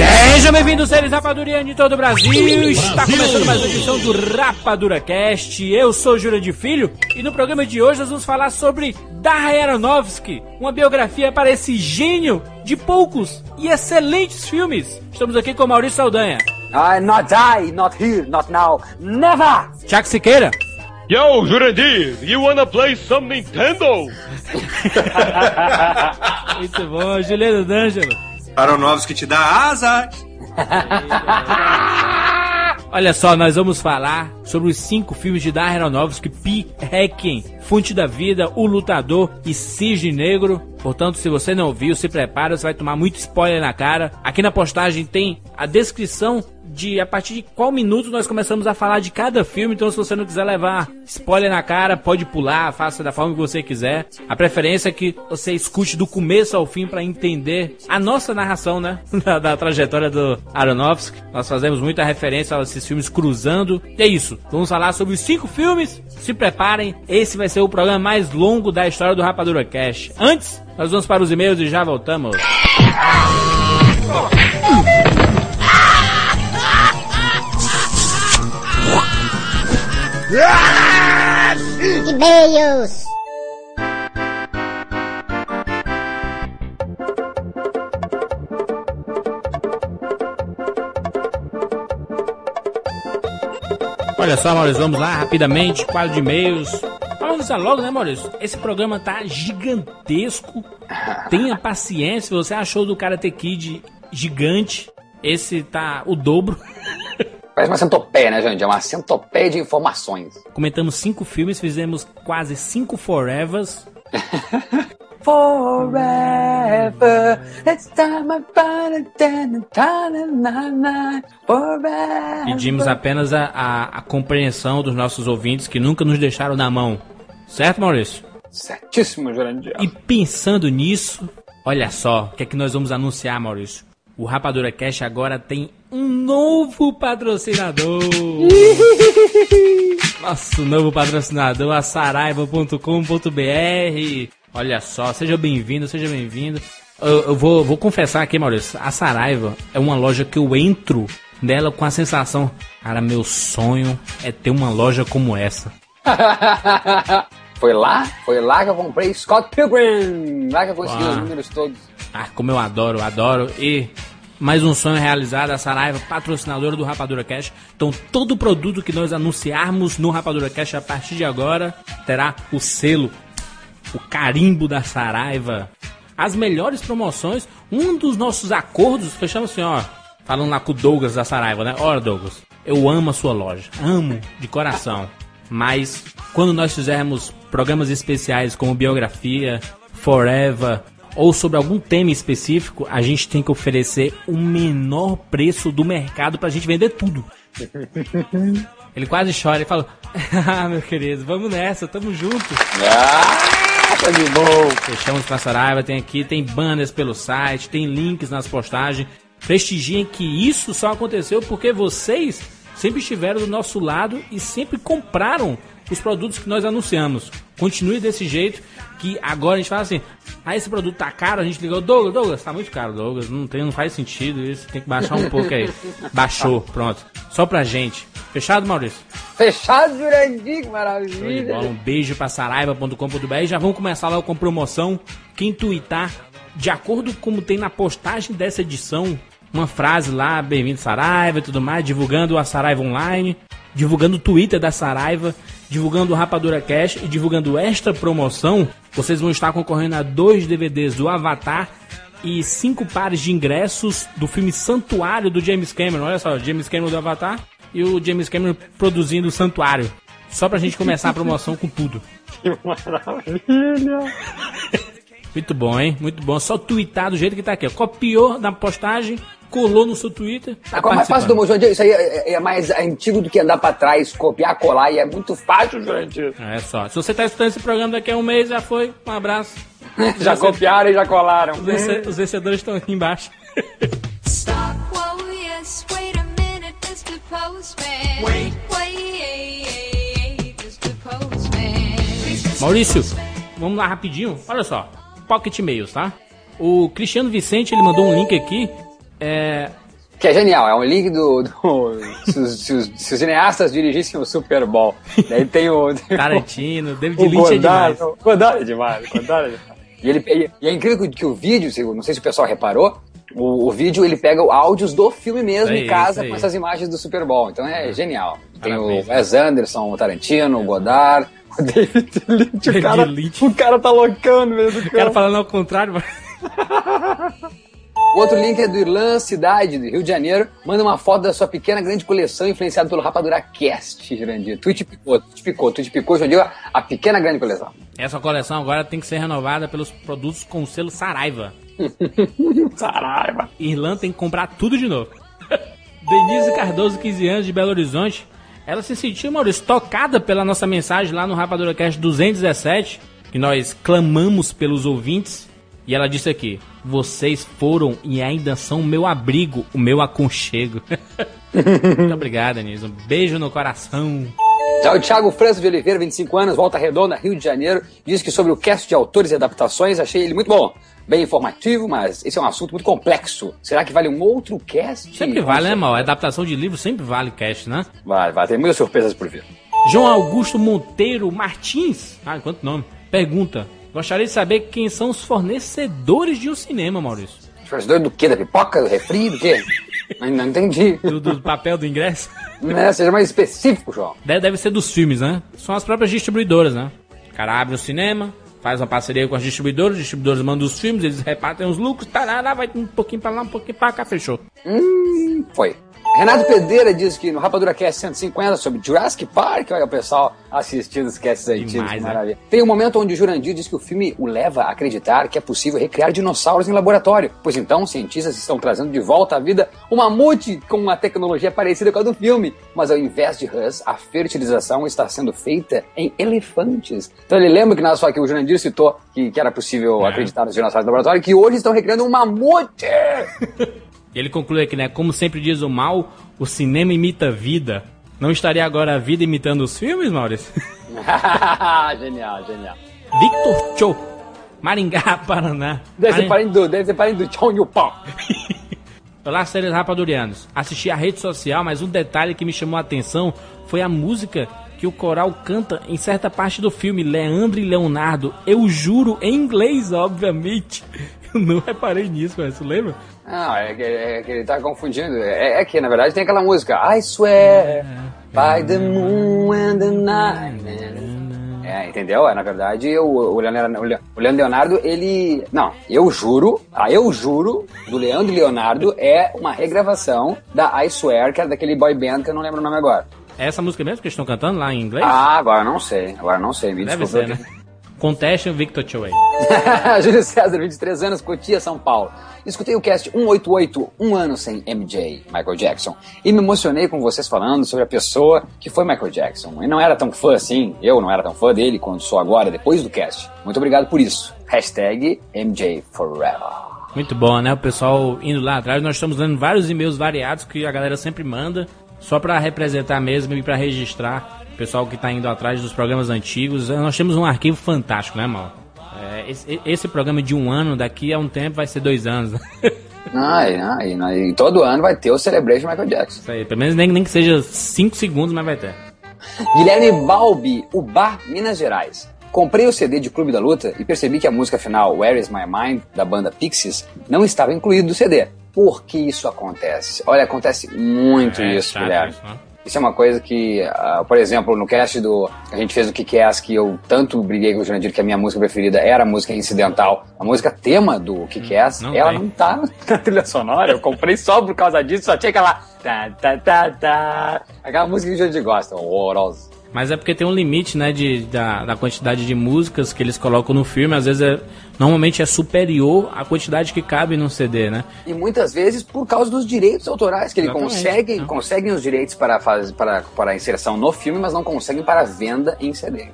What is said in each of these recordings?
Sejam bem-vindos, seres rapadurianos de todo o Brasil. Está começando mais uma edição do Rapadura Cast. Eu sou Júlia de Filho e no programa de hoje nós vamos falar sobre Darren Aronofsky, uma biografia para esse gênio de poucos e excelentes filmes. Estamos aqui com Maurício Saldanha, I not die, not here, not now, never! Tiago Siqueira, Yo, Jurandir, you wanna play some Nintendo? muito bom, Juliano D'Angelo. Aronofsky te dá asas. Olha só, nós vamos falar sobre os cinco filmes de Darren Aronofsky, Pi, Requiem, Fonte da Vida, O Lutador e Cisne Negro. Portanto, se você não viu, se prepara, você vai tomar muito spoiler na cara. Aqui na postagem tem a descrição de a partir de qual minuto nós começamos a falar de cada filme. Então, se você não quiser levar spoiler na cara, pode pular, faça da forma que você quiser. A preferência é que você escute do começo ao fim para entender a nossa narração, né? Da, da trajetória do Aronofsky. Nós fazemos muita referência a esses filmes cruzando. E é isso. Vamos falar sobre os cinco filmes. Se preparem, esse vai ser o programa mais longo da história do Rapadura Cash. Antes, nós vamos para os e-mails e já voltamos. E-mails. Olha só, Maurício, vamos lá rapidamente, quadro de e-mails. Vamos começar logo, né, Maurício? Esse programa tá gigantesco. Tenha paciência, você achou do Karate Kid gigante, esse tá o dobro. Parece uma centopeia, né, gente? É uma centopeia de informações. Comentamos cinco filmes, fizemos quase cinco forevers. Forever, it's time I find it, forever. Pedimos apenas a, a, a compreensão dos nossos ouvintes que nunca nos deixaram na mão. Certo, Maurício? Certíssimo, Jurandir. E pensando nisso, olha só, o que é que nós vamos anunciar, Maurício? O Rapadura Cash agora tem um novo patrocinador. Nosso novo patrocinador, a saraiva.com.br. Olha só, seja bem-vindo, seja bem-vindo. Eu, eu vou, vou confessar aqui, Maurício, a Saraiva é uma loja que eu entro nela com a sensação, cara, meu sonho é ter uma loja como essa. Foi lá, foi lá que eu comprei Scott Pilgrim. Lá que eu consegui os números todos. Ah, como eu adoro, adoro. E mais um sonho realizado, a Saraiva, patrocinadora do Rapadura Cash. Então, todo produto que nós anunciarmos no Rapadura Cash a partir de agora terá o selo, o carimbo da Saraiva. As melhores promoções, um dos nossos acordos, fechamos assim, ó. Falando lá com o Douglas da Saraiva, né? Ora, Douglas, eu amo a sua loja. Amo, de coração. Mas, quando nós fizermos programas especiais como biografia, Forever, ou sobre algum tema específico, a gente tem que oferecer o menor preço do mercado pra gente vender tudo. Ele quase chora e fala: Ah, meu querido, vamos nessa, tamo junto. Ah, tá de boa. Fechamos com a Saraiva, tem aqui, tem banners pelo site, tem links nas postagens. Prestigiem que isso só aconteceu porque vocês sempre estiveram do nosso lado e sempre compraram os produtos que nós anunciamos. Continue desse jeito, que agora a gente fala assim, ah, esse produto tá caro, a gente ligou, Douglas, Douglas, tá muito caro, Douglas, não, tem, não faz sentido isso, tem que baixar um pouco aí. Baixou, pronto. Só pra gente. Fechado, Maurício? Fechado, Jurandir, maravilha. bola. Um beijo pra saraiva.com.br. Já vamos começar logo com promoção. Quem tuitar, de acordo com como tem na postagem dessa edição, uma frase lá, bem-vindo Saraiva e tudo mais, divulgando a Saraiva Online, divulgando o Twitter da Saraiva, divulgando o Rapadura Cash e divulgando esta promoção, vocês vão estar concorrendo a dois DVDs do Avatar e cinco pares de ingressos do filme Santuário do James Cameron. Olha só, James Cameron do Avatar e o James Cameron produzindo o Santuário. Só pra gente começar a promoção com tudo. Que maravilha. Muito bom, hein? Muito bom. Só twittar do jeito que tá aqui. ó. Copiou na postagem, colou no seu Twitter. tá Ah, qual é mais fácil do. Jurandir? Isso aí é, é mais antigo do que andar pra trás, copiar, colar, e é muito fácil, Jurandir. É só. Se você tá escutando esse programa daqui a um mês, já foi. Um abraço. Já copiaram e já colaram. Os, vence- os vencedores estão aqui embaixo. Stop, whoa, yes, wait a minute, Mr. Postman. Wait, wait, Mr. Postman. Please, Mr. Maurício, vamos lá rapidinho. Olha só. Pocket Mails, tá? O Cristiano Vicente, ele mandou um link aqui. É, Que é genial, é um link do. do se, os, se os- se os cineastas dirigissem o Super Bowl. Daí tem o. tem o- Tarantino, David o Lynch é demais. Godard, o Godard é demais, o Godard é demais. E, ele, e, e é incrível que, que o vídeo, não sei se o pessoal reparou, o, o vídeo ele pega áudios do filme mesmo em casa com essas imagens do Super Bowl. Então é genial. Tem Parabéns, o Wes Anderson, o Tarantino, o Godard, o David Lynch. O cara, Lynch. o cara tá loucando mesmo. O cara falando ao contrário, mas... O outro link é do Irlan Cidade, do Rio de Janeiro. Manda uma foto da sua pequena grande coleção influenciada pelo Rapadura Cast, Jurandir. Tweet picou, tweet picou, tweet picou, Jurandir, a pequena grande coleção. Essa coleção agora tem que ser renovada pelos produtos com o selo Saraiva. Saraiva. Irlanda tem que comprar tudo de novo. Denise Cardoso, 15 anos, de Belo Horizonte. Ela se sentiu, Maurício, tocada pela nossa mensagem lá no Rapadura Cast 217, que nós clamamos pelos ouvintes. E ela disse aqui: Vocês foram e ainda são o meu abrigo, o meu aconchego. Muito obrigado, Denise. Um beijo no coração. O Thiago França de Oliveira, 25 anos, Volta Redonda, Rio de Janeiro, diz que sobre o cast de autores e adaptações, achei ele muito bom. Bem informativo, mas esse é um assunto muito complexo. Será que vale um outro cast? Sempre vale, né, mal? Adaptação de livro sempre vale cast, né? Vai, vai, tem muitas surpresas por vir. João Augusto Monteiro Martins, ah, quanto nome, pergunta: Gostaria de saber quem são os fornecedores de um cinema, Maurício? Fornecedor do quê? Da pipoca? Do refri? Do quê? não, não entendi. Do, do papel do ingresso? Né? Seja mais específico, João. Deve, deve ser dos filmes, né? São as próprias distribuidoras, né? O cara abre o cinema, faz uma parceria com as distribuidoras, os distribuidores mandam os filmes, eles repartem os lucros, tarará, vai um pouquinho pra lá, um pouquinho pra cá, fechou. Foi. Renato Pereira diz que no Rapadura Cast 150 sobre Jurassic Park, olha o pessoal assistindo os casts antigos, Demais, né? maravilha. Tem um momento onde o Jurandir diz que o filme o leva a acreditar que é possível recriar dinossauros em laboratório, pois então cientistas estão trazendo de volta à vida um mamute com uma tecnologia parecida com a do filme, mas ao invés de rãs, a fertilização está sendo feita em elefantes. Então ele lembra que, na só que o Jurandir citou que, que era possível É. acreditar nos dinossauros no laboratório, que hoje estão recriando um mamute! E ele conclui aqui, né? Como sempre diz o mal, o cinema imita a vida. Não estaria agora a vida imitando os filmes, Maurício? genial, genial. Victor Cho, Maringá, Paraná. Deve ser parente do, deve ser parente do Chong Yu Pao. Olá, séries rapadurianos. Assisti a rede social, mas um detalhe que me chamou a atenção foi a música que o coral canta em certa parte do filme, Leandro e Leonardo. Eu juro, em inglês, obviamente. Eu não reparei nisso, mas você lembra? Não, é que, é que ele tá confundindo. É, é que, na verdade, tem aquela música I swear by the moon and the night. É, entendeu? É, na verdade, o, o, Leonardo, o Leonardo, ele... Não, eu juro, a Eu Juro, do Leandro Leonardo, é uma regravação da I Swear, que era daquele boy band que eu não lembro o nome agora. É essa música mesmo que eles estão cantando lá em inglês? Ah, agora não sei, agora não sei, me Deve desculpa. ser, né? Conteste o Victor Cho aí. Júlio César, 23 anos, Cotia, São Paulo. Escutei o cast 188, um ano sem MJ, Michael Jackson, e me emocionei com vocês falando sobre a pessoa que foi Michael Jackson. E não era tão fã assim, eu não era tão fã dele quando sou agora, depois do cast. Muito obrigado por isso. Hashtag MJ Forever. Muito bom, né? O pessoal indo lá atrás. Nós estamos lendo vários e-mails variados que a galera sempre manda, só pra representar mesmo e pra registrar o pessoal que tá indo atrás dos programas antigos. Nós temos um arquivo fantástico, né, Mal? É, esse, esse programa de um ano, daqui a um tempo vai ser dois anos. né? Ai, ai, ai, e todo ano vai ter o Celebration Michael Jackson. Isso aí, pelo menos nem, nem que seja cinco segundos, mas vai ter. Guilherme Balbi, Ubá, Minas Gerais. Comprei o CD de Clube da Luta e percebi que a música final Where Is My Mind, da banda Pixies, não estava incluído no CD. Por que isso acontece? Olha, acontece muito É, isso, Guilherme. isso, né? Isso é uma coisa que, ah, por exemplo, no cast do. A gente fez o Kick-Ass, que eu tanto briguei com o Jurandir que a minha música preferida era a música incidental. A música tema do Kick-Ass, Não ela tem. não tá na trilha sonora. Eu comprei só por causa disso, só tinha aquela. Tá, tá, tá, tá, aquela música que o Jurandir gosta, horrorosa. Mas é porque tem um limite, né, de, da, da quantidade de músicas que eles colocam no filme. Às vezes, é, normalmente é superior à quantidade que cabe num CD, né? E muitas vezes por causa dos direitos autorais, que ele Exatamente, consegue, é. conseguem os direitos para, faz, para, para a inserção no filme, mas não conseguem para a venda em CD.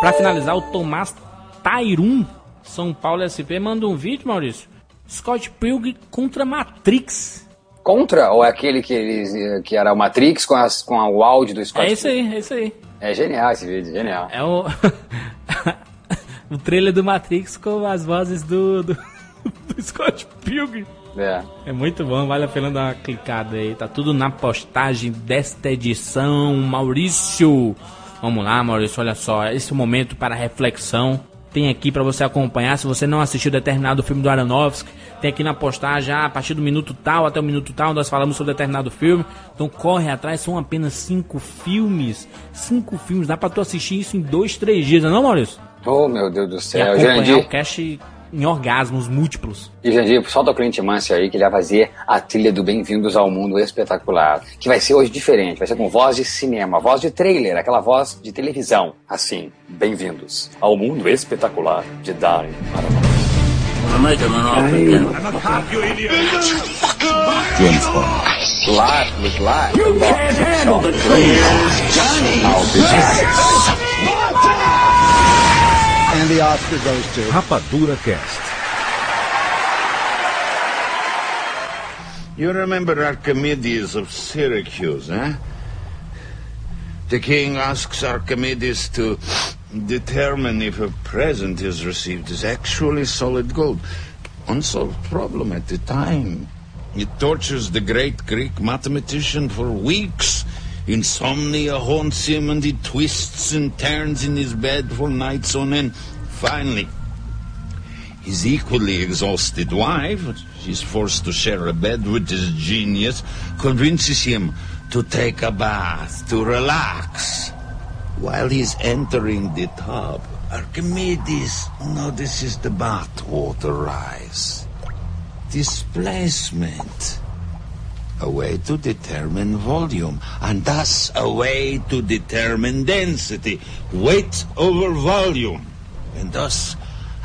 Pra finalizar, o Tomás Tairum, São Paulo SP, manda um vídeo, Maurício. Scott Pilgrim contra Matrix. Contra, ou é aquele que, eles, eh, que era o Matrix com, as, com o áudio do Scott É isso aí, é isso aí. É genial esse vídeo, genial. É o. o trailer do Matrix com as vozes do. do, do Scott Pilgrim. É. É muito bom, vale a pena dar uma clicada aí. Tá tudo na postagem desta edição. Maurício. Vamos lá, Maurício, olha só. Esse é momento para reflexão. Tem aqui para você acompanhar. Se você não assistiu determinado filme do Aronofsky, tem aqui na postagem, ah, a partir do minuto tal até o minuto tal, nós falamos sobre determinado filme. Então corre atrás, são apenas cinco filmes. Cinco filmes, dá pra tu assistir isso em dois, três dias, não é Maurício? Oh, meu Deus do E céu. acompanhar Jandir, o cast em orgasmos múltiplos. e Jandir, solta o Clint Mansell aí que ele vai fazer a trilha do Bem-vindos ao Mundo Espetacular. Que vai ser hoje diferente, vai ser com voz de cinema, voz de trailer, aquela voz de televisão. Assim, bem-vindos ao Mundo Espetacular de Darren Aronofsky. Life was life. You can't handle the And the Oscar goes to. Rapadura Cast. You remember Archimedes of Syracuse, eh? The king asks Archimedes to determine if a present is received is actually solid gold. Unsolved problem at the time. It tortures the great Greek mathematician for weeks. Insomnia haunts him and he twists and turns in his bed for nights on end. Finally, his equally exhausted wife, she's forced to share a bed with his genius, convinces him to take a bath, to relax. While he's entering the tub, Archimedes notices the bath water rise. Displacement. A way to determine volume, and thus a way to determine density. Weight over volume. And thus,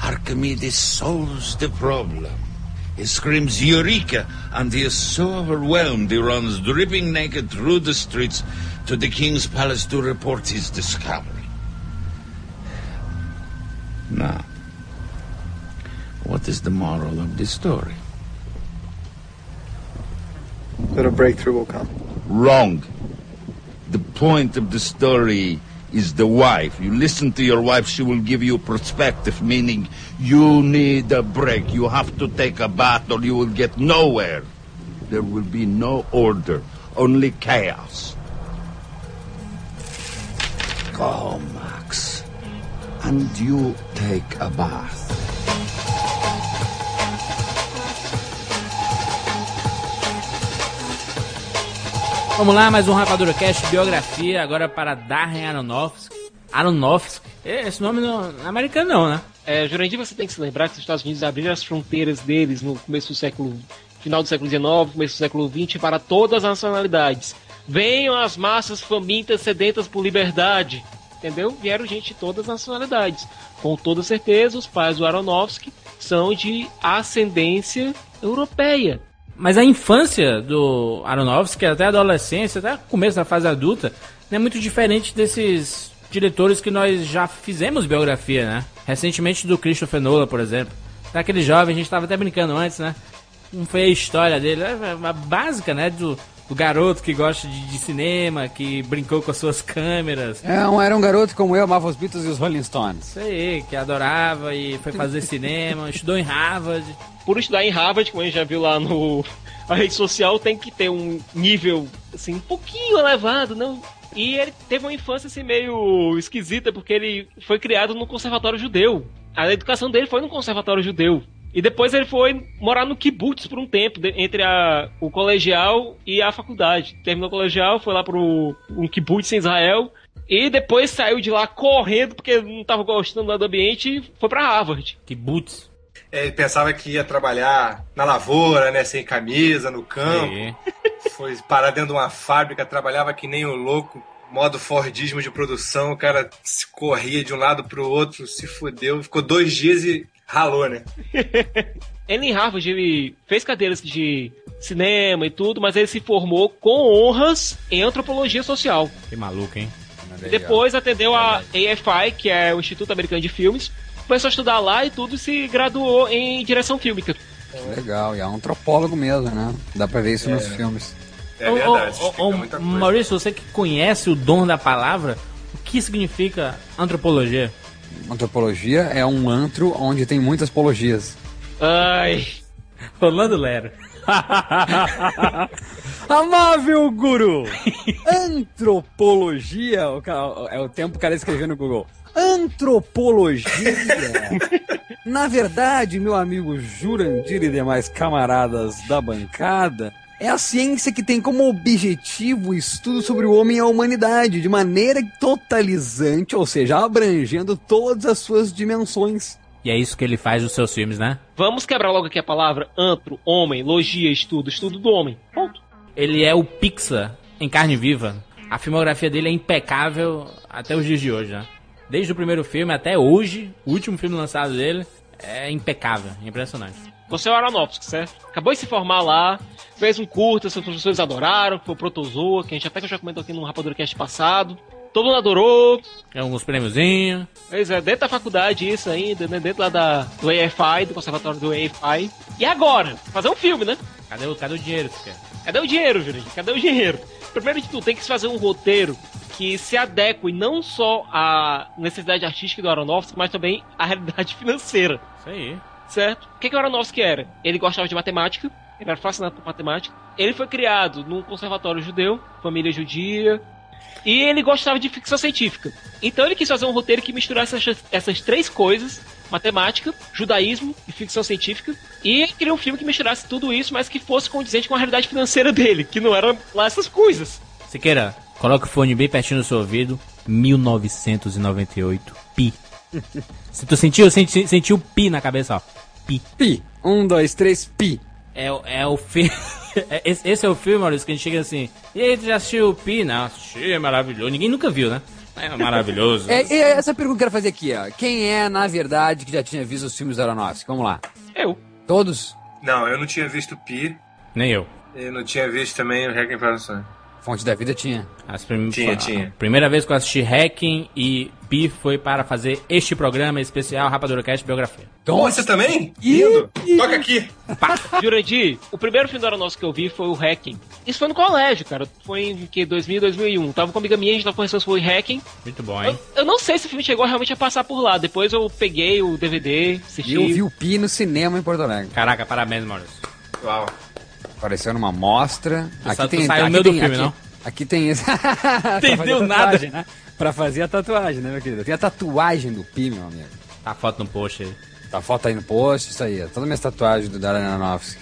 Archimedes solves the problem. He screams Eureka, and he is so overwhelmed he runs dripping naked through the streets to the king's palace to report his discovery. Now, what is the moral of this story? That a breakthrough will come. Wrong. The point of the story is the wife. You listen to your wife, she will give you perspective, meaning you need a break. You have to take a bath or you will get nowhere. There will be no order, only chaos. Go Max. And you take a bath. Vamos lá, mais um Rapadura Cast biografia agora para Darren Aronofsky. Aronofsky, esse nome não é americano não, né? É, Jurandir, você tem que se lembrar que os Estados Unidos abriram as fronteiras deles no começo do século, final do século XIX, começo do século XX para todas as nacionalidades. Venham as massas famintas, sedentas por liberdade, entendeu? Vieram gente de todas as nacionalidades. Com toda certeza, os pais do Aronofsky são de ascendência europeia. Mas a infância do Aronofsky, até a adolescência, até o começo da fase adulta, não é muito diferente desses diretores que nós já fizemos biografia, né? Recentemente do Christopher Nolan, por exemplo. Daquele jovem, a gente estava até brincando antes, né? Não foi a história dele, é uma básica, né? Do, do garoto que gosta de, de cinema, que brincou com as suas câmeras. É, um, era um garoto como eu, amava os Beatles e os Rolling Stones. Isso aí, que adorava e foi fazer cinema, estudou em Harvard. Por estudar em Harvard, como a gente já viu lá no a rede social, tem que ter um nível assim um pouquinho elevado, não? E ele teve uma infância assim meio esquisita porque ele foi criado no conservatório judeu. A educação dele foi no conservatório judeu. E depois ele foi morar no kibbutz por um tempo, de- entre a, o colegial e a faculdade. Terminou o colegial, foi lá pro um kibbutz em Israel. E depois saiu de lá correndo porque não estava gostando lá do ambiente e foi pra Harvard. Que boots. É, Ele pensava que ia trabalhar na lavoura, né? Sem camisa, no campo. Aí. Foi parar dentro de uma fábrica, trabalhava que nem o louco. modo Fordismo de produção, o cara se corria de um lado pro outro, se fudeu, ficou dois dias e ralou, né? Ele em Harvard, ele fez cadeiras de cinema e tudo, mas ele se formou com honras em antropologia social. Que maluco, hein? E depois atendeu a AFI, que é o Instituto Americano de Filmes, começou a estudar lá e tudo e se graduou em direção fílmica. Legal, e é um antropólogo mesmo, né? Dá pra ver isso É. nos filmes. É verdade, ô, ô. Maurício, você que conhece o dom da palavra, o que significa antropologia? Antropologia é um antro onde tem muitas pologias. Ai. Rolando Lero. Amável guru! Antropologia, o ca- é o tempo que o cara escreveu no Google. Antropologia. Na verdade, meu amigo Jurandir e demais camaradas da bancada, é a ciência que tem como objetivo o estudo sobre o homem e a humanidade, de maneira totalizante, ou seja, abrangendo todas as suas dimensões. E é isso que ele faz nos seus filmes, né? Vamos quebrar logo aqui a palavra antro, homem, logia, estudo, estudo do homem. Ponto. Ele é o Pixar em carne viva. A filmografia dele é impecável até os dias de hoje, né? Desde o primeiro filme até hoje, o último filme lançado dele é impecável, impressionante. Você é o Aronofsky, certo? Acabou de se formar lá, fez um curta, seus professores adoraram, que foi o Protozoa, que a gente até que já comentou aqui no Rapadura Cast passado. Todo mundo adorou. Tem alguns prêmiozinhos. Pois é, dentro da faculdade isso ainda, né? Dentro lá da, do AFI, do conservatório do AFI. E agora? Fazer um filme, né? Cadê o, cadê o dinheiro, você quer? Cadê o dinheiro, Jurandir? Cadê o dinheiro? Primeiro de tudo, tem que se fazer um roteiro que se adeque não só à necessidade artística do Aronofsky, mas também à realidade financeira. Isso aí. Certo? O que, que o Aronofsky era? Ele gostava de matemática, ele era fascinado por matemática. Ele foi criado num conservatório judeu, família judia, e ele gostava de ficção científica. Então ele quis fazer um roteiro que misturasse essas, essas três coisas: matemática, judaísmo e ficção científica. E ele criou um filme que misturasse tudo isso, mas que fosse condizente com a realidade financeira dele, que não eram lá essas coisas. Siqueira, coloca o fone bem pertinho no seu ouvido. 1998. Pi. Se tu sentiu, senti, sentiu pi na cabeça, ó. Pi. Pi. Um, dois, três, pi. É, o- é o filme. esse, esse é o filme, Maurício, que a gente chega assim. E aí, tu já assistiu o Pi? Não, assisti, é maravilhoso. Ninguém nunca viu, né? É maravilhoso. É, é essa pergunta que eu quero fazer aqui, ó. Quem é, na verdade, que já tinha visto os filmes Aronofsky? Vamos lá. Eu. Todos? Não, eu não tinha visto Pi, Nem eu. e não tinha visto também o Requiem para o Sonho. Fonte da Vida tinha. As prim- Tinha, a- tinha. A primeira vez que eu assisti Hacking e Pi foi para fazer este programa especial Rapadura Cast Biografia. Então, Você também? Lindo! Toca aqui! Jurandir, o primeiro filme do Aronofsky que eu vi foi o Hacking. Isso foi no colégio, cara. Foi em que, 2000, 2001. Tava com uma amiga minha, a gente tava conversando sobre Hacking. Muito bom, hein? Eu, eu não sei se o filme chegou realmente a passar por lá. Depois eu peguei o DVD, assisti. E eu vi o Pi no cinema em Porto Alegre. Caraca, parabéns, Maurício. Uau. Apareceu numa mostra. Tu sa- tu saiu no meio do filme, aqui, não? Aqui tem esse. Entendeu fazer a nada. tatuagem, Né? Pra fazer a tatuagem, né, meu querido? Tem a tatuagem do Pi, meu amigo. Tá a foto no post aí. Tá a foto aí no post, isso aí. Todas minhas tatuagens do Darren Aronofsky.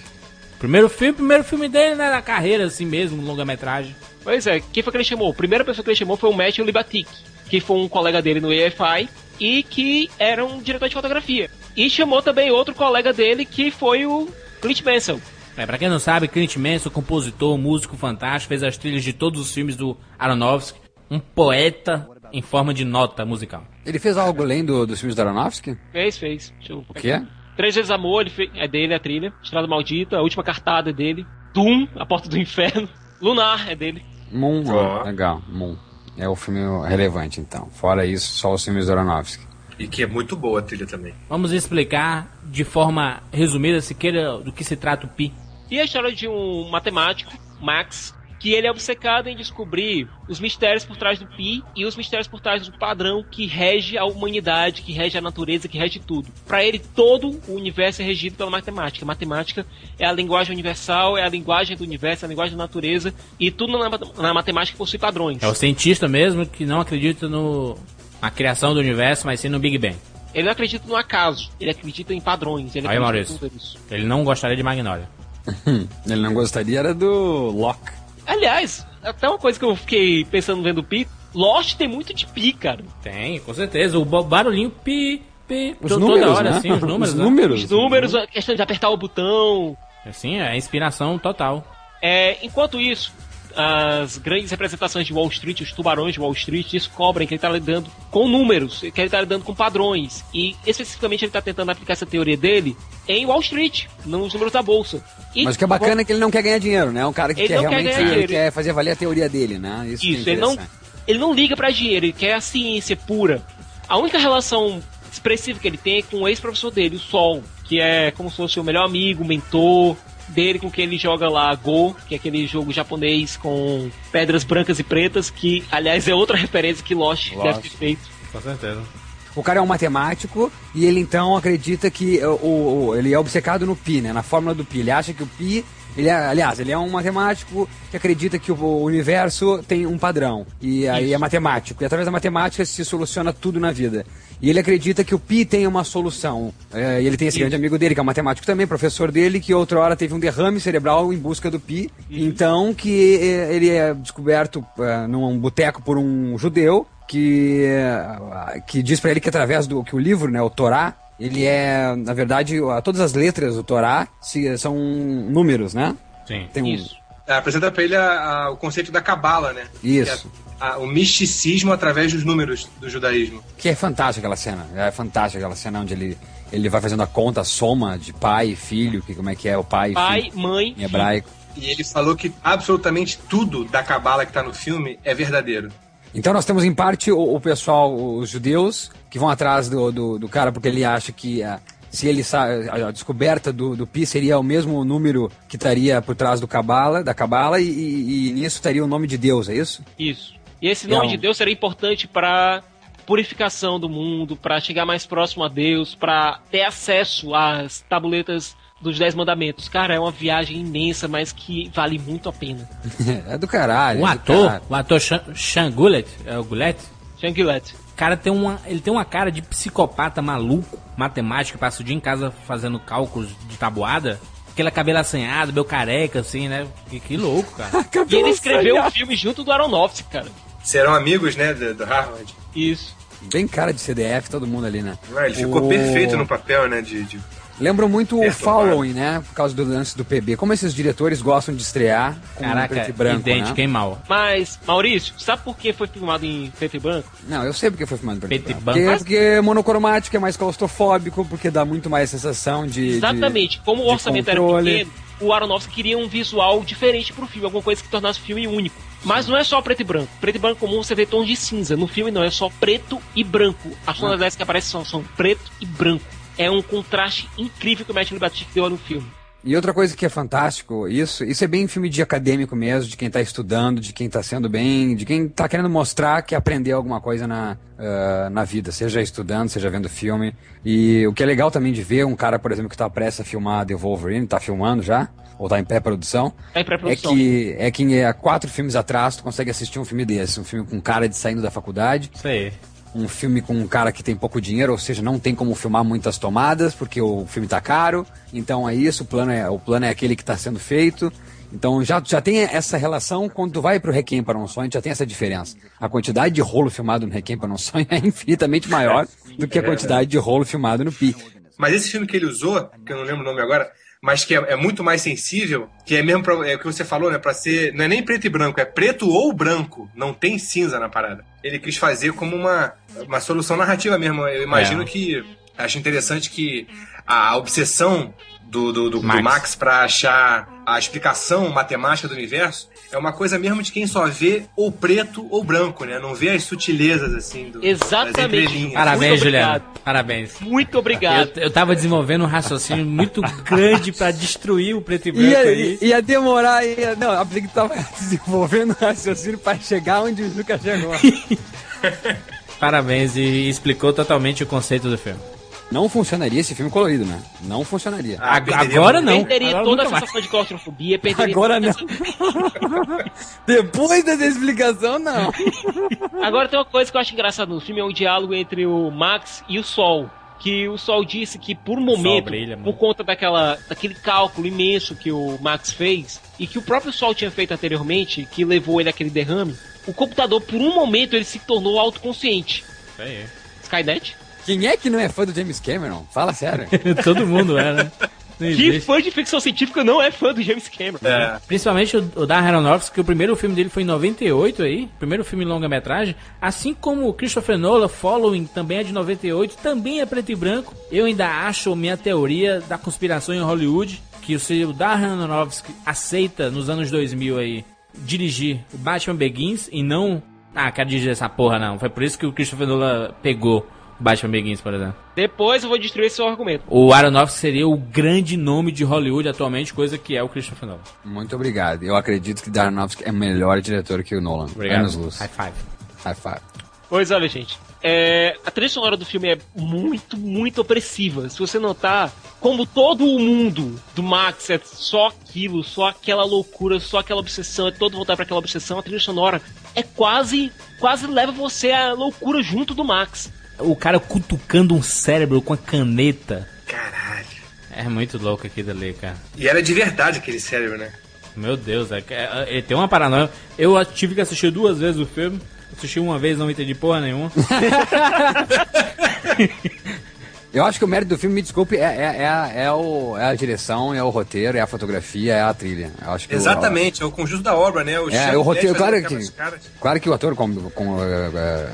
Primeiro filme, primeiro filme dele, né? Na carreira, assim mesmo, longa-metragem. Pois é, quem foi que ele chamou? A primeira pessoa que ele chamou foi o Matthew Libatic, que foi um colega dele no EFI e que era um diretor de fotografia. E chamou também outro colega dele que foi o Clint Mansell. É, pra quem não sabe, Clint Mansell, compositor, músico fantástico, fez as trilhas de todos os filmes do Aronofsky. Um poeta em forma de nota musical. Ele fez algo além do, dos filmes do Aronofsky? Fez, fez. Deixa eu... O quê? Três vezes Amor, ele fez... é dele a trilha. Estrada Maldita, A Última Cartada é dele. Doom, A Porta do Inferno. Lunar é dele. Moon, ó, Ó. legal, Moon. É o filme relevante, então. Fora isso, só os filmes do Aronofsky. E que é muito boa a trilha também. Vamos explicar de forma resumida, se queira, do que se trata o Pi. E a história de um matemático, Max, que ele é obcecado em descobrir os mistérios por trás do pi e os mistérios por trás do padrão que rege a humanidade, que rege a natureza, que rege tudo. Para ele, todo o universo é regido pela matemática. A matemática é a linguagem universal, é a linguagem do universo, é a linguagem da natureza e tudo na, na matemática possui padrões. É o cientista mesmo que não acredita no, na criação do universo, mas sim no Big Bang. Ele não acredita no acaso, ele acredita em padrões. Ele Aí, Maurício. Ele não gostaria de Magnolia. Ele não gostaria era do Locke. Aliás, até uma coisa que eu fiquei pensando vendo o pi, Lost tem muito de pi, cara. Tem, com certeza. O ba- barulhinho pi, pi, Os números, toda hora, né? assim, os números. Os né? números. Os números, a questão de apertar o botão. Assim, é inspiração total. É, enquanto isso, as grandes representações de Wall Street, os tubarões de Wall Street, descobrem que ele está lidando com números, que ele está lidando com padrões. E especificamente ele está tentando aplicar essa teoria dele em Wall Street, nos números da bolsa. E Mas o que é bacana é que ele não quer ganhar dinheiro, né? É um cara que quer quer realmente dinheiro. quer fazer valer a teoria dele, né? Isso, é Isso, ele não, ele não liga pra dinheiro, ele quer a ciência pura. A única relação expressiva que ele tem é com o ex-professor dele, o Sol, que é como se fosse o melhor amigo, mentor dele com quem ele joga lá Go, que é aquele jogo japonês com pedras brancas e pretas, que aliás é outra referência que Lost, Lost. deve ter feito. Com certeza. O cara é um matemático e ele então acredita que o, o- ele é obcecado no pi, né? Na fórmula do pi. Ele acha que o pi, ele é, aliás, ele é um matemático que acredita que o universo tem um padrão. E aí é matemático. E através da matemática se soluciona tudo na vida. E ele acredita que o pi tem uma solução. É, e ele tem esse grande amigo dele, que é um matemático também, professor dele, que outra hora teve um derrame cerebral em busca do pi. Então que é, ele é descoberto é, num boteco por um judeu que, eh, que diz pra ele que através do que o livro, né, o Torá, ele é, na verdade, todas as letras do Torá se- são números, né? Sim. Tem um, Isso. É, apresenta pra ele a- a- o conceito da cabala, né? Isso. Que é a- o misticismo através dos números do judaísmo. que é fantástica aquela cena. É fantástica aquela cena onde ele, ele vai fazendo a conta, a soma de pai e filho, que como é que é o pai e Pai, filho mãe, em hebraico. E ele falou que absolutamente tudo da cabala que tá no filme é verdadeiro. Então nós temos em parte o, o pessoal, os judeus, que vão atrás do, do, do cara porque ele acha que ah, se ele a, descoberta do, do pi seria o mesmo número que estaria por trás do cabala, da cabala e, e, e nisso estaria o nome de Deus, é isso? Isso. E esse nome Não. de Deus seria importante para purificação do mundo, para chegar mais próximo a Deus, para ter acesso às tabuletas dos Dez Mandamentos. Cara, é uma viagem imensa, mas que vale muito a pena. é do caralho. Um é ator, caralho. o ator Sean, Sean Gullet, é o Gullet? Shanglet. O cara tem uma, ele tem uma cara de psicopata maluco, matemático, passa o dia em casa fazendo cálculos de tabuada. Aquela cabelo assanhado, meio careca, assim, né? Que, que louco, cara. E ele escreveu o filme junto do Aronofsky, cara. Serão amigos, né, do, do Harvard. Isso. Bem cara de CDF, todo mundo ali, né? Ah, ele ficou O- perfeito no papel, né, de... de- Lembra muito o Following, né? Por causa do lance do PB. Como esses diretores gostam de estrear com Caraca, preto e branco, idêntico, né? hein, mal. Mas, Maurício, sabe por que foi filmado em preto e branco? Não, eu sei porque foi filmado em preto, Preto e branco. Porque, porque é monocromático, é mais claustrofóbico, porque dá muito mais sensação de... de- Exatamente. Como o de orçamento era controle. pequeno, o Aronofsky queria um visual diferente pro filme, alguma coisa que tornasse o filme único. Mas não é só preto e branco. Preto e branco comum você vê tons de cinza. No filme não, é só preto e branco. As tonalidades que aparecem são, são preto e branco. É um contraste incrível que o Matt Libatic deu no filme. E outra coisa que é fantástico, isso, isso é bem filme de acadêmico mesmo, de quem tá estudando, de quem tá sendo bem, de quem tá querendo mostrar que aprendeu alguma coisa na, ah, na vida, seja estudando, seja vendo filme. E o que é legal também de ver um cara, por exemplo, que tá prestes a filmar The Wolverine, tá filmando já, ou tá em pré-produção, É em é pré-produção. que, é que há quatro filmes atrás tu consegue assistir um filme desse, um filme com cara de saindo da faculdade, Isso aí. Um filme com um cara que tem pouco dinheiro, ou seja, não tem como filmar muitas tomadas, porque o filme tá caro. Então é isso, o plano é, o plano é aquele que está sendo feito. Então já, já tem essa relação quando tu vai pro Requiem para um Sonho, já tem essa diferença. A quantidade de rolo filmado no Requiem para um Sonho é infinitamente maior do que a quantidade de rolo filmado no Pi. Mas esse filme que ele usou, que eu não lembro o nome agora, mas que é, é muito mais sensível, que é mesmo pra, é o que você falou, né? Pra ser. Não é nem preto e branco, é preto ou branco. Não tem cinza na parada. Ele quis fazer como uma, uma solução narrativa mesmo. Eu imagino É. que. Acho interessante que a obsessão do, do, do, do Max. Max pra achar a explicação matemática do universo é uma coisa mesmo de quem só vê ou preto ou branco, né? Não vê as sutilezas assim do, Exatamente. Parabéns, Muito Juliano. obrigado. Parabéns. Muito obrigado. Eu, eu tava desenvolvendo um raciocínio muito grande pra destruir o preto e branco Ia, aí. ia demorar, ia, não, a Blink tava desenvolvendo um raciocínio para chegar onde o Zuka chegou. Parabéns e explicou totalmente o conceito do filme. Não funcionaria esse filme colorido, né? Não funcionaria. Ah, agora não. Perderia Agora toda a nunca mais. sensação de claustrofobia, perderia Agora não. essa- Depois dessa explicação, não. Agora tem uma coisa que eu acho engraçada no filme, é um diálogo entre o Max e o Sol. Que o Sol disse que por um momento, brilha, por conta daquela, daquele cálculo imenso que o Max fez, e que o próprio Sol tinha feito anteriormente, que levou ele àquele derrame, o computador, por um momento, ele se tornou autoconsciente. Isso aí. Skynet? Quem é que não é fã do James Cameron? Fala sério. Todo mundo é, né? Não Que existe. fã de ficção científica não é fã do James Cameron? É. Principalmente o, o Darren Aronofsky, que o primeiro filme dele foi em 98 aí, primeiro filme longa-metragem, assim como o Christopher Nolan, Following, também é de 98, também é preto e branco. Eu ainda acho minha teoria da conspiração em Hollywood, que se o Darren Aronofsky aceita nos anos 2000 aí dirigir o Batman Begins e não, ah, quero dirigir essa porra não. Foi por isso que o Christopher Nolan pegou Batman Begins, por exemplo. Depois eu vou destruir esse seu argumento. O Aronofsky seria o grande nome de Hollywood atualmente, coisa que é o Christopher Nolan. Muito obrigado. Eu acredito que Darnowski é melhor diretor que o Nolan. Obrigado. Anos luz. High five. High five. Pois olha, gente. é, a trilha sonora do filme é muito, muito opressiva. Se você notar, como todo o mundo do Max é só aquilo, só aquela loucura, só aquela obsessão, é todo voltar para aquela obsessão, a trilha sonora é quase, quase leva você à loucura junto do Max. O cara cutucando um cérebro com a caneta. Caralho. É muito louco aquilo ali, cara. E era de verdade aquele cérebro, né? Meu Deus, é, é, ele tem uma paranoia. Eu tive que assistir duas vezes o filme. Assisti uma vez, não entendi porra nenhuma. Eu acho que o mérito do filme, me desculpe, é, é, é, a, é, o, é a direção, é o roteiro, é a fotografia, é a trilha. Eu acho que o- Exatamente, é o conjunto da obra, né? O É, o roteiro, claro que, claro que o ator com, com, eh, eh,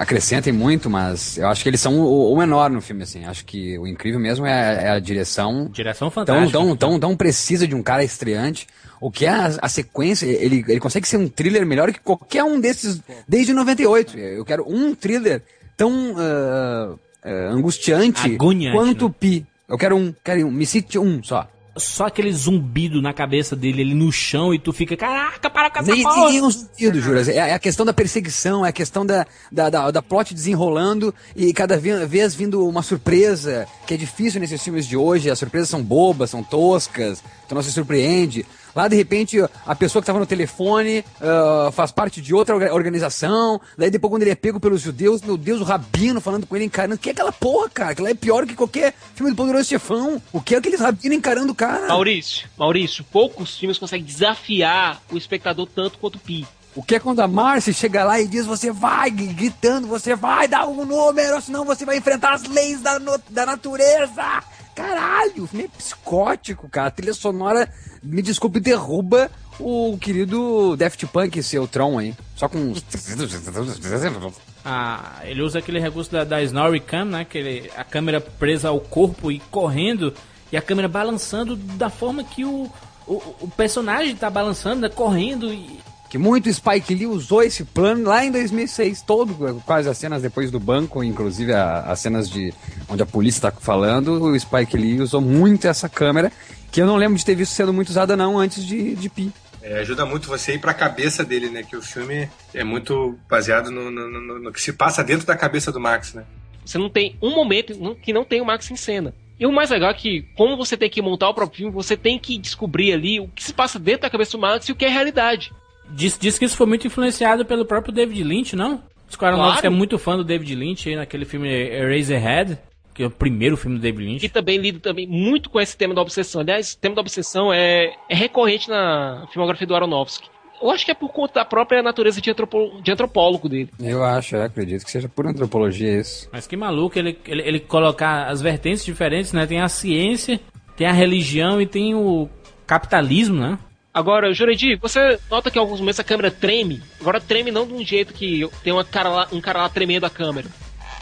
acrescentem muito, mas eu acho que eles são o, o menor no filme, assim. Acho que o incrível mesmo é, é a direção Direção tão, fantástica. tão, tão, tão precisa de um cara estreante. O que é a, a sequência, ele, ele consegue ser um thriller melhor que qualquer um desses desde 98. Eu quero um thriller tão ah, ah, angustiante Agoniante, quanto né? Pi. Eu quero um, quero um, me cite um só. Só aquele zumbido na cabeça dele ali no chão e tu fica, caraca, para com essa Nem, porra. nem um sentido, Juras. É, é a questão da perseguição, é a questão da, da, da, da plot desenrolando e cada ve- vez vindo uma surpresa, que é difícil nesses filmes de hoje. As surpresas são bobas, são toscas, tu não se surpreende. Lá, de repente, a pessoa que estava no telefone ah, faz parte de outra orga- organização. Daí, depois, quando ele é pego pelos judeus, meu Deus, o rabino falando com ele, encarando. Que é aquela porra, cara? Aquela é pior que qualquer filme do Poderoso Chefão. O que é aqueles rabinos encarando o cara? Maurício, Maurício, poucos filmes conseguem desafiar o espectador tanto quanto o Pi. O que é quando a Marcy chega lá e diz você vai, gritando, você vai dar um número, senão você vai enfrentar as leis da, da natureza. Caralho, o filme é psicótico, cara. A trilha sonora, me desculpe, derruba o querido Daft Punk, seu Tron aí. Só com. Ah, ele usa aquele recurso da, da Snorri Cam, né? Que ele, a câmera presa ao corpo e correndo, e a câmera balançando da forma que o, o, o personagem tá balançando, né? Correndo e. Que muito Spike Lee usou esse plano lá em 2006, todo, quase as cenas depois do banco, inclusive a- as cenas de onde a polícia tá falando, o Spike Lee usou muito essa câmera, que eu não lembro de ter visto sendo muito usada não antes de, de Pi. É, ajuda muito você a ir pra cabeça dele, né? Que o filme é muito baseado no, no- no- no que se passa dentro da cabeça do Max, né? Você não tem um momento que não tem o Max em cena. E o mais legal é que, como você tem que montar o próprio filme, você tem que descobrir ali o que se passa dentro da cabeça do Max e o que é realidade. Diz, diz que isso foi muito influenciado pelo próprio David Lynch, não? Os caras Claro. novos que é muito fã do David Lynch aí naquele filme Eraserhead, que é o primeiro filme do David Lynch. E também lida também muito com esse tema da obsessão. Aliás, o tema da obsessão é, é recorrente na filmografia do Aronofsky. Eu acho que é por conta da própria natureza de, antropo- de antropólogo dele. Eu acho, eu acredito que seja por antropologia isso. Mas que maluco ele, ele, ele colocar as vertentes diferentes, né? Tem a ciência, tem a religião e tem o capitalismo, né? Agora, Jurandir, você nota que em alguns momentos a câmera treme. Agora treme não de um jeito que tem uma cara lá, um cara lá tremendo a câmera.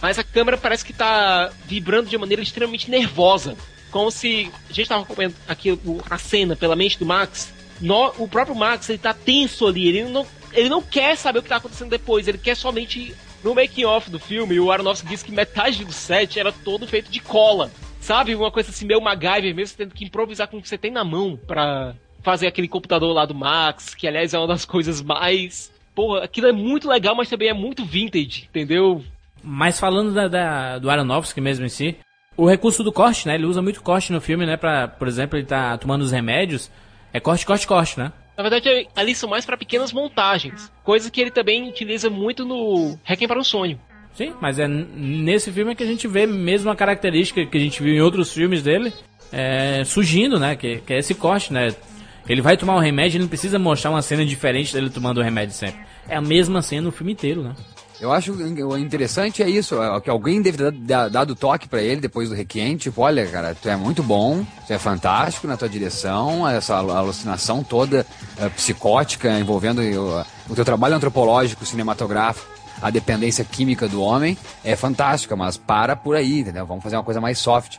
Mas a câmera parece que tá vibrando de maneira extremamente nervosa. Como se a gente tava acompanhando aqui a cena pela mente do Max. No- o próprio Max, ele tá tenso ali. Ele não, ele não quer saber o que tá acontecendo depois. Ele quer somente... No making off do filme, o Aronofsky disse que metade do set era todo feito de cola. Sabe? Uma coisa assim, meio MacGyver mesmo, tendo que improvisar com o que você tem na mão pra fazer aquele computador lá do Max, que aliás é uma das coisas mais. Porra, aquilo é muito legal, mas também é muito vintage, entendeu? Mas falando da, da- do Aronofsky mesmo em si, o recurso do corte, né? Ele usa muito corte no filme, né? Pra, por exemplo, ele tá tomando os remédios. É corte, corte, corte, né? Na verdade, ali são mais pra pequenas montagens, coisa que ele também utiliza muito no Requiem para um Sonho. Sim, mas é nesse filme que a gente vê mesmo a característica que a gente viu em outros filmes dele é, surgindo, né? Que, que é esse corte, né? Ele vai tomar o remédio, ele não precisa mostrar uma cena diferente dele tomando o remédio sempre. É a mesma cena no filme inteiro, né? Eu acho o interessante é isso, é que alguém deve ter dado- toque pra ele depois do requiem, tipo, olha, cara, tu é muito bom, tu é fantástico na tua direção, essa alu- alucinação toda eh, psicótica envolvendo o, o teu trabalho antropológico, cinematográfico, a dependência química do homem é fantástica, mas para por aí, entendeu? Vamos fazer uma coisa mais soft.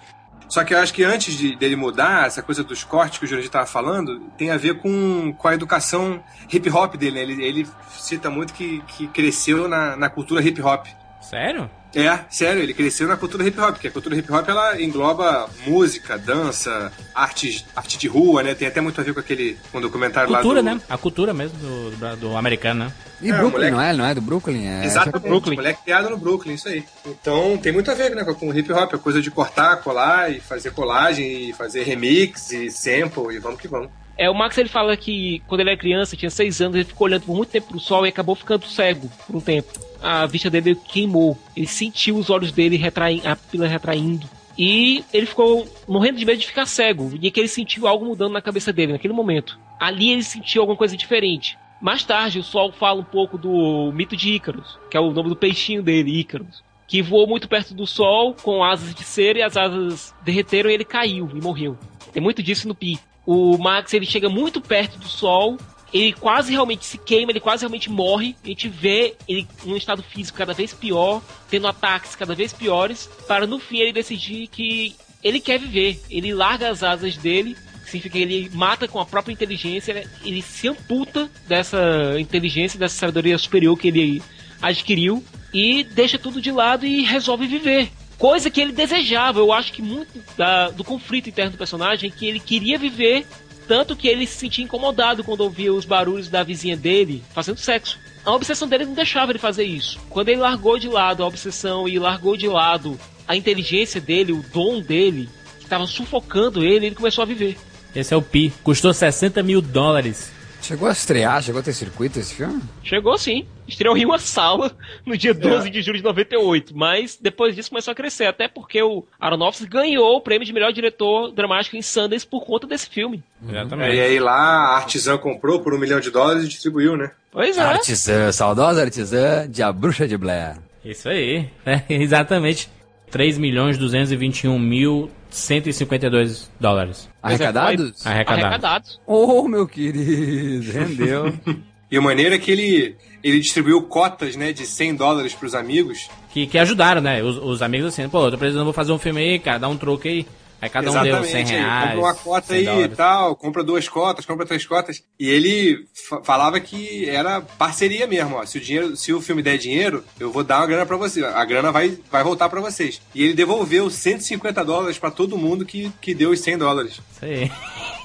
Só que eu acho que antes de, dele mudar, essa coisa dos cortes que o Jurandir estava falando, tem a ver com, com a educação hip hop dele. né? Ele, ele cita muito que, que cresceu na, na cultura hip hop. Sério? É, sério, ele cresceu na cultura hip hop, porque a cultura hip hop ela engloba música, dança, arte, arte de rua, né? Tem até muito a ver com aquele com o documentário Cultura, lá do... né? A cultura mesmo do, do, do americano, né? E É, Brooklyn, moleque. não é? Não é do Brooklyn? É Exatamente, Brooklyn. moleque criado no Brooklyn, isso aí. Então tem muito a ver né, com o hip hop, a coisa de cortar, colar e fazer colagem e fazer remix e sample e vamos que vamos. É, o Max ele fala que quando ele era criança, tinha seis anos, ele ficou olhando por muito tempo pro sol e acabou ficando cego por um tempo. A vista dele queimou. Ele sentiu os olhos dele retraindo, a pila retraindo. E ele ficou morrendo de medo de ficar cego. E que ele sentiu algo mudando na cabeça dele naquele momento. Ali ele sentiu alguma coisa diferente. Mais tarde, o Sol fala um pouco do mito de Ícaros, que é o nome do peixinho dele, Ícaros. Que voou muito perto do Sol com asas de cera e as asas derreteram e ele caiu e morreu. Tem muito disso no Pi. O Max ele chega muito perto do Sol, ele quase realmente se queima, ele quase realmente morre. A gente vê ele num estado físico cada vez pior, tendo ataques cada vez piores, para no fim ele decidir que ele quer viver. Ele larga as asas dele, significa que ele mata com a própria inteligência, ele- ele se amputa dessa inteligência, dessa sabedoria superior que ele adquiriu e deixa tudo de lado e resolve viver. Coisa que ele desejava. Eu acho que muito da- do conflito interno do personagem é que ele queria viver, tanto que ele se sentia incomodado quando ouvia os barulhos da vizinha dele fazendo sexo. A obsessão dele não deixava ele fazer isso. Quando ele largou de lado a obsessão e largou de lado a inteligência dele, o dom dele, que estava sufocando ele, ele começou a viver. Esse é o Pi. Custou 60 mil dólares. Chegou a estrear, chegou a ter circuito esse filme? Chegou sim. Estreou em uma sala no dia 12 de julho de 98. Mas depois disso começou a crescer. Até porque o Aronofsky ganhou o prêmio de melhor diretor dramático em Sundance por conta desse filme. Exatamente. É, e aí lá a Artisan comprou por um milhão de dólares e distribuiu, né? Pois é. Artesã, saudosa artesã de A Bruxa de Blair. Isso aí. É, exatamente. 3 milhões 221 mil 152 dólares. Arrecadados? Arrecadados. Arrecadados. Ô, meu querido, rendeu. E o maneiro é que ele, ele distribuiu cotas, né, de 100 dólares pros amigos. Que, que ajudaram, né? Os, os amigos assim, pô, eu tô precisando, vou fazer um filme aí, cara, dá um troco aí. Aí cada um deu 100 aí reais. compra uma cota 100 aí e dólares. tal, compra duas cotas, compra três cotas. E ele fa- falava que era parceria mesmo, ó. Se o, dinheiro, se o filme der dinheiro, eu vou dar uma grana pra você. A grana vai, vai voltar pra vocês. E ele devolveu 150 dólares pra todo mundo que, que deu os 100 dólares. Isso aí.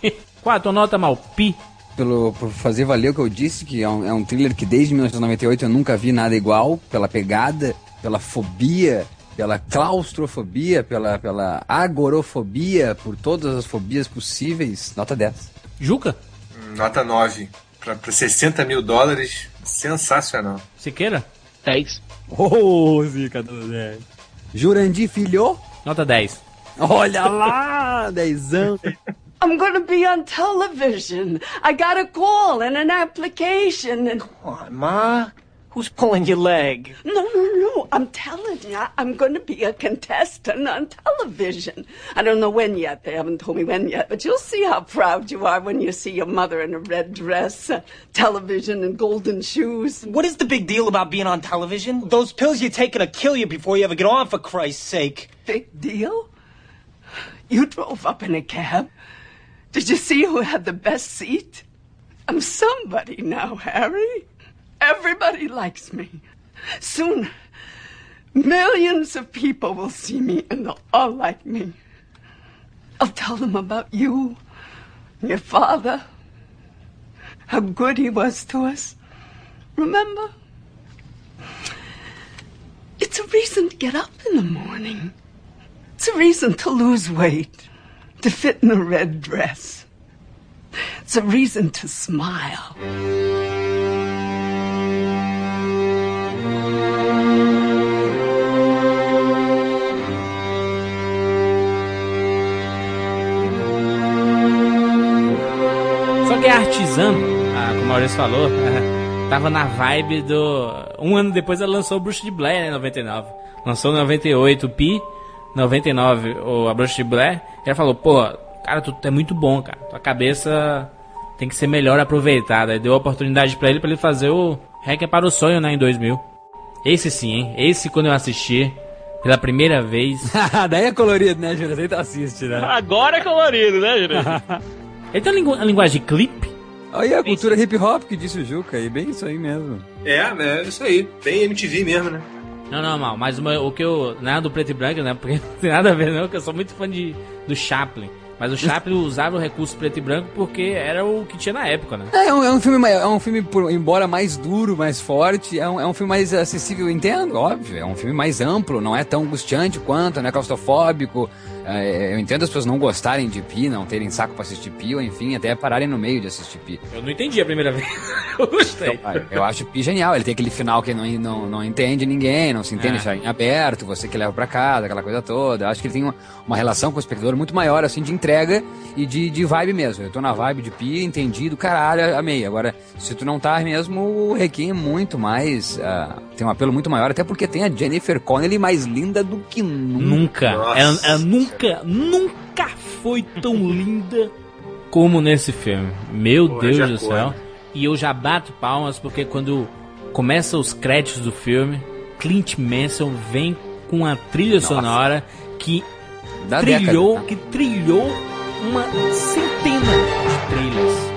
Tua nota, mal? Pi. Pelo, por fazer valer o que eu disse, que é um, é um thriller que desde 1998 eu nunca vi nada igual, pela pegada, pela fobia, pela claustrofobia, pela, pela agorofobia, por todas as fobias possíveis. Nota 10. Juca? Nota 9. Pra, pra 60 mil dólares, sensacional. Siqueira? 10. Ô, oh, Zica do 10. Jurandir Filho? Nota 10. Olha lá, dezão. I'm going to be on television. I got a call and an application and. Come on, Ma. Who's pulling your leg? No, no, no. I'm telling you, I'm going to be a contestant on television. I don't know when yet. They haven't told me when yet, but you'll see how proud you are when you see your mother in a red dress, uh, television, and golden shoes. What is the big deal about being on television? Those pills you're taking will kill you before you ever get on, for Christ's sake. Big deal? You drove up in a cab. Did you see who had the best seat? I'm somebody now, Harry. Everybody likes me. Soon, millions of people will see me and they'll all like me. I'll tell them about you, your father, how good he was to us. Remember? It's a reason to get up in the morning. It's a reason to lose weight, to fit in a red dress. It's a reason to smile. A artesã, ah, como o Maurício falou, tava na vibe do. Um ano depois ela lançou o Bruxa de Blair, né? 99. Lançou em 98 o Pi, 99 o A Bruxa de Blair. E ela falou, pô, cara, tu é muito bom, cara. Tua cabeça tem que ser melhor aproveitada. E deu a oportunidade pra ele pra ele fazer o Hack é para o Sonho, né? Em 2000. Esse sim, hein? Esse quando eu assisti pela primeira vez. Daí é colorido, né, Júlio? Você assiste, né? Agora é colorido, né, Jurandir? Ele tem uma lingu- a linguagem de clipe. Aí a cultura hip hop que disse o Juca, e bem isso aí mesmo. É, né? Isso aí. Bem MTV mesmo, né? Não, não, mal. Mas uma- o que eu. Não é do preto e branco, né? Porque não tem nada a ver, não, que eu sou muito fã de, do Chaplin. Mas o Chaplin usava o recurso preto e branco porque era o que tinha na época, né? É, é um, é um filme, é um filme por- embora mais duro, mais forte, é um, é um filme mais acessível, entendo, óbvio. É um filme mais amplo, não é tão angustiante quanto, não é claustrofóbico. É, eu entendo as pessoas não gostarem de Pi, não terem saco pra assistir Pi, ou enfim, até pararem no meio de assistir Pi. Eu não entendi a primeira vez. eu gostei. Ah, Eu acho Pi genial. Ele tem aquele final que não, não, não entende ninguém, não se entende, É. deixa em aberto, você que leva pra casa, aquela coisa toda. Eu acho que ele tem uma, uma relação com o espectador muito maior, assim, de entrega e de, de vibe mesmo. Eu tô na vibe de Pi, entendi do caralho, amei. Agora, se tu não tá mesmo, o Requiem é muito mais. ah, tem um apelo muito maior, até porque tem a Jennifer Connelly mais linda do que nunca. Nunca. Ela, ela nunca, nunca foi tão linda como nesse filme. Meu Porra, Deus do foi. céu. E eu já bato palmas porque quando começa os créditos do filme, Clint Mansell vem com a trilha sonora que Da trilhou, década, que trilhou uma centena de trilhas.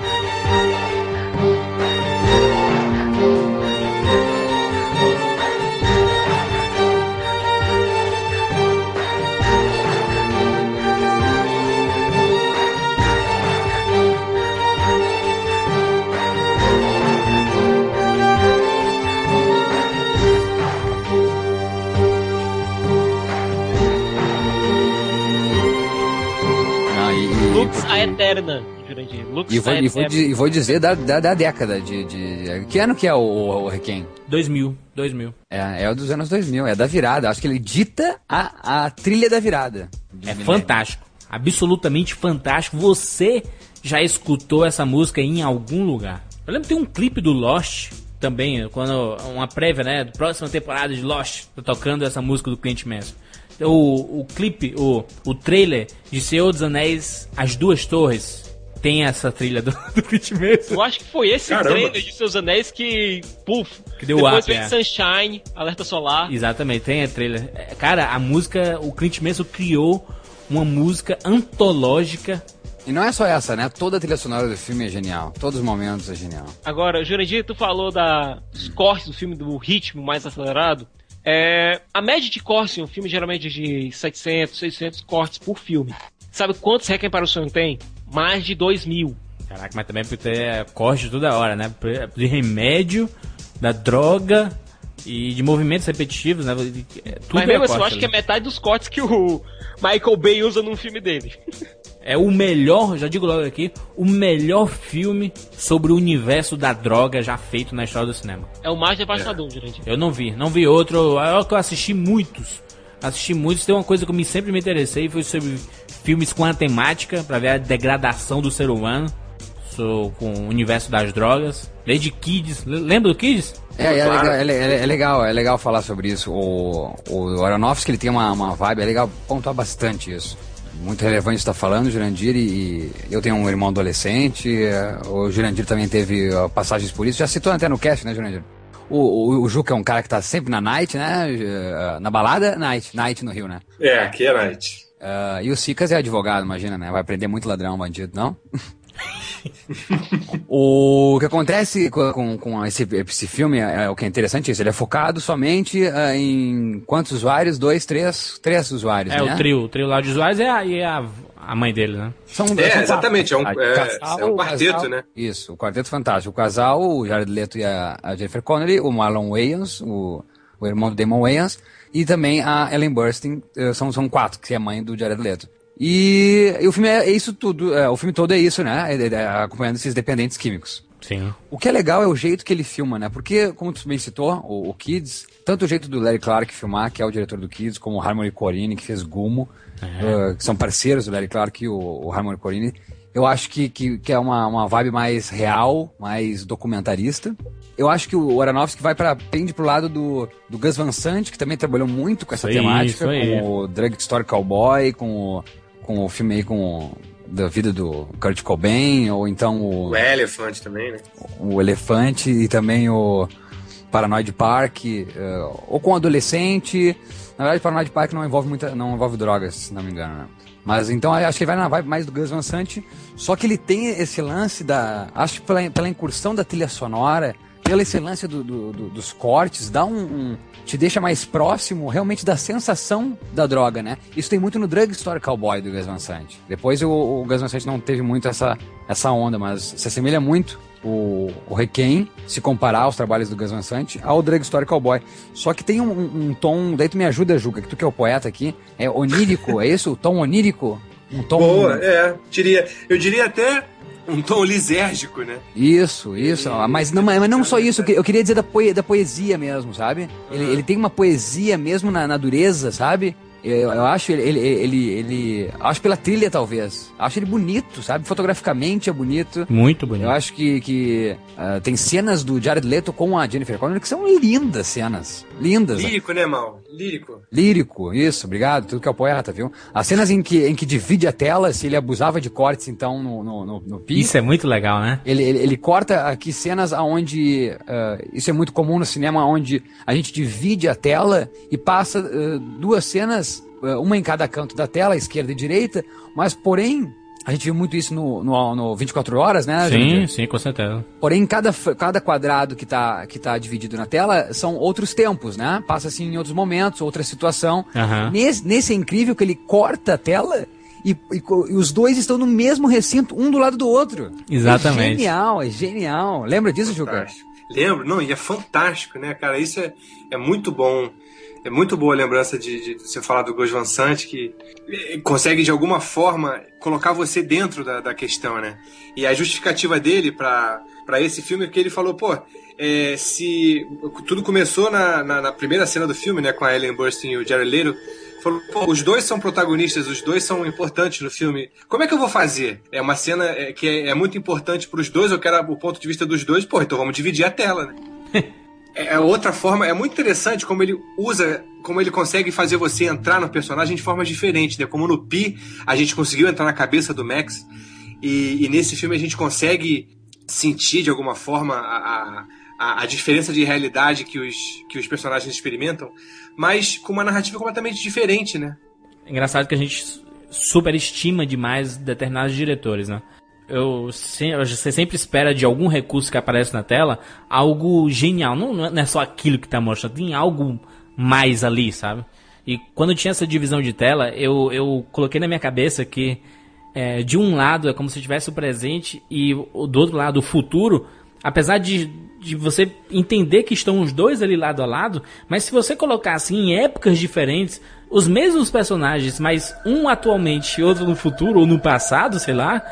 Eterna, Jurandir. Lux e vou, e vou, di- e vou dizer da, da, da década de, de- Que ano que é o, o, o Requiem? 2000, 2000. É, é o dos anos 2000, é da virada. Acho que ele dita a, a trilha da virada. É fantástico. Absolutamente fantástico. Você já escutou essa música em algum lugar? Eu lembro que tem um clipe do Lost também, quando uma prévia, né, da próxima temporada de Lost, tá tocando essa música do Clint Mansell. O, o clipe, o, o trailer de Senhor dos Anéis, As Duas Torres, tem essa trilha do, do Clint Mansell. Eu acho que foi esse Caramba. trailer de Seus Anéis que, puf, Que deu depois up, veio é. Sunshine, Alerta Solar. Exatamente, tem a trailer. É, Cara, a música, o Clint Mansell criou uma música antológica. E não é só essa, né? Toda a trilha sonora do filme é genial. Todos os momentos é genial. Agora, Jurandir, tu falou da, dos cortes do filme, do ritmo mais acelerado. É, a média de cortes em um filme geralmente é de 700, 600 cortes por filme. Sabe quantos Requiem para o Sonho tem? Mais de 2 mil. Caraca, mas também por ter corte toda hora, né? De remédio, da droga e de movimentos repetitivos, né? É, Tudo Mas é mesmo assim, eu corte acho que é metade dos cortes que o Michael Bay usa num filme dele. É o melhor, já digo logo aqui, o melhor filme sobre o universo da droga já feito na história do cinema. É o mais devastador, Jurandir. Eu não vi, não vi outro. É que eu assisti muitos. Assisti muitos. Tem uma coisa que eu me, sempre me interessei, foi sobre filmes com a temática, pra ver a degradação do ser humano. Sou com o universo das drogas. Desde Kids. Lembra do Kids? É, é, legal, é, é- é legal, é legal falar sobre isso. O, o Aronofsky ele tem uma, uma vibe, é legal pontuar bastante isso. Muito relevante estar falando, Jurandir, e, eu tenho um irmão adolescente, é, o Jurandir também teve passagens por isso, já citou até no cast, né, Jurandir? O, o, o Juca é um cara que tá sempre na night, né? eh, Na balada, night. Night no Rio, né? É, aqui é night. Ah, e o Sicas é advogado, imagina, né? Vai prender muito ladrão, bandido, não? o que acontece com, com, com esse, esse filme, é, é o que é interessante, é isso. Ele é focado somente ah, em quantos usuários? Dois, três? Três usuários, É, né? o trio. O trio lá de usuários é a, e a, a mãe dele, né? São, É, são quatro. exatamente, é um- Ah, é- casal, é um quarteto, casal- né? Isso, o quarteto fantástico. O casal, o Jared Leto e a, a Jennifer Connelly, o Marlon Wayans, o, o irmão do Damon Wayans, e também a Ellen Burstyn, eh, são, são quatro, que é a mãe do Jared Leto. E, e o filme é, é isso tudo, é, o filme todo é isso, né? É- é- acompanhando esses dependentes químicos. Sim. O que é legal é o jeito que ele filma, né? Porque, como tu bem citou, o, o Kids, tanto o jeito do Larry Clark filmar, que é o diretor do Kids, como o Harmony Corine, que fez Gumo, eh, que são parceiros do Larry Clark e o, o Harmony Corine, Eu acho que, que, que é uma, uma vibe mais real, mais documentarista. Eu acho que o Aronofsky vai para pende pro lado do, do Gus Van Sant, que também trabalhou muito com essa Isso aí, temática, aí. com o Drug Story Cowboy, com o, com o filme aí com da vida do Kurt Cobain, ou então o, O Elephant também, né? o Elefante e também o Paranoid Park, eh, ou com adolescente. Na verdade, Paranoid Park não envolve muita, não envolve drogas, se não me engano. Né? Mas então eu acho que ele vai na vibe mais do Gus Van Sant, só que ele tem esse lance da, acho que pela, pela incursão da trilha sonora, pelo esse lance do- do- do- dos cortes, dá um, um- te deixa mais próximo realmente da sensação da droga, né? Isso tem muito no Drug Story Cowboy do Gus Van Sant. Depois o, o Gus Van Sant não teve muito essa, essa onda, mas se assemelha muito o, o Requiem, se comparar aos trabalhos do Gus Van Sant, ao Drug Story Cowboy. Só que tem um, um- um tom, daí tu me ajuda, Juca, que tu que é o poeta aqui, é onírico, é isso? O tom onírico? Um tom... Boa, é. Diria, eu diria até um tom lisérgico, né? Isso, isso. Mas não, mas não só isso, eu que- eu queria dizer da, poe- da poesia mesmo, sabe? Ele, ele tem uma poesia mesmo na, na dureza, sabe? Eu, eu acho ele, ele, ele, ele- Acho pela trilha, talvez. Acho ele bonito, sabe? Fotograficamente é bonito. Muito bonito. Eu acho que, que ah, tem cenas do Jared Leto com a Jennifer Connelly que são lindas cenas. Lindas. Lírico, né, Mal? Lírico. Lírico, isso, obrigado, tudo que é o poeta, viu? As cenas em que, em que divide a tela, se ele abusava de cortes, então, no, no, no, no pique. Isso é muito legal, né? Ele, ele, ele corta aqui cenas onde. isso é muito comum no cinema, onde a gente divide a tela e passa ah, duas cenas, ah, uma em cada canto da tela, esquerda e direita, mas porém. A gente viu muito isso no, no, no 24 horas, né? Sim, sim, com certeza. Porém, cada, cada quadrado que tá, que tá dividido na tela são outros tempos, né? Passa assim em outros momentos, outra situação. Aham. Nesse, nesse é incrível que ele corta a tela e, e e os dois estão no mesmo recinto, um do lado do outro. Exatamente. É genial, é genial. Lembra disso, Juca? Lembro, não, e é fantástico, né, cara? Isso é, é muito bom. É muito boa a lembrança de, de você falar do Gus Van Sant, que eh, consegue de alguma forma colocar você dentro da, da questão, né? E a justificativa dele pra esse filme é que ele falou, pô, é, se tudo começou na, na, na primeira cena do filme, né, com a Ellen Burstyn e o Jared Leto, falou, pô, os dois são protagonistas, os dois são importantes no filme. Como é que eu vou fazer? É uma cena é, que é, é muito importante pros dois, eu quero o ponto de vista dos dois, pô, então vamos dividir a tela, né? É é outra forma, é muito interessante como ele usa, como ele consegue fazer você entrar no personagem de formas diferentes, né? Como no Pi, a gente conseguiu entrar na cabeça do Max, e, e nesse filme a gente consegue sentir de alguma forma a, a, a diferença de realidade que os, que os personagens experimentam, mas com uma narrativa completamente diferente, né? Engraçado que a gente superestima demais determinados diretores, né? Eu, você sempre espera de algum recurso que aparece na tela algo genial. Não, não é só aquilo que tá mostrando, tem algo mais ali, sabe? E quando tinha essa divisão de tela, eu, eu coloquei na minha cabeça que é, de um lado é como se tivesse o presente e do outro lado o futuro, apesar de, de você entender que estão os dois ali lado a lado, mas se você colocar assim em épocas diferentes, os mesmos personagens, mas um atualmente e outro no futuro ou no passado, sei lá,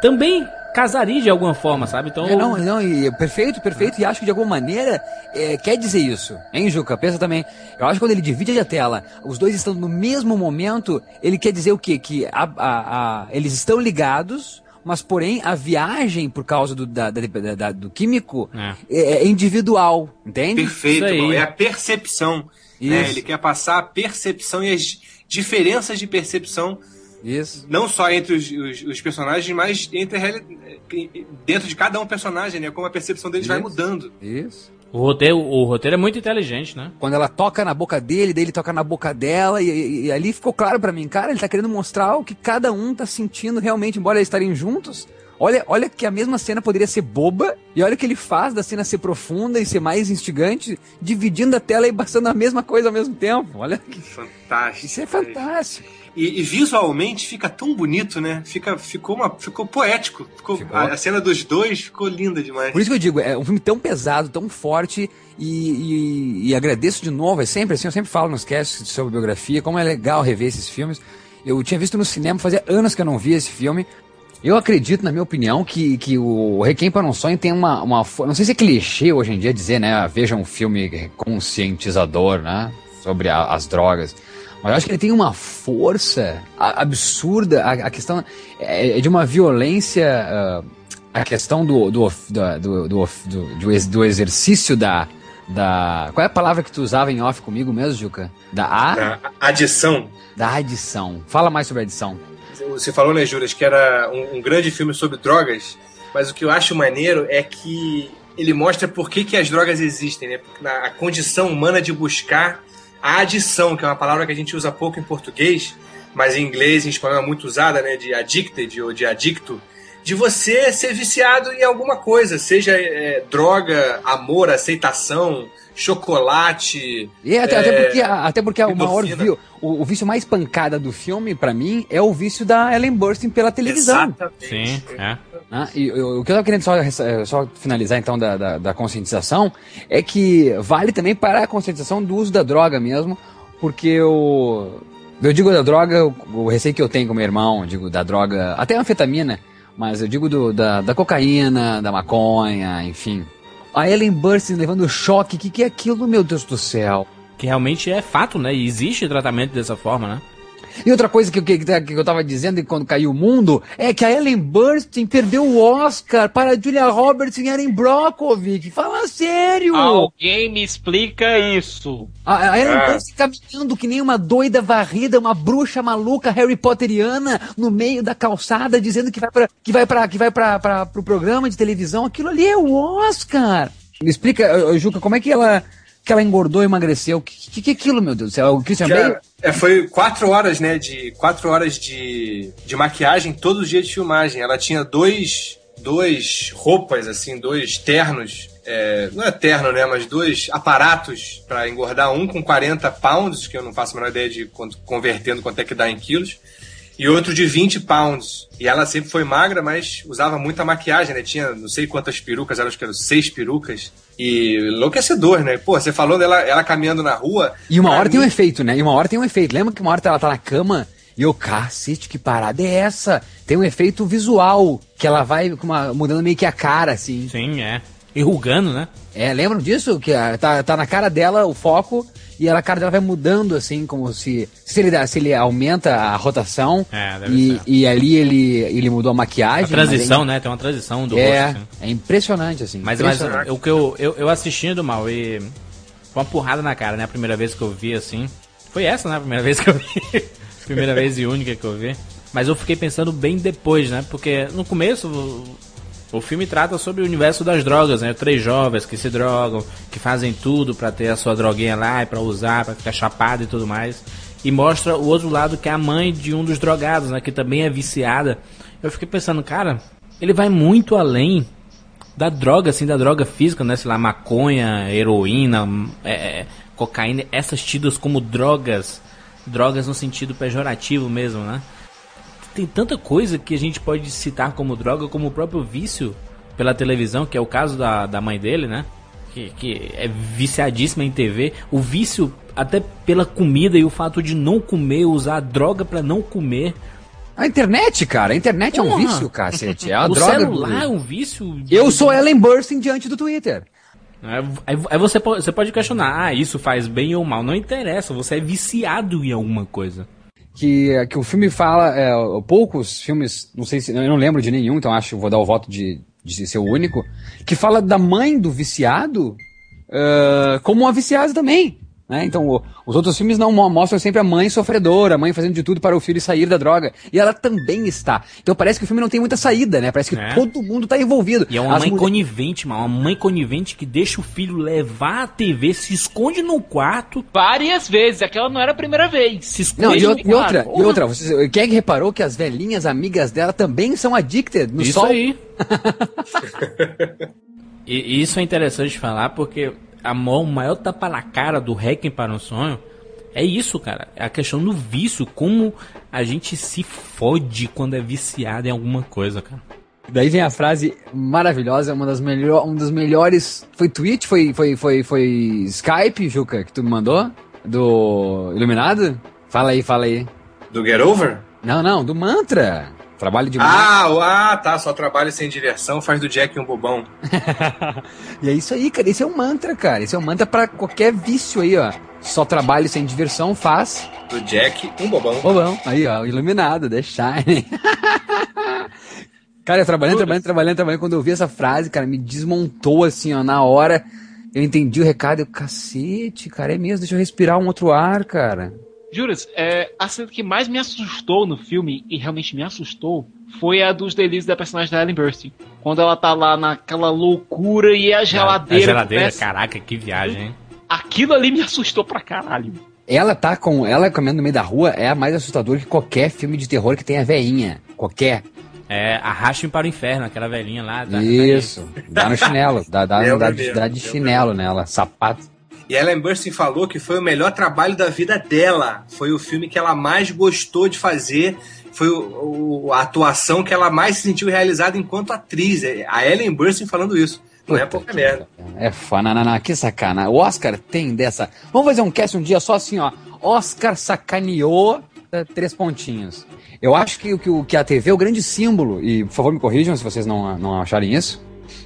também casaria de alguma forma, sabe? Então, É, não, não, e é perfeito, perfeito, e acho que de alguma maneira é, quer dizer isso, hein, Juca? Pensa também. Eu acho que quando ele divide a tela, os dois estão no mesmo momento, ele quer dizer o quê? Que a- a- a- eles estão ligados, mas porém a viagem, por causa do, da- da- da- do químico, é, é individual, entende? Perfeito, é a percepção. Né? Ele quer passar a percepção e as diferenças de percepção. Isso. Não só entre os, os- os personagens, mas entre dentro de cada um personagem, né? Como a percepção deles vai Isso. mudando. Isso. o roteiro, o roteiro é muito inteligente, né? Quando ela toca na boca dele, daí ele toca na boca dela, e, e- e ali ficou claro pra mim, cara, ele tá querendo mostrar o que cada um tá sentindo realmente, embora eles estarem juntos. Olha, olha que a mesma cena poderia ser boba, e olha o que ele faz da cena ser profunda e ser mais instigante, dividindo a tela e passando a mesma coisa ao mesmo tempo. Olha que Fantástico. Isso é fantástico. E, e visualmente fica tão bonito, né? Fica, ficou, uma, ficou poético. Ficou, A, a cena dos dois ficou linda demais. Por isso que eu digo, é um filme tão pesado, tão forte, e, e- e agradeço de novo, é sempre assim, eu sempre falo nos casts sobre biografia, como é legal rever esses filmes. Eu tinha visto no cinema, fazia anos que eu não via esse filme. Eu acredito, na minha opinião, que, que o Requiem para um Sonho tem uma, uma... Não sei se é clichê hoje em dia dizer, né? Veja um filme conscientizador, né? Sobre a- as drogas. Mas eu acho que ele tem uma força absurda. A, a questão é, é de uma violência. ah, a questão do, do, da- do, do, do, do ex- do exercício da, da. Qual é a palavra que tu usava em off comigo mesmo, Juca? Da A? A adição. Da adição. Fala mais sobre a adição. Você falou, né, Juras, que era um, um grande filme sobre drogas, mas o que eu acho maneiro é que ele mostra por que, que as drogas existem, né? Na- a condição humana de buscar a adição, que é uma palavra que a gente usa pouco em português, mas em inglês, em espanhol é muito usada, né? De addicted ou de adicto, de você ser viciado em alguma coisa, seja é, droga, amor, aceitação, chocolate. E até, é, até porque, até porque o maior o, o vício mais pancada do filme, pra mim, é o vício da Ellen Burstyn pela televisão. Exatamente. Sim, é. né? E o que eu tava querendo só, ressa- só finalizar então da, da, da conscientização é que vale também para a conscientização do uso da droga mesmo, porque eu, eu digo da droga, o, o receio que eu tenho com meu irmão, digo da droga, até a anfetamina, mas eu digo do, da, da cocaína, da maconha, enfim. A Ellen Burstyn levando choque, o que, que é aquilo, meu Deus do céu? Que realmente é fato, né? E existe tratamento dessa forma, né? E outra coisa que, eu- que, que eu tava dizendo quando caiu o mundo é que a Ellen Burstyn perdeu o Oscar para a Julia Roberts e Erin Brockovich. Fala sério! Alguém me explica isso. A, a Ellen Ah. Burstyn caminhando que nem uma doida varrida, uma bruxa maluca Harry Potteriana no meio da calçada dizendo que vai para que vai para que vai para para pro programa de televisão. Aquilo ali é o Oscar. Me explica, Juca, como é que ela que ela engordou e emagreceu? O que, que que é aquilo, meu Deus do céu? O Christian Bale? É, foi quatro horas, né? De quatro horas de, de maquiagem todos os dias de filmagem. Ela tinha dois, dois roupas, assim, dois ternos. é, não é terno, né? Mas dois aparatos pra engordar. Um com 40 pounds, que eu não faço a menor ideia de quanto, convertendo quanto é que dá em quilos. E outro de 20 pounds. E ela sempre foi magra, mas usava muita maquiagem, né? Tinha não sei quantas perucas, elas que eram seis perucas. E enlouquecedor, né? Pô, você falou dela ela caminhando na rua. E uma hora tem um mim- efeito, né? E uma hora tem um efeito. Lembra que uma hora ela tá na cama e eu, cacete, que parada é essa? Tem um efeito visual, que ela vai com uma- mudando meio que a cara, assim. Sim, é. E rugando, né? É, lembram disso? Que ah, tá, tá na cara dela o foco e ela, a cara dela vai mudando, assim, como se. Se ele, dá- se ele aumenta a rotação É, deve e, ser. e ali ele, ele mudou a A maquiagem. transição, mas né? Tem uma transição do É, rosto. assim. é impressionante, assim. Mas, mas impressionante. o que eu, eu, eu assistindo mal e foi uma porrada na cara, né? A primeira vez que eu vi assim. Foi essa, né? A primeira vez que eu vi. primeira vez e única que eu vi. Mas eu fiquei pensando bem depois, né? Porque no começo o, filme trata sobre o universo das drogas, né? Três jovens que se drogam, que fazem tudo pra ter a sua droguinha lá e pra usar, pra ficar chapado e tudo mais. E mostra o outro lado que é a mãe de um dos drogados, né? Que também é viciada. Eu fiquei pensando, cara, ele vai muito além da droga, assim, da droga física, né? Sei lá, maconha, heroína, é, é, cocaína, essas tidas como drogas, drogas no sentido pejorativo mesmo, né? Tem tanta coisa que a gente pode citar como droga, como o próprio vício pela televisão, que é o caso da, da mãe dele, né? Que, que é viciadíssima em TV. O vício até pela comida e o fato de não comer, usar droga pra não comer. A internet, cara, a internet é um Porra! vício, cacete. É a o droga. celular é um vício. Eu sou Ellen Burstyn diante do Twitter. Aí, aí- aí você, pode, você pode questionar, ah, isso faz bem ou mal. Não interessa, você é viciado em alguma coisa. Que, que o filme fala, é, poucos filmes, não sei se, eu não lembro de nenhum, então acho que vou dar o voto de, de ser o único, que fala da mãe do viciado ah, como uma viciada também. Né? Então, o- os outros filmes não mo- mostram sempre a mãe sofredora, a mãe fazendo de tudo para o filho sair da droga. E ela também está. Então parece que o filme não tem muita saída, né? Parece que É. todo mundo está envolvido. E é uma As mãe mulher- conivente, mano. Uma mãe conivente que deixa o filho levar a TV, se esconde no quarto. Várias vezes, aquela não era a primeira vez. Se esconde Não, e, no o- e outra, quarto. e outra, você, quem é que reparou que as velhinhas amigas dela também são addicted no Isso sol? aí. e isso é interessante falar porque a maior, o maior tapa na cara do Requiem para um sonho é isso, cara. É a questão do vício. Como a gente se fode quando é viciado em alguma coisa, cara. Daí vem a frase maravilhosa, uma das melhor, um dos melhores. Foi tweet, foi, foi, foi, foi Skype, Juca, que tu me mandou? Do Iluminado? Fala aí, fala aí. Do Get Over? Não, não, do Mantra. Trabalho demais. Ah, ah, tá. Só trabalho sem diversão faz do Jack um bobão. E é isso aí, cara. Esse é um mantra, cara. Esse é um mantra pra qualquer vício aí, ó. Só trabalho sem diversão faz. Do Jack um bobão. Bobão. Aí, ó, iluminado, The Shine. cara, eu trabalhando, trabalhando, trabalhando, trabalhando. Quando eu vi essa frase, cara, me desmontou assim, ó, na hora. Eu entendi o recado. Eu, cacete, cara, é mesmo. Deixa eu respirar um outro ar, cara. Juras, é, a cena que mais me assustou no filme, e realmente me assustou, foi a dos delírios da personagem da Ellen Burstyn. Quando ela tá lá naquela loucura e a geladeira. A geladeira, começa- caraca, que viagem, hein? Aquilo ali me assustou pra caralho. Ela tá com. Ela caminhando no meio da rua é a mais assustadora que qualquer filme de terror que tenha veinha. Qualquer. É, arraste-me para o inferno, aquela velhinha lá. da- Isso. Dá no chinelo. Dá, dá, dá, mesmo, dá de chinelo nela. Sapato. E Ellen Burstyn falou que foi o melhor trabalho da vida dela. Foi o filme que ela mais gostou de fazer. Foi o- o- a atuação que ela mais se sentiu realizada enquanto atriz. A Ellen Burstyn falando isso. Não é pouca merda. É não, que sacana. O Oscar tem dessa. Vamos fazer um cast um dia só assim, ó. Oscar sacaneou eh, três pontinhos. Eu acho que, o- que a TV é o grande símbolo, e por favor me corrijam se vocês não, não acharem isso,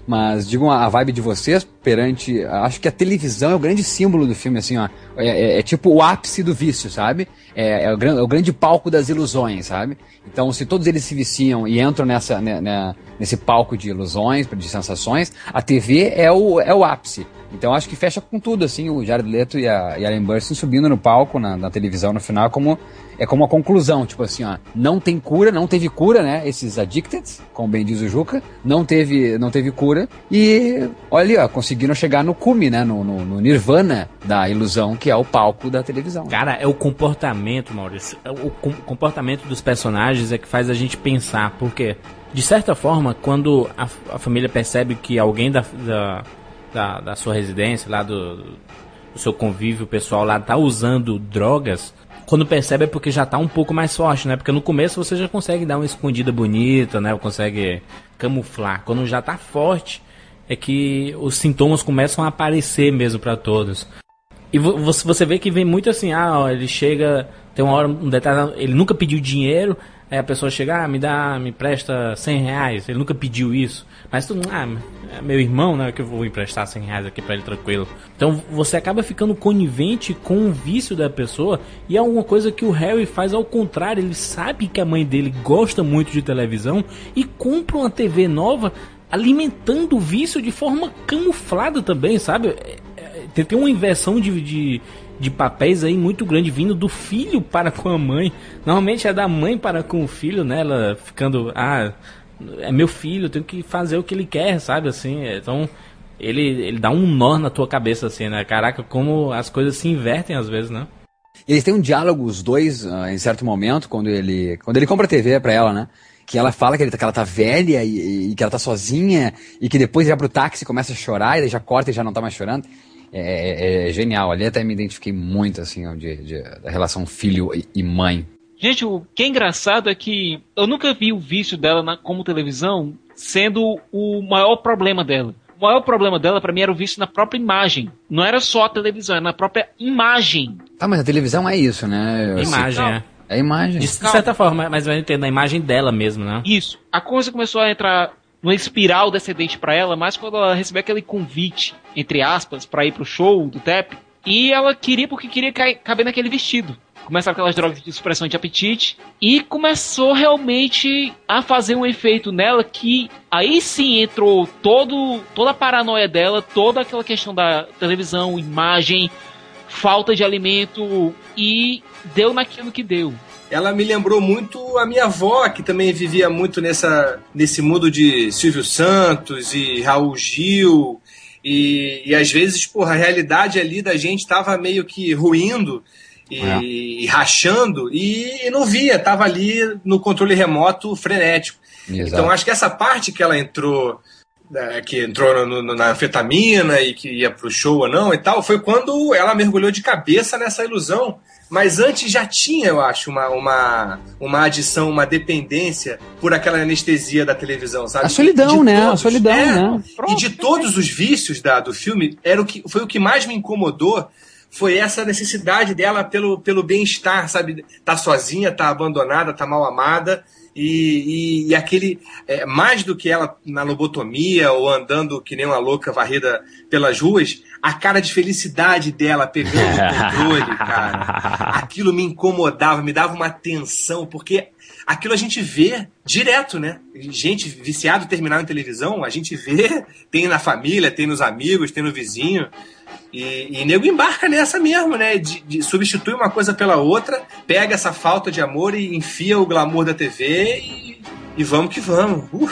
mas digam a, vibe de vocês perante. Acho que a televisão é o grande símbolo do filme, assim, ó. É, é- é tipo o ápice do vício, sabe? É, é o, é o grande palco das ilusões, sabe? Então, se todos eles se viciam e entram nessa, né, né, nesse palco de ilusões, de sensações, a TV é o, é o ápice. Então acho que fecha com tudo, assim, o Jared Leto e a, e a Burstyn subindo no palco, na, na televisão no final, como, é como uma conclusão, tipo assim, ó, não tem cura, não teve cura, né, esses addicted, como bem diz o Juca, não teve, não teve cura, e olha ali, ó, conseguiram chegar no cume, né, no, no, no nirvana da ilusão, que é o palco da televisão. Cara, é o comportamento, Maurício. É O com- comportamento dos personagens é que faz a gente pensar. Porque, de certa forma, quando a, a família percebe que alguém da, da, da, da sua residência, lá do, do seu convívio pessoal lá, tá usando drogas, quando percebe é porque já tá um pouco mais forte, né? Porque no começo você já consegue dar uma escondida bonita, né? Consegue camuflar. Quando já tá forte, é que os sintomas começam a aparecer mesmo pra todos. E vo- você vê que vem muito assim, ah, ele chega, tem uma hora, um detalhe, ele nunca pediu dinheiro, aí a pessoa chega, ah, me dá, me presta 100 reais, ele nunca pediu isso. Mas tu, ah, é meu irmão, né, que eu vou emprestar 100 reais aqui pra ele tranquilo. Então você acaba ficando conivente com o vício da pessoa, e é uma coisa que o Harry faz ao contrário, ele sabe que a mãe dele gosta muito de televisão, e compra uma TV nova, alimentando o vício de forma camuflada também, sabe? É- é- tem, tem uma inversão de, de, de papéis aí muito grande vindo do filho para com a mãe. Normalmente é da mãe para com o filho, né? Ela ficando, ah, é meu filho, tenho que fazer o que ele quer, sabe? Assim, então ele, ele dá um nó na tua cabeça, assim, né? Caraca, como as coisas se invertem às vezes, né? Eles têm um diálogo, os dois, ah, em certo momento, quando ele, quando ele compra a TV pra ela, né? Que ela fala que, ele, tá- que ela tá velha e, e que ela tá sozinha e que depois vai pro táxi começa a chorar e já corta e já não tá mais chorando. É, é- é genial. Ali até me identifiquei muito, assim, ó, de, de- da relação filho e, mãe. Gente, o que é engraçado é que eu nunca vi o vício dela na- como televisão sendo o maior problema dela. O maior problema dela, pra mim, era o vício na própria imagem. Não era só a televisão, era na própria imagem. Tá, mas a televisão é isso, né? Assim, Imagem, é. É imagem. De certa forma, mas vai entender a imagem dela mesmo, né? Isso. A coisa começou a entrar numa espiral descendente pra ela, mas quando ela recebeu aquele convite, entre aspas, pra ir pro show do Tep, e ela queria porque queria caber naquele vestido. Começaram aquelas drogas de supressão de apetite e começou realmente a fazer um efeito nela que aí sim entrou todo, toda a paranoia dela, toda aquela questão da televisão, imagem, falta de alimento e deu naquilo que deu. Ela me lembrou muito a minha avó, que também vivia muito nessa, nesse mundo de Silvio Santos e Raul Gil. E, e às vezes, porra, a realidade ali da gente tava meio que ruindo e, É. e rachando e, não via, tava ali no controle remoto frenético. Exato. Então acho que essa parte que ela entrou, né, que entrou no- no- na anfetamina e que ia pro show ou não e tal, foi quando ela mergulhou de cabeça nessa ilusão. Mas antes já tinha, eu acho, uma, uma, uma adição, uma dependência por aquela anestesia da televisão, sabe? A solidão, De né? A solidão, É. né? E de todos os vícios da, do filme, era o que, foi o que mais me incomodou foi essa necessidade dela pelo, pelo bem-estar, sabe? Tá sozinha, tá abandonada, tá mal amada. E, e, e aquele, é, mais do que ela na lobotomia ou andando que nem uma louca varrida pelas ruas, a cara de felicidade dela pegando o controle, cara. Aquilo me incomodava, me dava uma tensão, porque aquilo a gente vê direto, né? Gente viciado terminal em televisão, a gente vê, tem na família, tem nos amigos, tem no vizinho. E, e nego embarca nessa mesmo, né? De, de substitui uma coisa pela outra, pega essa falta de amor e enfia o glamour da TV e, e vamos que vamos. Uh.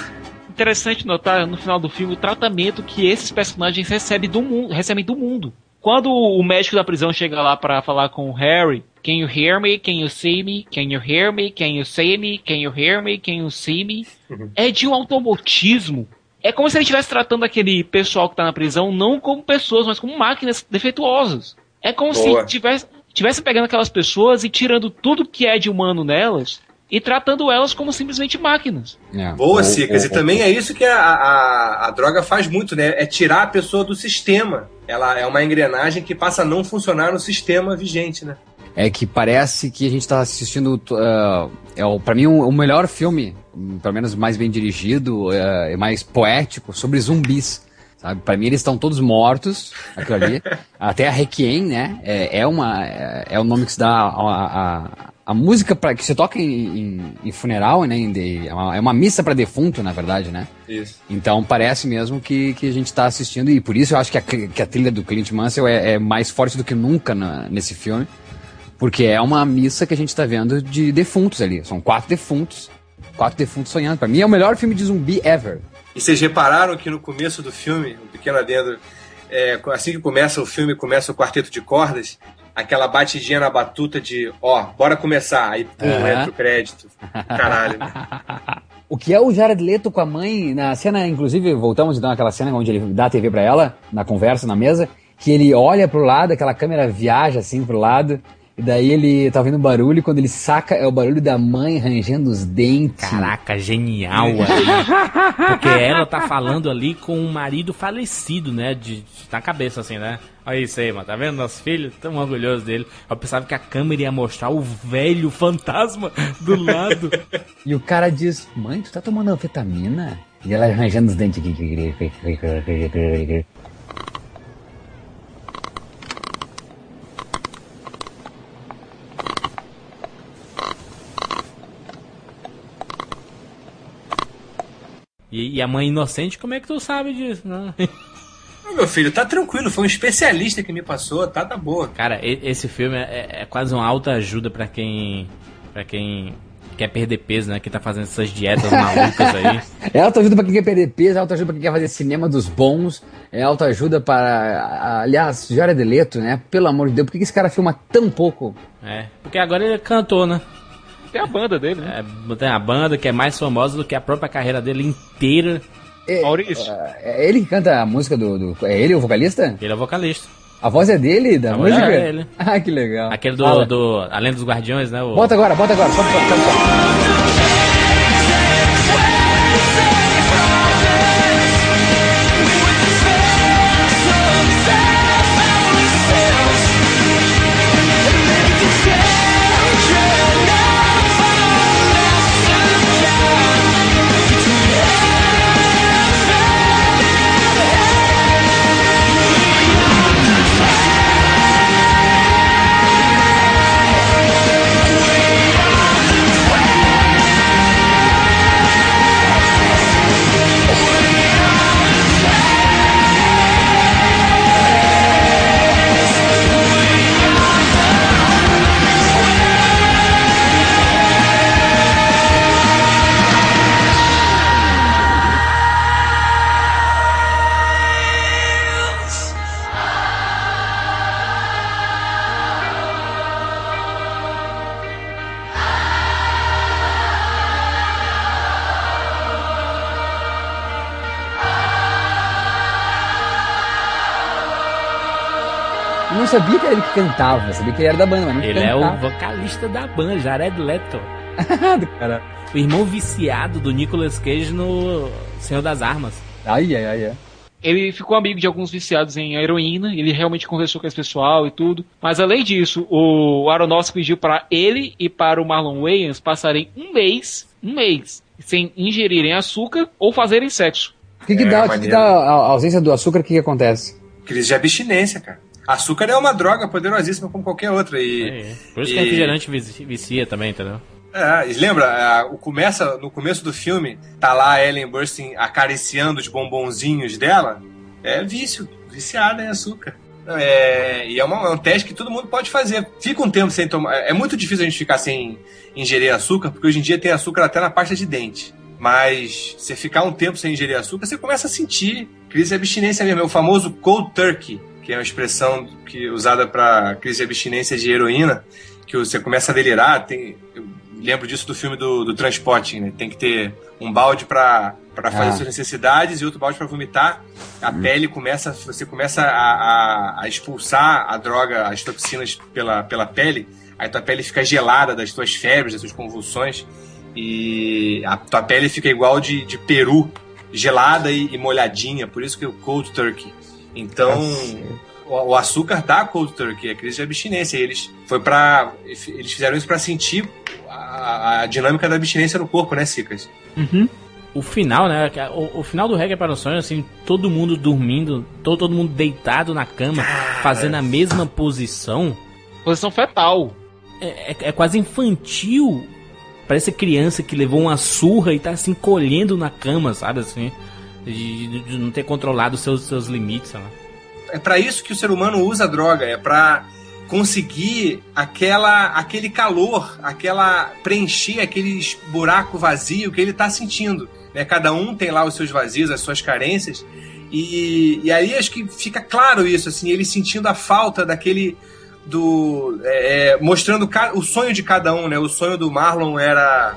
Interessante notar no final do filme o tratamento que esses personagens recebem do mundo, recebem do mundo. Quando o médico da prisão chega lá para falar com o Harry, Can you hear me? Can you see me? Can you hear me? Can you see me? Can you hear me? Can you see me? É de um automotismo. É como se ele estivesse tratando aquele pessoal que tá na prisão não como pessoas, mas como máquinas defeituosas. É como Boa. se tivesse, tivesse pegando aquelas pessoas e tirando tudo que é de humano nelas e tratando elas como simplesmente máquinas. Boa, Cicas. E também é isso que a, a, a droga faz muito, né? É tirar a pessoa do sistema. Ela é uma engrenagem que passa a não funcionar no sistema vigente, né? É que parece que a gente tá assistindo. Uh, é o, pra mim, o, o melhor filme, hum, pelo menos mais bem dirigido, uh, e mais poético, sobre zumbis. Sabe? Pra mim, eles estão todos mortos, aquilo ali. Até a Requiem, né? É, é, uma, é, é o nome que se dá a, a, a música pra, que se toca em, em, em funeral, né? em de- é, uma, é uma missa pra defunto, na verdade, né? Isso. Então parece mesmo que, que a gente tá assistindo, e por isso eu acho que a, que a trilha do Clint Mansell é, é mais forte do que nunca na- nesse filme. Porque é uma missa que a gente tá vendo de defuntos ali. São quatro defuntos. Quatro defuntos sonhando. Pra mim é o melhor filme de zumbi ever. E vocês repararam que no começo do filme, um pequeno adendo, é, assim que começa o filme, começa o quarteto de cordas, aquela batidinha na batuta de, ó, bora começar, aí pum, Aham. entra o crédito. Caralho. né? O que é o Jared Leto com a mãe, na cena, inclusive, voltamos então àquela cena onde ele dá a TV pra ela, na conversa, na mesa, que ele olha pro lado, aquela câmera viaja assim pro lado, e daí ele tá um barulho, e quando ele saca, é o barulho da mãe rangendo os dentes. Caraca, genial ali. Porque ela tá falando ali com um marido falecido, né? De, de- na cabeça, assim, né? Olha isso aí, mano. Tá vendo? Nosso filho, tão orgulhoso dele. Eu pensava que a câmera ia mostrar o velho fantasma do lado. E o cara diz, mãe, tu tá tomando anfetamina? E ela arranjando os dentes E, e a mãe inocente, como é que tu sabe disso? Não. Ô, Meu filho, tá tranquilo, foi um especialista que me passou, tá, tá boa. Cara, esse filme é, é quase uma alta ajuda pra quem. para quem quer perder peso, né? Que tá fazendo essas dietas malucas aí. É autoajuda pra quem quer perder peso, é autoajuda pra quem quer fazer cinema dos bons, é autoajuda para. Aliás, Jared Leto, né? Pelo amor de Deus, por que que esse cara filma tão pouco? É, porque agora ele cantou, né? Tem a banda dele, né? É, tem a banda que é mais famosa do que a própria carreira dele inteira. É, Maurício. É ele que canta a música do. do- é ele o vocalista? Ele é o vocalista. A voz é dele, da A voz música? é dele. Ah, que legal. Aquele do, Fala. do Além dos Guardiões, né? O... Bota agora, bota agora. Só, só, sabia que era ele que cantava, eu sabia que ele era da banda, mas não Ele é o cantava. vocalista da banda, Jared Leto. do cara. O irmão viciado do Nicolas Cage no Senhor das Armas. Ai, ai, ai, ai. ele ficou amigo de alguns viciados em heroína, ele realmente conversou com esse pessoal e tudo. Mas além disso, o Aronofsky pediu para ele e para o Marlon Wayans passarem um mês, um mês, sem ingerirem açúcar ou fazerem sexo. O que, que É, dá, o que, que dá a a ausência do açúcar? O que, que acontece? Crise de abstinência, cara. Açúcar é uma droga poderosíssima como qualquer outra. E, É, Por isso e- que refrigerante vici- vicia também, entendeu? É, e lembra, é, o começa, no começo do filme, tá lá a Ellen Burstyn acariciando os bombonzinhos dela. É vício, viciada em açúcar. É, e é, uma- é um teste que todo mundo pode fazer. Fica um tempo sem tomar. É muito difícil a gente ficar sem ingerir açúcar, porque hoje em dia tem açúcar até na pasta de dente. Mas você ficar um tempo sem ingerir açúcar, você começa a sentir crise de abstinência mesmo. É o famoso cold turkey, que é uma expressão que, usada para crise de abstinência de heroína, que você começa a delirar. Tem, eu lembro disso do filme do, do Transporting, né? Tem que ter um balde para para fazer Ah. suas necessidades e outro balde para vomitar. A pele começa, você começa a, a- a expulsar a droga, as toxinas pela, pela pele. Aí tua pele fica gelada das tuas febres, das tuas convulsões. E a tua pele fica igual de, de peru, gelada e, e molhadinha. Por isso que é o cold turkey. Então, o, o açúcar dá cold turkey, é crise de abstinência. Eles foi para eles fizeram isso para sentir a, a dinâmica da abstinência no corpo, né, Cicas? O final, né? a- O, o final do Reggae para o Sonho, assim, todo mundo dormindo, todo, todo mundo deitado na cama, fazendo a mesma posição. Posição fetal. É, é- é quase infantil. Parece criança que levou uma surra e tá se encolhendo na cama, sabe assim? De, de- não ter controlado seus, seus limites, sabe? É para isso que o ser humano usa a droga, é para conseguir aquela aquele calor, aquela preencher aquele buraco vazio que ele tá sentindo. Né? Cada um tem lá os seus vazios, as suas carências. E, e aí acho que fica claro isso, assim, ele sentindo a falta daquele do é, é, mostrando o sonho de cada um, né? O sonho do Marlon era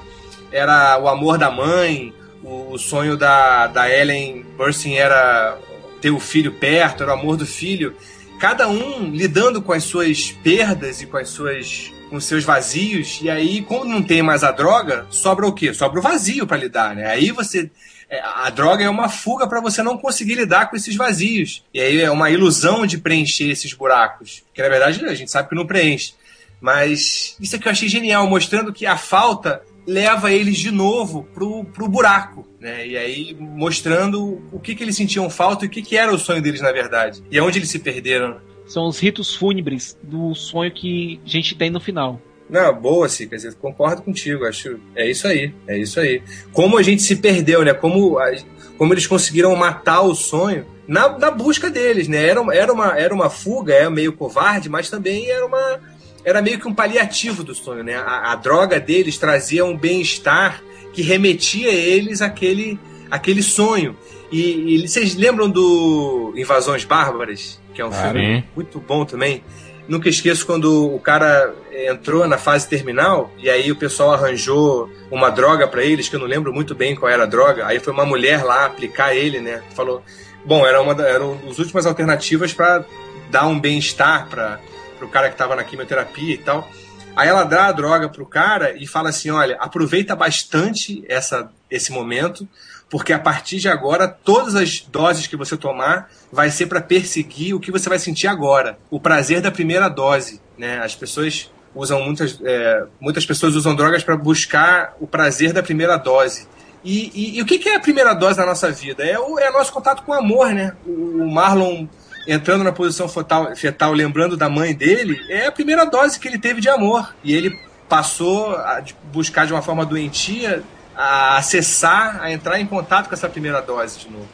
era o amor da mãe, o, sonho da, da Ellen Burstyn era ter o filho perto, era o amor do filho. Cada um lidando com as suas perdas e com as suas com seus vazios. E aí, quando não tem mais a droga, sobra o quê? Sobra o vazio para lidar, né? Aí você é, a droga é uma fuga para você não conseguir lidar com esses vazios. E aí é uma ilusão de preencher esses buracos, que na verdade a gente sabe que não preenche. Mas isso é que eu achei genial, mostrando que a falta leva eles de novo pro, pro buraco, né? E aí mostrando o que, que eles sentiam falta e o que, que era o sonho deles na verdade. E aonde eles se perderam. São os ritos fúnebres do sonho que a gente tem no final. Não, boa, Cica, eu concordo contigo, acho. É isso aí, é isso aí. Como a gente se perdeu, né? Como, a- como eles conseguiram matar o sonho na, na busca deles, né? Era, uma- era, uma, era uma fuga, é meio covarde, mas também era uma. Era meio que um paliativo do sonho, né? A, a droga deles trazia um bem-estar que remetia eles àquele, àquele sonho. E, e vocês lembram do Invasões Bárbaras? Que é um Claro. filme muito bom também. Nunca esqueço quando o cara entrou na fase terminal e aí o pessoal arranjou uma droga pra eles, que eu não lembro muito bem qual era a droga. Aí foi uma mulher lá aplicar ele, né? Falou. Bom, era uma da- eram as últimas alternativas pra dar um bem-estar para o cara que tava na quimioterapia e tal. Aí ela dá a droga pro cara e fala assim: olha, aproveita bastante essa, esse momento, porque a partir de agora, todas as doses que você tomar vai ser para perseguir o que você vai sentir agora. O prazer da primeira dose. Né? As pessoas usam muitas. é, muitas pessoas usam drogas para buscar o prazer da primeira dose. E, e- e o que, é a primeira dose na nossa vida? É o, é nosso contato com o amor, né? O, o Marlon entrando na posição fetal, fetal, lembrando da mãe dele, é a primeira dose que ele teve de amor. E ele passou a buscar de uma forma doentia a acessar, a entrar em contato com essa primeira dose de novo.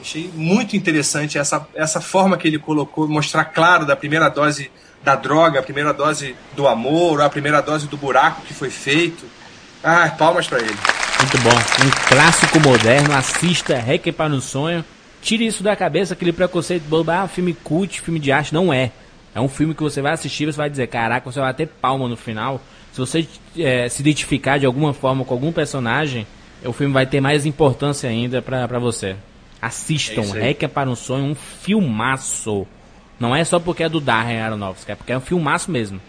Achei muito interessante essa, essa forma que ele colocou, mostrar claro da primeira dose da droga, a primeira dose do amor, a primeira dose do buraco que foi feito. Ah, palmas pra ele. Muito bom. Um clássico moderno. Assista Hacker para um Sonho. Tire isso da cabeça, aquele preconceito bobo. Ah, filme cult, filme de arte. Não é. É um filme que você vai assistir você vai dizer, caraca, você vai ter palma no final. Se você eh, se identificar de alguma forma com algum personagem, o filme vai ter mais importância ainda pra, pra você. Assistam, É. Hacker para um Sonho, um filmaço. Não é só porque é do Darren Aronofsky, é porque é um filmaço mesmo.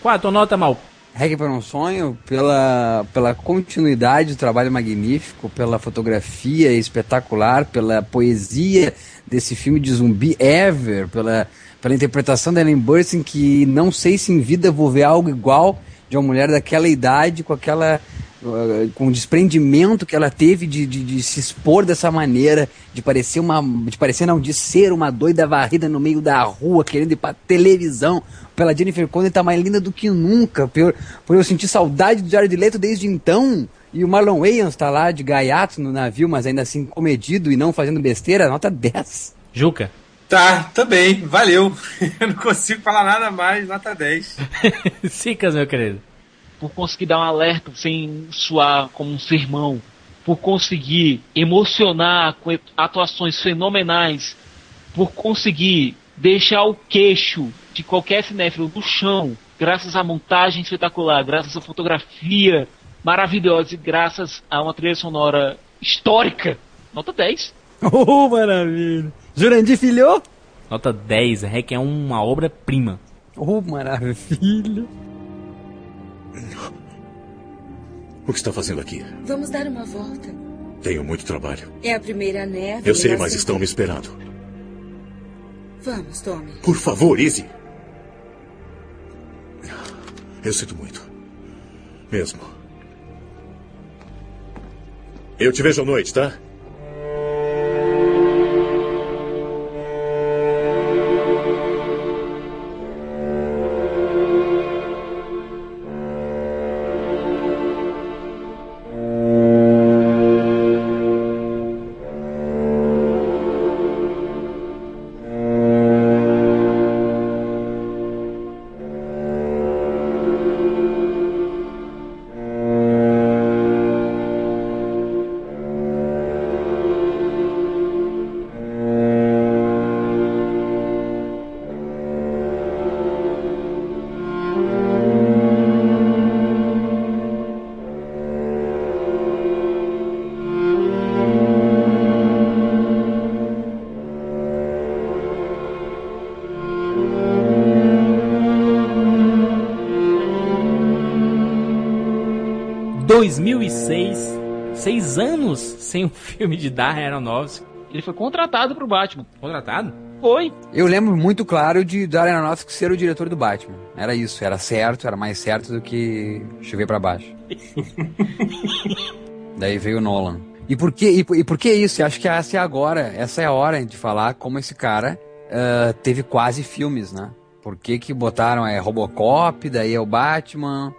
Qual a tua nota, Mal? Reggae para um Sonho pela, pela continuidade do trabalho magnífico, pela fotografia espetacular, pela poesia desse filme de zumbi ever, pela, pela interpretação da Ellen Burstyn, que não sei se em vida vou ver algo igual de uma mulher daquela idade, com aquela uh, com o desprendimento que ela teve de, de, de se expor dessa maneira, de parecer uma. de parecer não, de ser uma doida varrida no meio da rua, querendo ir pra televisão. Pela Jennifer Connelly tá mais linda do que nunca. Por, por eu sentir saudade do Jared Leto desde então. E o Marlon Wayans tá lá de gaiato no navio, mas ainda assim comedido e não fazendo besteira, nota 10. Juca. Tá, também, valeu. Eu não consigo falar nada mais, nota 10. Sicas, meu querido. por conseguir dar um alerta sem suar como um sermão, por conseguir emocionar com atuações fenomenais, por conseguir deixar o queixo de qualquer cinéfilo no chão, graças à montagem espetacular, graças à fotografia maravilhosa e graças a uma trilha sonora histórica. Nota 10. Oh, maravilha. Jurandir Filho? Nota 10, é que é uma obra-prima. Oh, maravilha. O que está fazendo aqui? Vamos dar uma volta. Tenho muito trabalho. É a primeira neve. Eu sei, a mas estão me esperando. Vamos, Tommy. Por favor, Izzy. Eu sinto muito. Mesmo. Eu te vejo à noite, tá? Sem um filme de Darren Aronofsky. Ele foi contratado pro Batman. Contratado? Foi. Eu lembro muito claro de Darren Aronofsky ser o diretor do Batman. Era isso, era certo, era mais certo do que chover pra baixo. Daí veio o Nolan. E por que, e, por- e por que isso? Eu acho que essa é agora, essa é a hora de falar como esse cara ah, teve quase filmes, né? Por que que botaram é Robocop, daí é o Batman,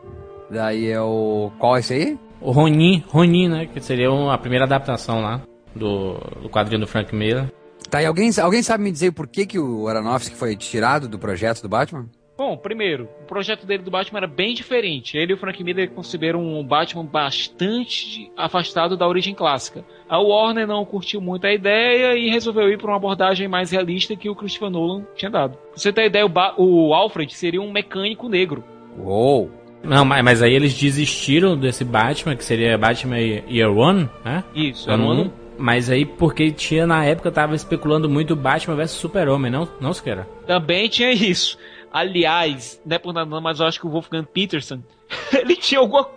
daí é o... qual é esse aí? O Ronin, Ronin, né? Que seria a primeira adaptação lá do, do quadrinho do Frank Miller. Tá, e alguém, alguém sabe me dizer por que que o Aronofsky foi tirado do projeto do Batman? Bom, primeiro, o projeto dele do Batman era bem diferente. Ele e o Frank Miller conceberam um Batman bastante afastado da origem clássica. A Warner não curtiu muito a ideia e resolveu ir para uma abordagem mais realista que o Christopher Nolan tinha dado. Pra você ter ideia, o, Ba- o Alfred seria um mecânico negro. Uou! Não, mas, aí eles desistiram desse Batman, que seria Batman Year One, né? Isso, um ano- Mas aí porque tinha na época tava especulando muito Batman vs Super-Homem, não? Não, Siqueira? Também tinha isso. Aliás, não é por nada mas eu acho que o Wolfgang Peterson, ele tinha alguma,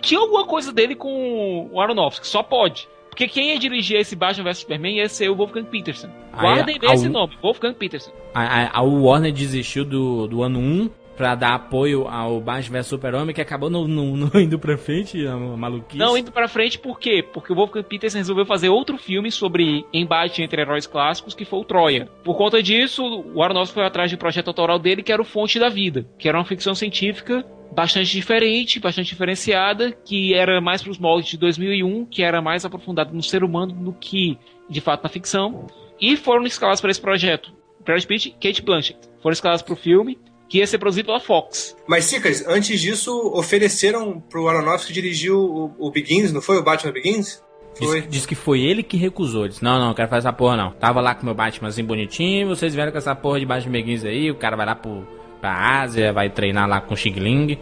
tinha alguma coisa dele com o Aronofsky, só pode. Porque quem ia dirigir esse Batman vs Superman ia ser o Wolfgang Peterson. Guardem bem esse nome, Wolfgang Peterson. A, a, a Warner desistiu do, do ano 1 pra dar apoio ao Batman vs Super-Homem, que acabou não, não, não indo pra frente, a maluquice. Não indo pra frente, por quê? Porque o Wolfgang Peterson resolveu fazer outro filme sobre embate entre heróis clássicos, que foi o Troia. Por conta disso, o Aronofsky foi atrás de um projeto autoral dele, que era o Fonte da Vida, que era uma ficção científica bastante diferente, bastante diferenciada, que era mais pros moldes de 2001, que era mais aprofundado no ser humano do que, de fato, na ficção. E foram escalados para esse projeto Brad Pitt e Kate Blanchett. Foram escalados pro filme, que ia ser produzido pela Fox. Mas, Cicas, antes disso, ofereceram pro Aronofsky dirigir o, o Begins, não foi? O Batman Begins? Diz, diz que foi ele que recusou. Disse, não, não, não quero fazer essa porra não. Tava lá com meu Batmanzinho bonitinho, vocês vieram com essa porra de Batman Begins aí, o cara vai lá pro, pra Ásia, vai treinar lá com o Xing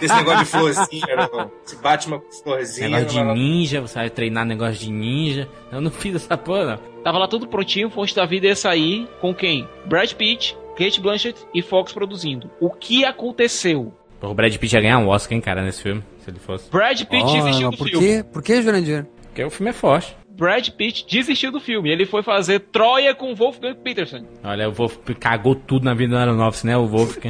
Esse negócio de florzinha, não. Esse Batman com florzinha. Negócio de ninja, você vai treinar negócio de ninja. Eu não fiz essa porra não. Tava lá tudo prontinho, Fonte da Vida ia sair com quem? Brad Pitt, Kate Blanchett e Fox produzindo. O que aconteceu? O Brad Pitt ia ganhar um Oscar, hein, cara, nesse filme, se ele fosse. Brad Pitt desistiu Oh, do por filme. quê? Por que, Jurandir? Porque o filme é forte. Brad Pitt desistiu do filme. Ele foi fazer Troia com Wolfgang Peterson. Olha, o Wolf cagou tudo na vida do Aronofsky, né? O Wolf. O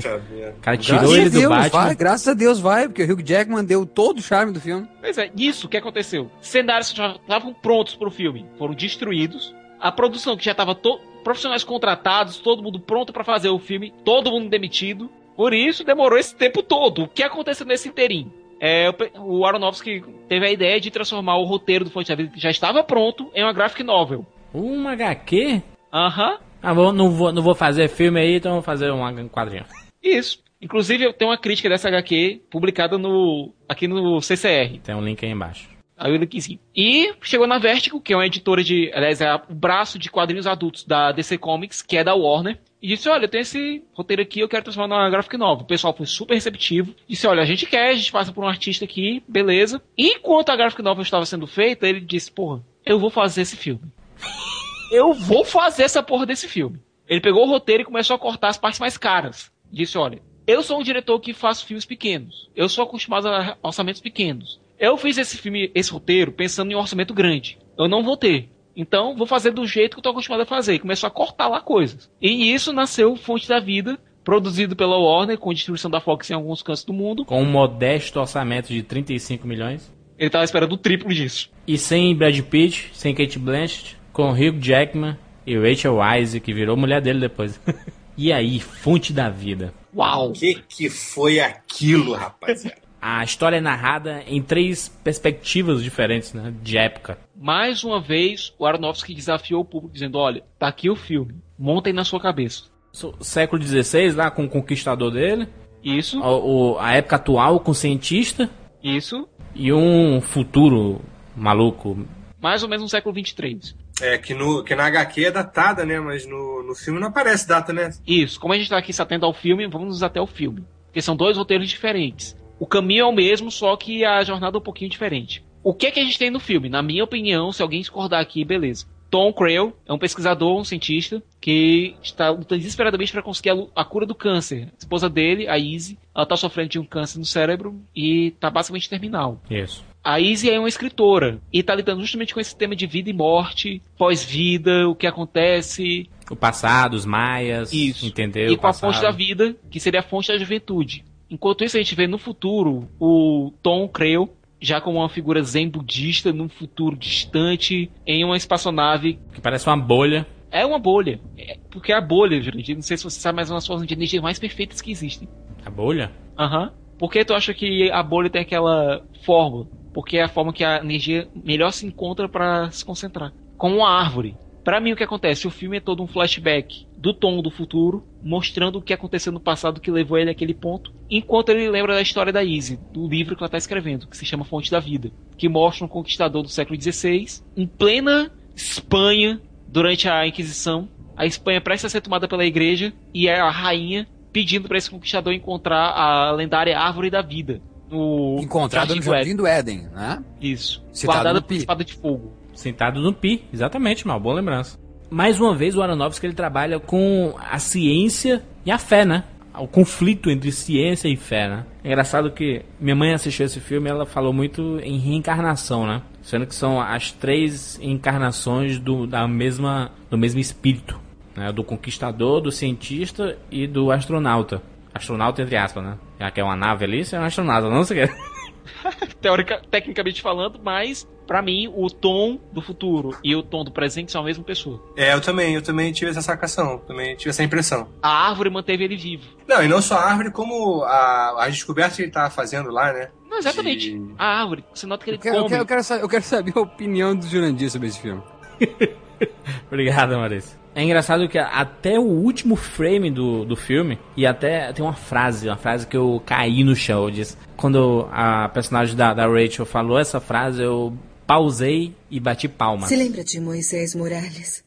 cara tirou Graças ele a do Deus, Batman. vai, graças a Deus vai, porque o Hugh Jackman deu todo o charme do filme. Pois é, isso que aconteceu. Cenários que já estavam prontos pro filme foram destruídos. A produção que já estava to- profissionais contratados, todo mundo pronto pra fazer o filme, todo mundo demitido. Por isso demorou esse tempo todo. O que aconteceu nesse inteirinho? É, o Aronofsky teve a ideia de transformar o roteiro do Fonte da Vida, que já estava pronto, em uma graphic novel. Uma HQ? Aham. Ah, vou, não, vou, não vou fazer filme aí, então vou fazer um quadrinho. Isso. Inclusive, eu tenho uma crítica dessa HQ publicada no aqui no CCR. Tem um link aí embaixo. Aí o linkzinho. E chegou na Vertigo, que é uma editora de. Aliás, é o braço de quadrinhos adultos da DC Comics, que é da Warner. E disse: Olha, eu tenho esse roteiro aqui, eu quero transformar numa graphic novel. O pessoal foi super receptivo. Disse: Olha, a gente quer, a gente passa por um artista aqui, beleza. E enquanto a graphic novel estava sendo feita, ele disse: Porra, eu vou fazer esse filme. eu vou fazer essa porra desse filme. Ele pegou o roteiro e começou a cortar as partes mais caras. Disse: Olha, eu sou um diretor que faço filmes pequenos. Eu sou acostumado a orçamentos pequenos. Eu fiz esse filme, esse roteiro, pensando em um orçamento grande. Eu não vou ter. Então, vou fazer do jeito que eu tô acostumado a fazer. E começou a cortar lá coisas. E isso nasceu Fonte da Vida, produzido pela Warner, com distribuição da Fox em alguns cantos do mundo. Com um modesto orçamento de 35 milhões. Ele tava esperando o triplo disso. E sem Brad Pitt, sem Kate Blanchett, com Hugh Jackman e Rachel Wise, que virou mulher dele depois. e aí, Fonte da Vida. Uau! O que, que foi aquilo, rapaziada? A história é narrada em três perspectivas diferentes, né? De época. Mais uma vez, o Aronofsky desafiou o público, dizendo: Olha, tá aqui o filme. Montem na sua cabeça. So- Século XVI, lá com o conquistador dele. Isso. O, o- a época atual com o cientista. Isso. E um futuro maluco. Mais ou menos no século 23. É, que, no, que na HQ é datada, né? Mas no, no filme não aparece data, né? Isso. Como a gente tá aqui se atendo ao filme, vamos até o filme. Porque são dois roteiros diferentes. O caminho é o mesmo, só que a jornada é um pouquinho diferente. O que é que a gente tem no filme? Na minha opinião, se alguém discordar aqui, beleza. Tom Creel é um pesquisador, um cientista, que está lutando desesperadamente para conseguir a, a cura do câncer. A esposa dele, a Izzy, ela tá sofrendo de um câncer no cérebro e tá basicamente terminal. Isso. A Izzy é uma escritora e tá lidando justamente com esse tema de vida e morte, pós-vida, o que acontece, O passado, os maias. Isso. Entendeu? e com a fonte da vida, que seria a fonte da juventude. Enquanto isso, a gente vê no futuro o Tom Creel já como uma figura zen budista num futuro distante, em uma espaçonave. Que parece uma bolha. É uma bolha. É- porque é a bolha, gente. Não sei se você sabe, mas é uma das formas de energia mais perfeitas que existem. A bolha? Aham. Por que tu acha que a bolha tem aquela forma? Porque é a forma que a energia melhor se encontra para se concentrar. Como uma árvore. Pra mim, o que acontece? O filme é todo um flashback do Tom do futuro, mostrando o que aconteceu no passado que levou ele àquele ponto, enquanto ele lembra da história da Izzy, do livro que ela tá escrevendo, que se chama Fonte da Vida, que mostra um conquistador do século XVI, em plena Espanha, durante a Inquisição. A Espanha presta a ser tomada pela igreja e é a rainha pedindo para esse conquistador encontrar a lendária Árvore da Vida. No Encontrado no Jardim do Éden, né? Isso. Citado Guardada por espada de fogo. Sentado no Pi, exatamente, mal, boa lembrança. Mais uma vez, o Aronofsky ele trabalha com a ciência e a fé, né? O conflito entre ciência e fé, né? É engraçado que minha mãe assistiu esse filme e ela falou muito em reencarnação, né? Sendo que são as três encarnações do, da mesma, do mesmo espírito, né? Do conquistador, do cientista e do astronauta. Astronauta entre aspas, né? Já que é uma nave ali, você é um astronauta, não sei o que. Teórica, tecnicamente falando, mas pra mim o Tom do futuro e o Tom do presente são a mesma pessoa. É, eu também, eu também tive essa sacação, também tive essa impressão. A árvore manteve ele vivo. Não, e não só a árvore, como a, as descobertas que ele tava fazendo lá, né? Não, exatamente. A árvore. Você nota que ele Eu quero, eu, quero, eu, quero saber, eu quero saber a opinião do Jurandir sobre esse filme. Obrigado, Maurício. É engraçado que até o último frame do, do filme, e até tem uma frase, uma frase que eu caí no chão. Eu disse, quando a personagem da, da Rachel falou essa frase, eu pausei e bati palmas. Se lembra de Moisés Morales?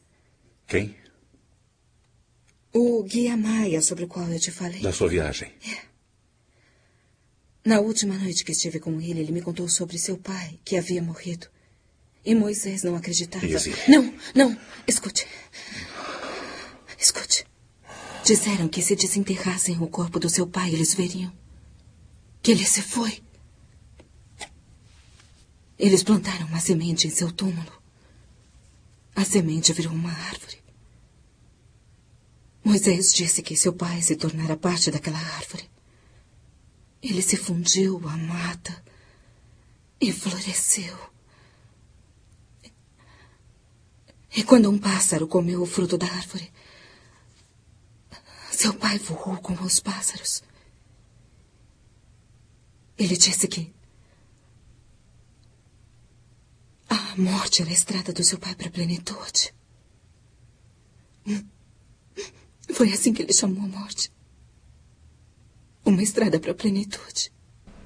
Quem? O guia maia sobre o qual eu te falei? Da sua viagem. Na última noite que estive com ele, ele me contou sobre seu pai, que havia morrido. E Moisés não acreditava. Izzy. Não, não, escute. Escute. Disseram que se desenterrassem o corpo do seu pai, eles veriam. que ele se foi. Eles plantaram uma semente em seu túmulo. A semente virou uma árvore. Moisés disse que seu pai se tornara parte daquela árvore. Ele se fundiu à mata e floresceu. E quando um pássaro comeu o fruto da árvore, seu pai voou com os pássaros. Ele disse que a morte era a estrada do seu pai para a plenitude. Foi assim que ele chamou a morte. Uma estrada para a plenitude.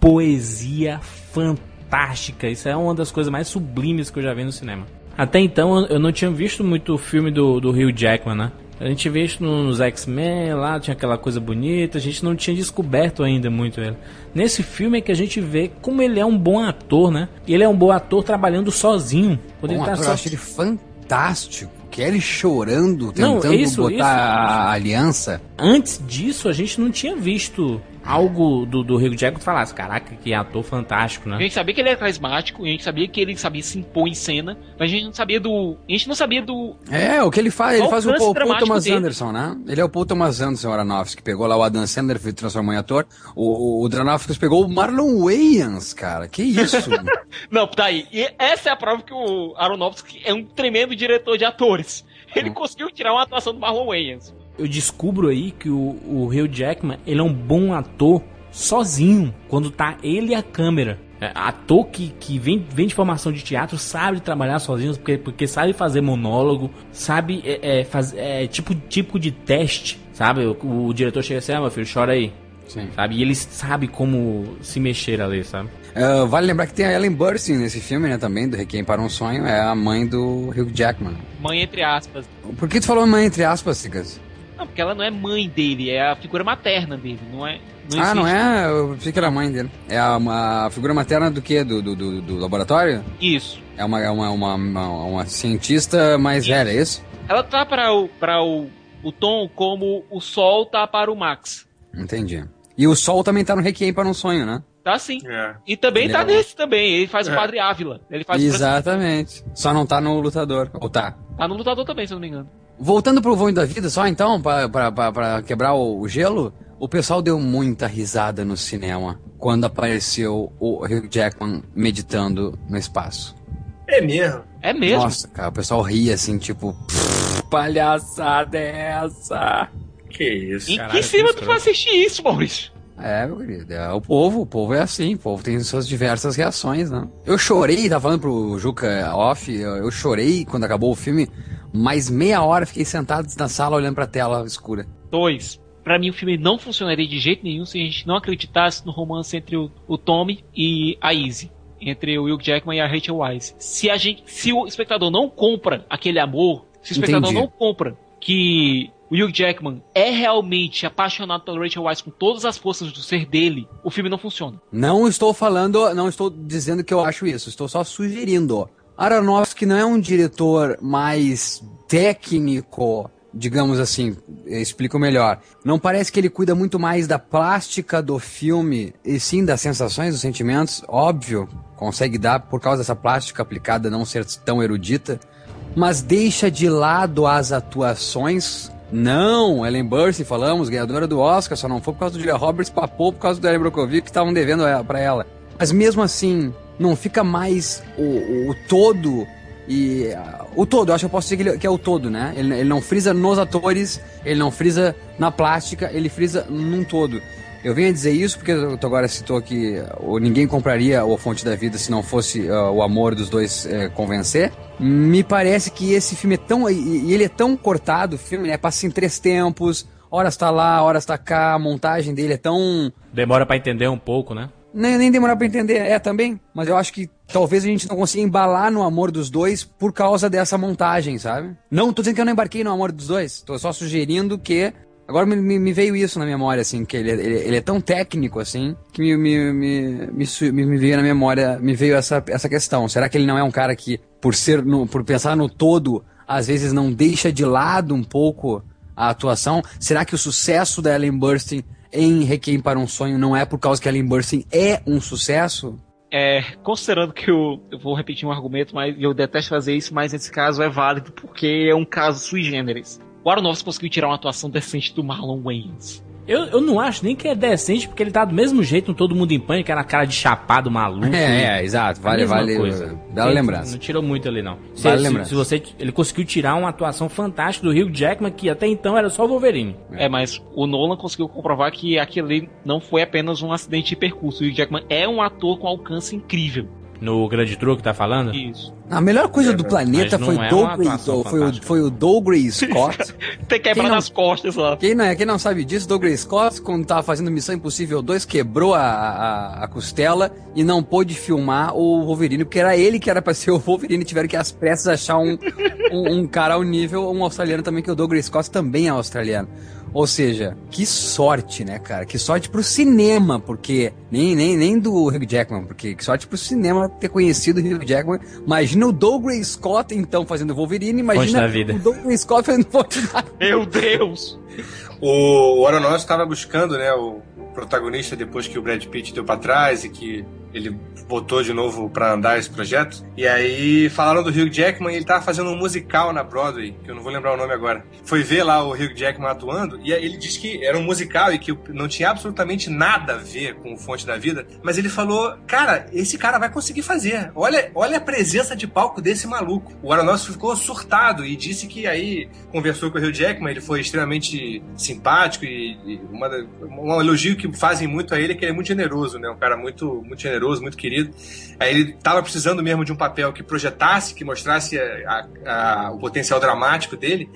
Poesia fantástica. Isso é uma das coisas mais sublimes que eu já vi no cinema. Até então eu não tinha visto muito o filme do, do Hugh Jackman, né? A gente tinha visto nos X-Men lá, tinha aquela coisa bonita, a gente não tinha descoberto ainda muito ele. Nesse filme é que a gente vê como ele é um bom ator, né? E ele é um bom ator trabalhando sozinho. Quando Bom ele tá ator, só- eu acho ele fantástico. Kelly chorando, Não, tentando isso, botar isso. a aliança. Antes disso, a gente não tinha visto algo do, do Hugh Jackman que falasse, caraca, que ator fantástico, A né? gente sabia que ele era carismático, a gente sabia que ele sabia se impor em cena, mas a gente não sabia do. A gente não sabia do. É, o que ele faz, ele faz o o Paul, Thomas dele? Anderson, né? Ele é o Paul Thomas Anderson Aronofsky, que pegou lá o Adam Sandler e transformou em ator. O, o, o pegou o Marlon Wayans, cara. Que isso? Não, tá aí. E essa é a prova que o Aronofsky é um tremendo diretor de atores. Ele conseguiu tirar uma atuação do Marlon Wayans. Eu descubro aí que o, o Hugh Jackman, ele é um bom ator sozinho, quando tá ele e a câmera. É, ator que, que vem, vem de formação de teatro sabe trabalhar sozinho, porque, porque sabe fazer monólogo, sabe é, é, faz, é, tipo, tipo de teste, sabe? O, o diretor chega assim, ah, meu filho, chora aí. Sim. Sabe? E ele sabe como se mexer ali, sabe? Ah, vale lembrar que tem a Ellen Burstyn nesse filme, né, também, do Requiem para um Sonho, é a mãe do Hugh Jackman. Mãe entre aspas. Por que tu falou mãe entre aspas, Sigas? Não, porque ela não é mãe dele, é a figura materna dele, não é? ah, não é? Eu pensei que era a mãe dele. É a, a figura materna do quê? Do, do, do, do laboratório? Isso. É uma, é uma, uma, uma, uma cientista mais velha, é isso? Ela tá para o, para o, o Tom como o Sol tá para o Max. Entendi. E o Sol também tá no Requiem para um Sonho, né? Tá sim. É. E também Ele tá é o- nesse também. Ele faz o É. Padre Ávila. Ele faz o Exatamente. Só não tá no Lutador. Ou tá? Tá no Lutador também, se eu não me engano. Voltando pro Voo da Vida, só então, pra quebrar o, o gelo, o pessoal deu muita risada no cinema quando apareceu o Hugh Jackman meditando no espaço. É mesmo. É mesmo? Nossa, cara, o pessoal ria assim, tipo, "Pff, palhaçada é essa? Que isso, Em que cima tu foi assistir isso, Maurício? É, meu querido, é o povo, o povo é assim, o povo tem suas diversas reações, né? Eu chorei, tava falando pro Juca off, eu, eu chorei quando acabou o filme, mais meia hora fiquei sentado na sala olhando pra tela escura. Dois. Pra mim, o filme não funcionaria de jeito nenhum se a gente não acreditasse no romance entre o, o Tommy e a Izzy. Entre o Hugh Jackman e a Rachel Weisz. Se, a gente, se o espectador não compra aquele amor, se o espectador Entendi. não compra que o Hugh Jackman é realmente apaixonado pela Rachel Weisz com todas as forças do ser dele, o filme não funciona. Não estou falando, não estou dizendo que eu acho isso, estou só sugerindo. Aronofsky não é um diretor mais técnico, digamos assim, explico melhor. Não parece que ele cuida muito mais da plástica do filme e sim das sensações, dos sentimentos, óbvio, consegue dar por causa dessa plástica aplicada não ser tão erudita, mas deixa de lado as atuações. Não, Ellen Burstyn, falamos, ganhadora do Oscar, só não foi por causa do Julia Roberts, papou por causa do Ellen Brockovich que estavam devendo a- pra ela. Mas mesmo assim, não fica mais o, o- todo e ah, o todo, eu acho que eu posso dizer que, é o todo, né? Ele, ele não frisa nos atores, ele não frisa na plástica, ele frisa num todo. Eu venho a dizer isso porque tu agora citou que o ninguém compraria o Fonte da Vida se não fosse ah, o amor dos dois eh, convencer. Me parece que esse filme é tão. E, e ele é tão cortado, o filme, né? Passa em três tempos, horas tá lá, horas tá cá, a montagem dele é tão. Demora pra entender um pouco, né? Nem, nem demorar pra entender, é também. Mas eu acho que talvez a gente não consiga embalar no amor dos dois por causa dessa montagem, sabe? Não tô dizendo que eu não embarquei no amor dos dois. Tô só sugerindo que. Agora me, me- veio isso na memória, assim, que ele, ele, ele é tão técnico, assim, que me, me, me- me veio na memória, me veio essa, essa questão. Será que ele não é um cara que, por ser, no, por pensar no todo, às vezes não deixa de lado um pouco a atuação? Será que o sucesso da Ellen Burstyn em Requiem para um Sonho não é por causa que Ellen Burstyn é um sucesso? É, considerando que eu, eu vou repetir um argumento, mas eu detesto fazer isso, mas nesse caso é válido porque é um caso sui generis. O Aronofsky conseguiu tirar uma atuação decente do Marlon Wayans. Eu, eu não acho nem que é decente, porque ele tá do mesmo jeito no Todo Mundo em Pânico, era cara de chapado maluco. É, é, exato. Vale, vale. coisa. Dá uma Ele lembrança. Não tirou muito ali, não. Se, Vale se- lembrança. se você, ele conseguiu tirar uma atuação fantástica do Hugh Jackman, que até então era só o Wolverine. É, mas o Nolan conseguiu comprovar que aquilo ali não foi apenas um acidente de percurso. O Hugh Jackman é um ator com alcance incrível. No Grande Truque, tá falando? Isso. A melhor coisa do planeta foi, é Doug uma Gray- atuação foi, o, foi o Dougray Scott. Tem quebrado não- as costas lá. Quem não, é- quem não sabe disso, Dougray Scott, quando tava fazendo Missão Impossível 2, quebrou a, a, a costela e não pôde filmar o Wolverine, porque era ele que era pra ser o Wolverine. Tiveram que às pressas achar um, um, um cara ao nível, um australiano também, que o Dougray Scott também é australiano. Ou seja, que sorte, né, cara? Que sorte pro cinema, porque. Nem, nem, nem do Hugh Jackman, porque que sorte pro cinema ter conhecido o Hugh Jackman. Imagina o Dougray Scott, então, fazendo Wolverine. Imagina o Dougray Scott fazendo da Meu Deus! O Aronofsky estava buscando, né, o protagonista depois que o Brad Pitt deu pra trás e que ele botou de novo pra andar esse projeto. E aí falaram do Hugh Jackman e ele tava fazendo um musical na Broadway, que eu não vou lembrar o nome agora. Foi ver lá o Hugh Jackman atuando e ele disse que era um musical e que não tinha absolutamente nada a ver com Fonte da Vida, mas ele falou: "Cara, esse cara vai conseguir fazer. Olha, olha a presença de palco desse maluco". O Aronofsky ficou surtado e disse que aí conversou com o Hugh Jackman, ele foi extremamente simpático e, e uma, um elogio que fazem muito a ele é que ele é muito generoso, né? Um cara muito, muito generoso, muito querido. Aí ele tava precisando mesmo de um papel que projetasse, que mostrasse a- a- o potencial dramático dele.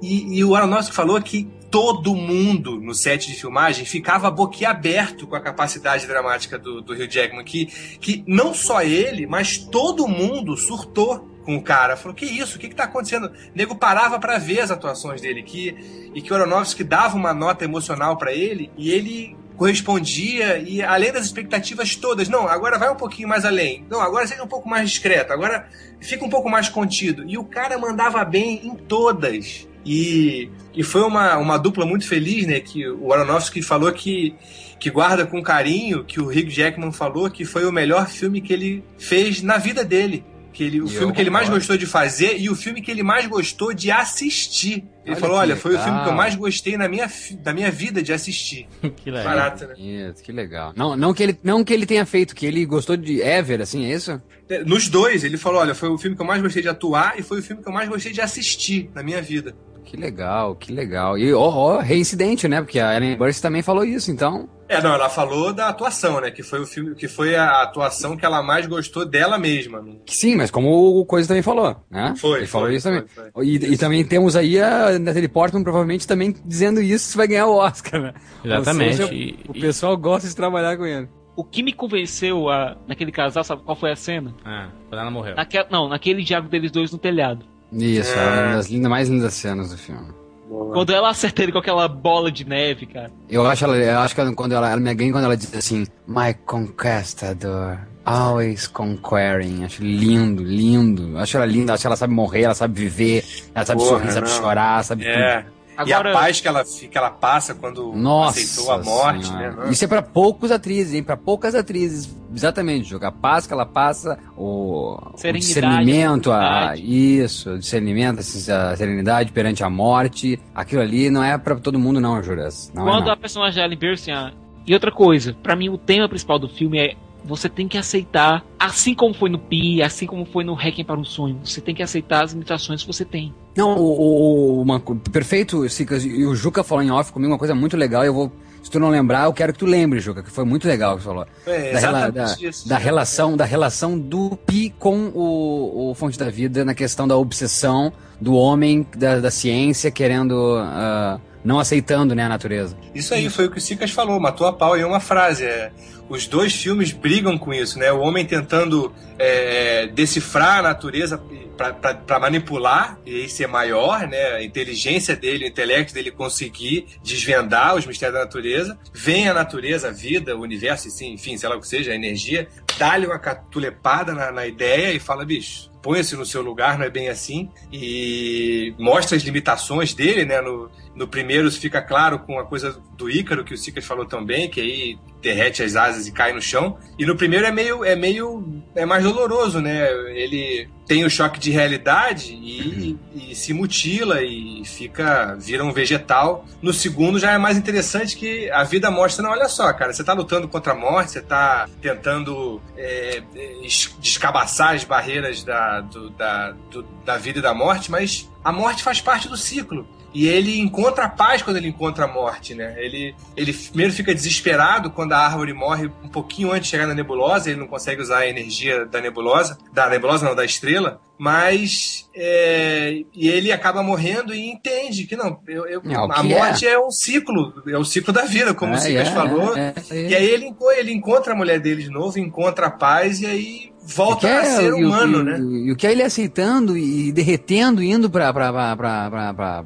E, e o Aronofsky falou que todo mundo no set de filmagem ficava boquiaberto com a capacidade dramática do, do Hugh Jackman, que, que não só ele, mas todo mundo surtou com o cara. Falou, que isso? O que que tá acontecendo? O nego parava pra ver as atuações dele, que, e que o Aronofsky dava uma nota emocional pra ele, e ele correspondia, e além das expectativas todas, não, agora vai um pouquinho mais além, não, agora seja um pouco mais discreto, agora fica um pouco mais contido. E o cara mandava bem em todas. E, e foi uma, uma dupla muito feliz, né? Que o Aronofsky falou que, que guarda com carinho, que o Hugh Jackman falou que foi o melhor filme que ele fez na vida dele. Que ele, o E filme que ele mais gostou de fazer e o filme que ele mais gostou de assistir. Ele Olha falou: que olha, foi o legal. filme que eu mais gostei na minha, da minha vida de assistir. que legal. Barato, né? Isso, que legal. Não, não, que ele, não que ele tenha feito, que ele gostou de Ever, assim, é isso? É, Nos dois, ele falou: olha, foi o filme que eu mais gostei de atuar e foi o filme que eu mais gostei de assistir na minha vida. Que legal, que legal. E, ó, ó, reincidente, né? Porque a Ellen Burstyn também falou isso, então... É, não, ela falou da atuação, né? Que foi o filme, que foi a atuação que ela mais gostou dela mesma. né? Sim, mas como o Coisa também falou, né? Foi, Ele falou foi, isso também. foi, E, e também temos aí a Natalie Portman provavelmente também dizendo isso se vai ganhar o Oscar, né? Exatamente. Ou seja, E- o pessoal gosta de trabalhar com ele. O que me convenceu a, naquele casal, sabe qual foi a cena? Ah, quando ela morreu. Naquela, não, naquele diálogo deles dois no telhado. Isso, é uma das lindas, mais lindas cenas do filme. Quando ela acerta ele com aquela bola de neve, cara. Eu acho, ela, eu acho que ela- quando ela, ela me ganha quando ela diz assim, My conquistador, always conquering. Acho lindo, lindo. Acho ela linda, acho que ela sabe morrer, ela sabe viver, ela sabe Porra, sorrir, sabe não. chorar, sabe É. tudo. E a Agora- paz que ela, que ela passa quando Nossa aceitou a morte, Senhora. né? Nossa. Isso é pra poucos atrizes, hein? Pra poucas atrizes. Exatamente, Juca. A paz que ela passa, o, o discernimento, a, serenidade. isso, o discernimento, assim, a serenidade perante a morte. Aquilo ali não é pra todo mundo, não, Juras. Não é, Quando não. a personagem da Ellen Burstyn... ah, E outra coisa, pra mim o tema principal do filme é você tem que aceitar, assim como foi no Pi, assim como foi no Requiem para um Sonho, você tem que aceitar as limitações que você tem. Não, o, o, o- uma, perfeito, Cicas. E o Juca falou em off comigo uma coisa muito legal. Eu vou, se tu não lembrar, eu quero que tu lembre, Juca, que foi muito legal que você falou. É, da, rela- da- isso. da relação, da relação do Pi com o, o Fonte da Vida na questão da obsessão do homem, da, da ciência, querendo. ah, não aceitando né, a natureza. Isso aí foi o que o Sicas falou, matou a pau em uma frase. É, os dois filmes brigam com isso, né? O homem tentando é, decifrar a natureza para manipular e ser maior, né? A inteligência dele, o intelecto dele conseguir desvendar os mistérios da natureza. Vem a natureza, a vida, o universo, enfim, sei lá o que seja, a energia, dá-lhe uma catulepada na, na ideia e fala, bicho, põe-se no seu lugar, não é bem assim, e mostra as limitações dele, né? No, no primeiro fica claro com a coisa do Ícaro, que o Sicas falou também, que aí derrete as asas e cai no chão. E no primeiro é meio, é meio, é mais doloroso, né? Ele tem o choque de realidade e, e se mutila e fica, vira um vegetal. No segundo já é mais interessante que a vida mostra, não, olha só, cara, você tá lutando contra a morte, você tá tentando é, es- descabaçar as barreiras da, do- da, do- da vida e da morte, mas a morte faz parte do ciclo. E ele encontra a paz quando ele encontra a morte, né? Ele, ele primeiro fica desesperado quando a árvore morre um pouquinho antes de chegar na nebulosa, ele não consegue usar a energia da nebulosa, da nebulosa não, da estrela, mas é, e ele acaba morrendo e entende que não, eu, eu- É, o a que morte é. um ciclo, é o ciclo da vida, como É, o Sicas é, falou. é, é. E aí ele, ele encontra a mulher dele de novo, encontra a paz e aí volta é, a ser e humano, e o- né? E o que é ele aceitando e derretendo, indo pra, pra, pra, pra, pra,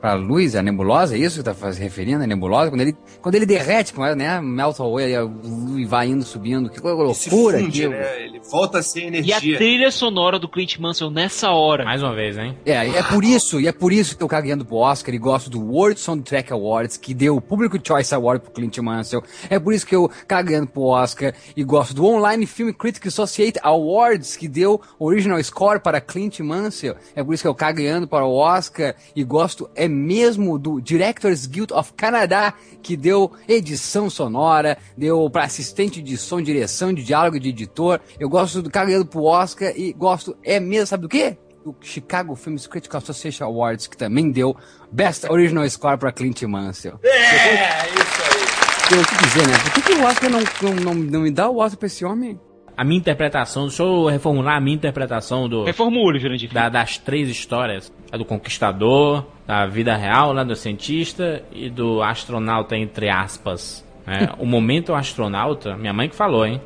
pra, Luz. a nebulosa, é isso que tá faz- referindo, a nebulosa? Quando ele, quando ele derrete, como é, né? Melt away, a luz vai indo, subindo, que Se loucura funde, aquilo. né? Ele volta a ser E a energia. trilha sonora do Clint Mansell nessa hora. Mais uma vez, hein? É, e é por isso, e é por isso que eu cagueando pro Oscar e gosto do World Soundtrack Awards, que deu o Public Choice Award pro Clint Mansell. É por isso que eu caguando pro Oscar e gosto do Online Film Critics Associate Awards, que deu Original Score para Clint Mansell. É por isso que eu caguando para o Oscar e gosto é mesmo do Directors Guild of Canada, que deu edição sonora, deu para assistente de som, direção de diálogo de editor. Eu gosto do caguando pro Oscar e gosto é mesmo, sabe do quê? do Chicago Films Critical Association Awards, que também deu Best Original Score para Clint Mansell. É, isso aí. Eu te dizer, né? Por que, que o Oscar não, não, não, não me dá o Oscar pra esse homem? A minha interpretação, deixa eu reformular a minha interpretação do, Reformule, Jurandir. da- das três histórias. A do conquistador, da vida real, né, do cientista e do astronauta, entre aspas. né? o momento astronauta, minha mãe que falou, hein?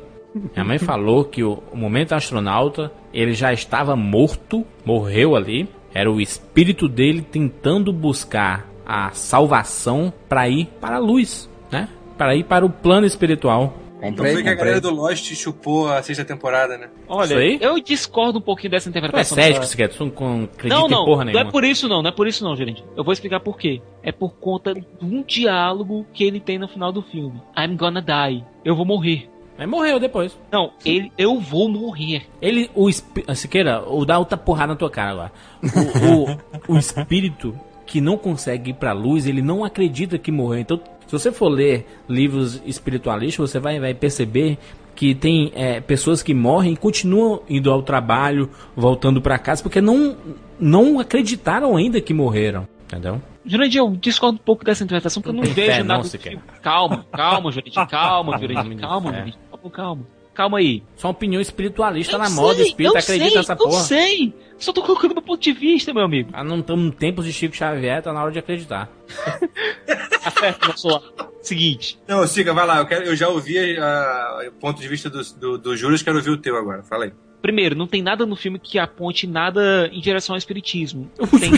Minha mãe falou que o, o momento astronauta, ele já estava morto, morreu ali. Era o espírito dele tentando buscar a salvação para ir para a luz, né? Para ir para o plano espiritual. Então foi que a galera do Lost chupou a sexta temporada, né? Olha, Isso aí? eu discordo um pouquinho dessa Tu é interpretação. cético, Siqueto, tu não acredita Não, em não, porra não nenhuma. é por isso não, não é por isso não, gerente. Eu vou explicar por quê. É por conta de um diálogo que ele tem no final do filme. I'm gonna die. Eu vou morrer. Mas morreu depois. Não, ele, eu vou morrer. Ele, o espírito. Siqueira, ou dá outra porrada na tua cara agora. O, o, o espírito que não consegue ir pra luz, ele não acredita que morreu. Então, se você for ler livros espiritualistas, você vai, vai perceber que tem é, pessoas que morrem e continuam indo ao trabalho, voltando pra casa, porque não, não acreditaram ainda que morreram. Entendeu? Jurandir, eu discordo um pouco dessa interpretação porque eu não tem vejo fé, nada não, filme. Calma, calma, Jurandir, calma, Jurandir, calma, É. Jurandir, calma, calma. Calma aí. Só opinião espiritualista Eu na moda, sei, espírita eu acredita sei, nessa eu porra. sei. Só tô colocando meu ponto de vista, meu amigo. Ah, não estamos em tempos de Chico Xavier, tá na hora de acreditar. Meu celular. Seguinte. Não, Siga, vai lá. Eu, quero, eu já ouvi ah, o ponto de vista do, do, do Júlio, quero ouvir o teu agora. Fala aí. Primeiro, não tem nada no filme que aponte nada em direção ao espiritismo. Tem...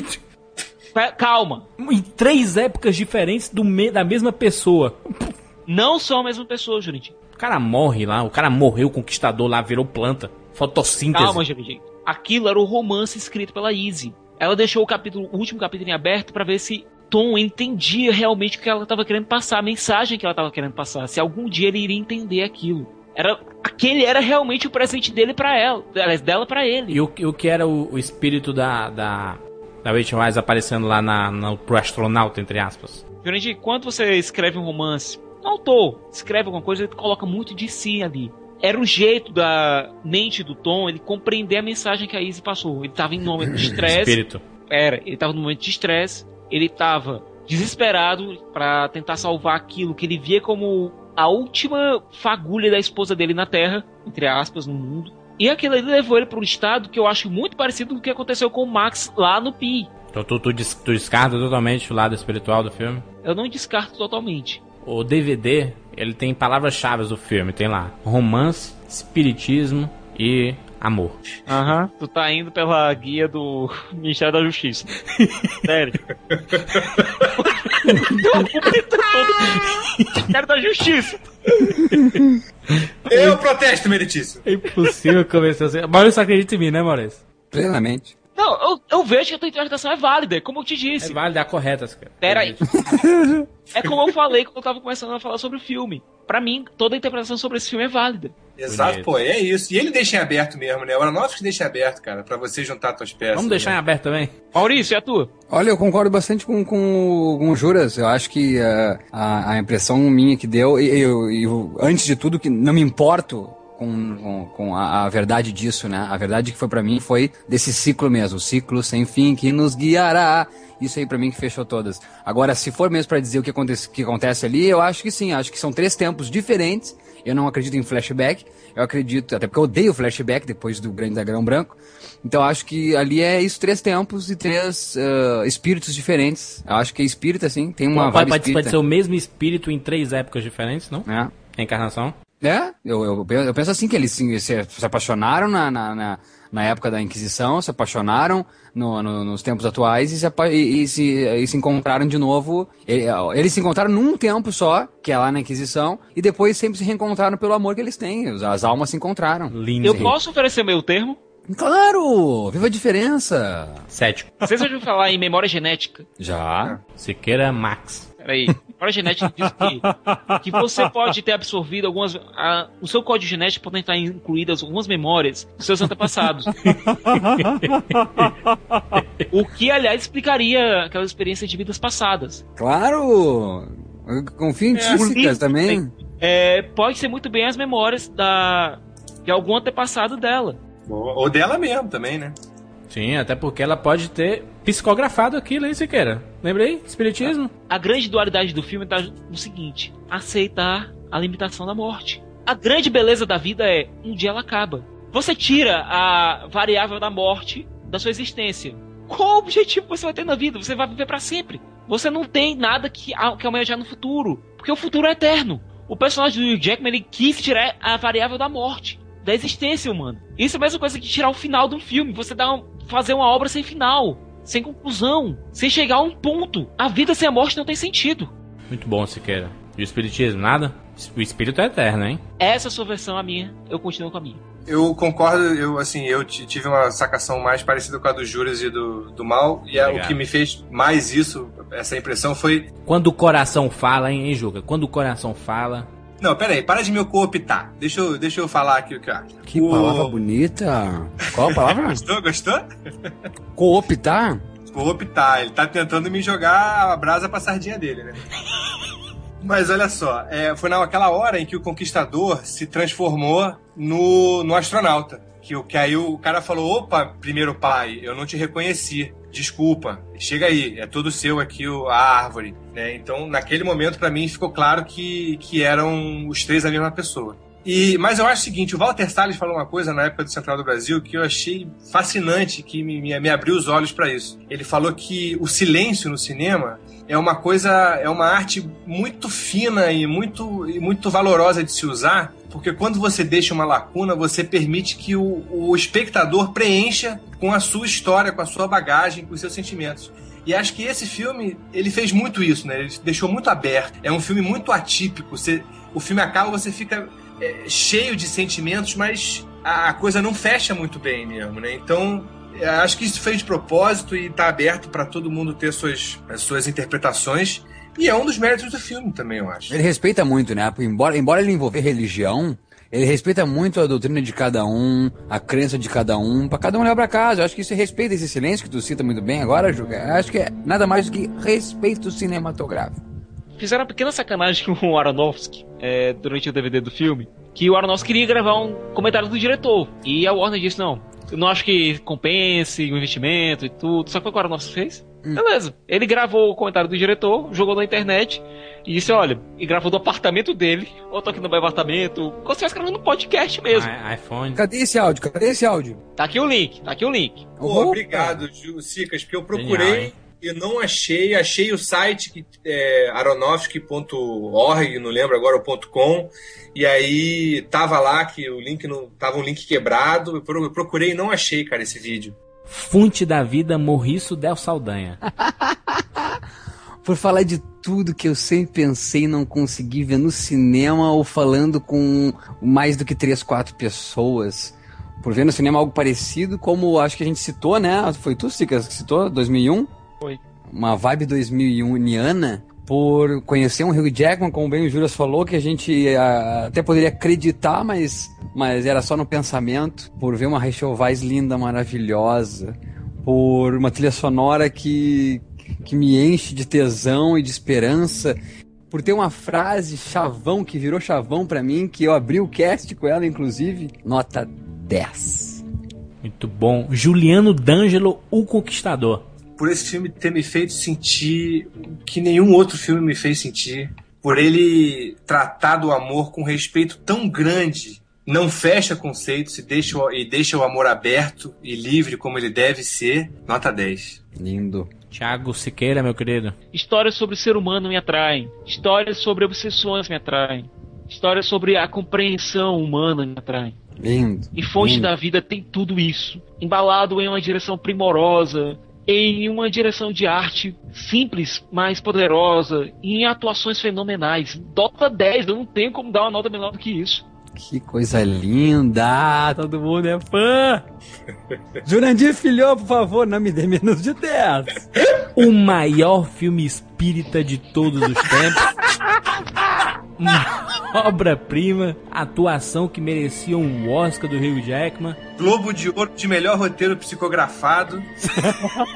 Ca- Calma. Em três épocas diferentes do me- da mesma pessoa. Não são a mesma pessoa, Jurandir. O cara morre lá, o cara morreu, o conquistador lá, virou planta. Fotossíntese. Calma, Jurandir. Aquilo era o romance escrito pela Izzy. Ela deixou o capítulo, o último capítulo em aberto pra ver se Tom entendia realmente o que ela estava querendo passar, a mensagem que ela estava querendo passar. Se algum dia ele iria entender aquilo. Era aquele era realmente o presente dele pra ela, aliás, dela pra ele. E o, o que era o, o espírito da, da, da Rachel Weisz aparecendo lá na, na, pro astronauta, entre aspas? Jurandir, quando você escreve um romance, um autor escreve alguma coisa, ele coloca muito de si ali. Era o jeito da mente do Tom ele compreender a mensagem que a Izzy passou. Ele tava em um momento de estresse. Espírito. Era, ele tava num momento de estresse, ele tava desesperado pra tentar salvar aquilo que ele via como a última fagulha da esposa dele na Terra, entre aspas, no mundo. E aquilo ali levou ele para um estado que eu acho muito parecido com o que aconteceu com o Max lá no Pi. Então tu, tu, tu descarta totalmente o lado espiritual do filme? Eu não descarto totalmente. O DVD, ele tem palavras-chave do filme. Tem lá romance, espiritismo e amor. Aham. Tu tá indo pela guia do Ministério da Justiça. Sério. Ministério da Justiça. Eu protesto, Meritício. É impossível convencer você. Maurício acredita em mim, né, Maurício? Plenamente. Não, eu, eu vejo que a tua interpretação é válida, como eu te disse. É válida, é correta, cara. Pera aí. É como eu falei quando eu tava começando a falar sobre o filme. Pra mim, toda a interpretação sobre esse filme é válida. Exato, Bonito. pô, é isso. E ele deixa em aberto mesmo, né? O Aronofsky deixa em aberto, cara, pra você juntar tuas peças. Vamos deixar em né? aberto também? Maurício, a tua? Olha, eu concordo bastante com, com, o- com o Juras. Eu acho que eh, a, a impressão minha que deu, e eu, eu- antes de tudo, que não me importo com, com, com a, a verdade disso, né? A verdade que foi pra mim foi desse ciclo mesmo, o ciclo sem fim que nos guiará. Isso aí pra mim que fechou todas. Agora, se for mesmo pra dizer o que acontece, que acontece ali, eu acho que sim. Acho que são três tempos diferentes. Eu não acredito em flashback. Eu acredito, até porque eu odeio flashback depois do Grande Dragão Branco. Então acho que ali é isso, três tempos e três eh, espíritos diferentes. Eu acho que é espírita, assim, tem uma pode, pode, pode ser o mesmo espírito em três épocas diferentes, não? É. Reencarnação. É, eu, eu, penso- eu penso assim, que eles se, se- se apaixonaram na, na, na, na época da Inquisição, se apaixonaram no- no- nos tempos atuais e se, e, e se, e se encontraram de novo. Eles se encontraram num tempo só, que é lá na Inquisição, e depois sempre se reencontraram pelo amor que eles têm. As almas se encontraram. Lindo. Eu posso oferecer meu termo? Claro! Viva a diferença! Cético. Vocês ouviram falar em memória genética? Já. Siqueira Max. Peraí. Memória genética diz que, que você pode ter absorvido algumas. a- o seu código genético pode estar incluídas algumas memórias dos seus antepassados. o que, aliás, explicaria aquela experiência de vidas passadas. Claro! Confio em É, também. É, pode ser muito bem as memórias da, de algum antepassado dela. Ou ou dela mesmo também, né? Sim, até porque ela pode ter psicografado aquilo, hein, Siqueira? Lembrei? Espiritismo? A grande dualidade do filme está no seguinte: aceitar a limitação da morte. A grande beleza da vida é um dia ela acaba. Você tira a variável da morte da sua existência. Qual objetivo você vai ter na vida? Você vai viver para sempre. Você não tem nada que, que almejar no futuro, porque o futuro é eterno. O personagem do Hugh Jackman ele quis tirar a variável da morte, da existência humana. Isso é a mesma coisa que tirar o final de um filme. Você dá um- fazer uma obra sem final, sem conclusão, sem chegar a um ponto. A vida sem a morte não tem sentido. Muito bom, Siqueira. E o espiritismo, nada? O espírito é eterno, hein? Essa é a sua versão, a minha. Eu continuo com a minha. Eu concordo, eu assim, eu tive uma sacação mais parecida com a do Juras e do, do Mal, e é, o que me fez mais isso, essa impressão foi. Quando o coração fala, hein, hein, Juca? Quando o coração fala. Não, pera aí, para de me cooptar. Deixa eu, deixa eu falar aqui o que eu acho. Que O- palavra bonita! Qual a palavra? Gostou? Gostou? Cooptar? Cooptar, ele tá tentando me jogar a brasa pra sardinha dele, né? Mas olha só, é, foi naquela hora em que o conquistador se transformou no, no astronauta. Que, que aí o cara falou: opa, primeiro pai, eu não te reconheci. Desculpa, chega aí, é todo seu aqui o- a árvore. Né? Então, naquele momento, pra mim, ficou claro que, que eram os três a mesma pessoa. E, mas eu acho o seguinte, o Walter Salles falou uma coisa na época do Central do Brasil que eu achei fascinante, que me, me, me abriu os olhos para isso. Ele falou que o silêncio no cinema é uma coisa, é uma arte muito fina e muito, e muito valorosa de se usar, porque quando você deixa uma lacuna, você permite que o, o espectador preencha com a sua história, com a sua bagagem, com os seus sentimentos. E acho que esse filme, ele fez muito isso, né? Ele deixou muito aberto. É um filme muito atípico. Você, o filme acaba, você fica é, cheio de sentimentos, mas a, a coisa não fecha muito bem mesmo, né? Então, é, acho que isso fez de propósito e tá aberto para todo mundo ter suas, as suas interpretações. E é um dos méritos do filme também, eu acho. Ele respeita muito, né? Porque Embora, embora ele envolver religião, ele respeita muito a doutrina de cada um, a crença de cada um, pra cada um levar pra casa. Eu acho que isso respeita esse silêncio que tu cita muito bem agora, Juca. Eu acho que é nada mais do que respeito cinematográfico. Fizeram uma pequena sacanagem com o Aronofsky é, durante o DVD do filme. Que o Aronofsky queria gravar um comentário do diretor. E a Warner disse: não, eu não acho que compense o investimento e tudo. Só que o que o Aronofsky fez? Beleza. Ele gravou o comentário do diretor, jogou na internet e disse: olha, e gravou do apartamento dele. Ou tô aqui no meu apartamento. Como se estivesse gravando um podcast mesmo. iPhone. Cadê esse áudio? Cadê esse áudio? Tá aqui o link, tá aqui o link. Pô, obrigado, Sicas, porque eu procurei e não achei. Achei o site que é aronofsky.org, não lembro agora o ponto .com, e aí tava lá que o link não tava um link quebrado. Eu procurei e não achei, cara, esse vídeo. Fonte da vida, Morriço Del Saldanha. por falar de tudo que eu sempre pensei e não consegui ver no cinema ou falando com mais do que três, quatro pessoas. Por ver no cinema algo parecido, como acho que a gente citou, né? Foi tu, Cicas, que citou? 2001? Foi. Uma vibe 2001iana. Por conhecer um Hugh Jackman, como bem o Juras falou, que a gente ah, até poderia acreditar, mas, mas era só no pensamento. Por ver uma Rachel Weisz linda, maravilhosa. Por uma trilha sonora que, que me enche de tesão e de esperança. Por ter uma frase chavão que virou chavão pra mim, que eu abri o cast com ela, inclusive. Nota 10. Muito bom. Juliano D'Angelo, o Conquistador. Por esse filme ter me feito sentir o que nenhum outro filme me fez sentir. Por ele tratar do amor com respeito tão grande. Não fecha conceitos e deixa, o- e deixa o amor aberto e livre como ele deve ser. Nota 10. Lindo. Thiago Siqueira, meu querido. Histórias sobre o ser humano me atraem. Histórias sobre obsessões me atraem. Histórias sobre a compreensão humana me atraem. Lindo. E Fonte lindo. da Vida tem tudo isso. Embalado em uma direção primorosa, em uma direção de arte simples, mas poderosa, em atuações fenomenais. Nota 10, eu não tenho como dar uma nota menor do que isso. Que coisa linda! Todo mundo é fã! Jurandir Filhão, por favor, não me dê menos de 10. O maior filme espírita de todos os tempos. Uma obra-prima, atuação que merecia um Oscar do Hugh Jackman. Globo de Ouro de melhor roteiro psicografado.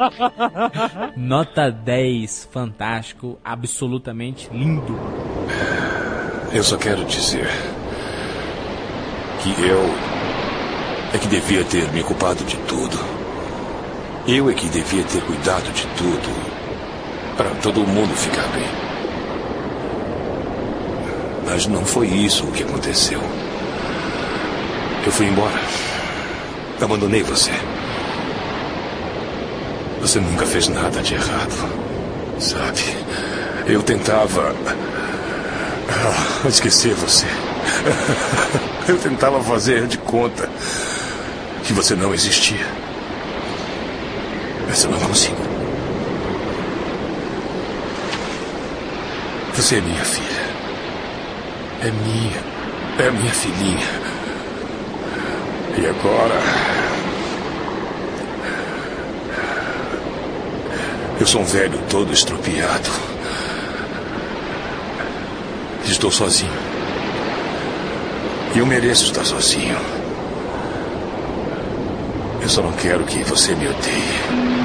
Nota 10, fantástico, absolutamente lindo. Eu só quero dizer que eu é que devia ter me ocupado de tudo. Eu é que devia ter cuidado de tudo para todo mundo ficar bem. Mas não foi isso o que aconteceu. Eu fui embora. Abandonei você. Você nunca fez nada de errado. Sabe? Eu tentava ah, esquecer você. Eu tentava fazer de conta que você não existia. Mas eu não consigo. Você é minha filha. É minha. É minha filhinha. E agora. Eu sou um velho todo estropiado. Estou sozinho. E eu mereço estar sozinho. Eu só não quero que você me odeie.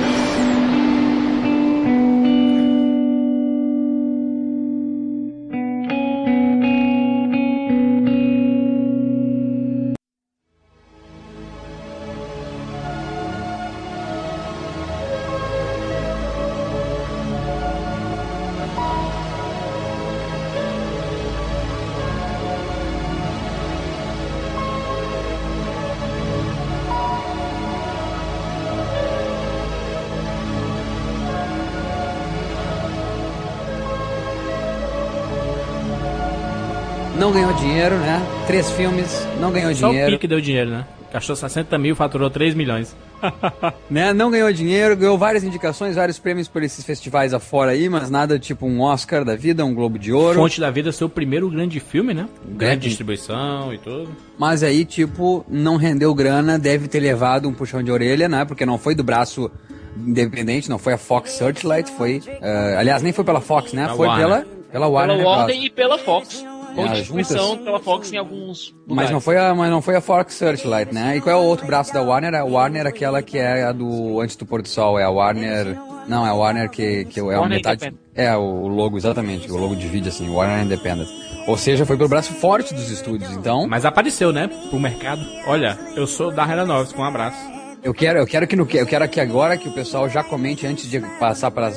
Não ganhou dinheiro, né? Três filmes, não ganhou Só o dinheiro. Pique deu dinheiro, né? Gastou 60 mil, faturou 3 milhões. né? Não ganhou dinheiro, ganhou várias indicações, vários prêmios por esses festivais afora aí, mas nada tipo um Oscar da vida, um Globo de Ouro. Fonte da Vida seu primeiro grande filme, né? Grande Grande. distribuição e tudo. Mas aí, tipo, não rendeu grana, deve ter levado um puxão de orelha, né? Porque não foi do braço independente, não foi a Fox Searchlight, foi. eh, aliás, nem foi pela Fox, né? Pela foi Warner. pela, pela Warner. pela né, Warner e pela Fox. É, distribuição pela Fox em alguns lugares. Mas não, foi a, mas não foi a Fox Searchlight, né? E qual é o outro braço da Warner? A Warner, aquela que é a do Antes do Pôr do Sol. É a Warner. Não, é a Warner que, que é a Warner metade. Independent. É, o logo, exatamente. O logo divide assim, Warner Independent. Ou seja, foi pelo braço forte dos estúdios. Então, Mas apareceu, né? Pro mercado. Olha, eu sou da com um abraço. Eu quero, eu quero que no, eu quero que agora que o pessoal já comente antes de passar para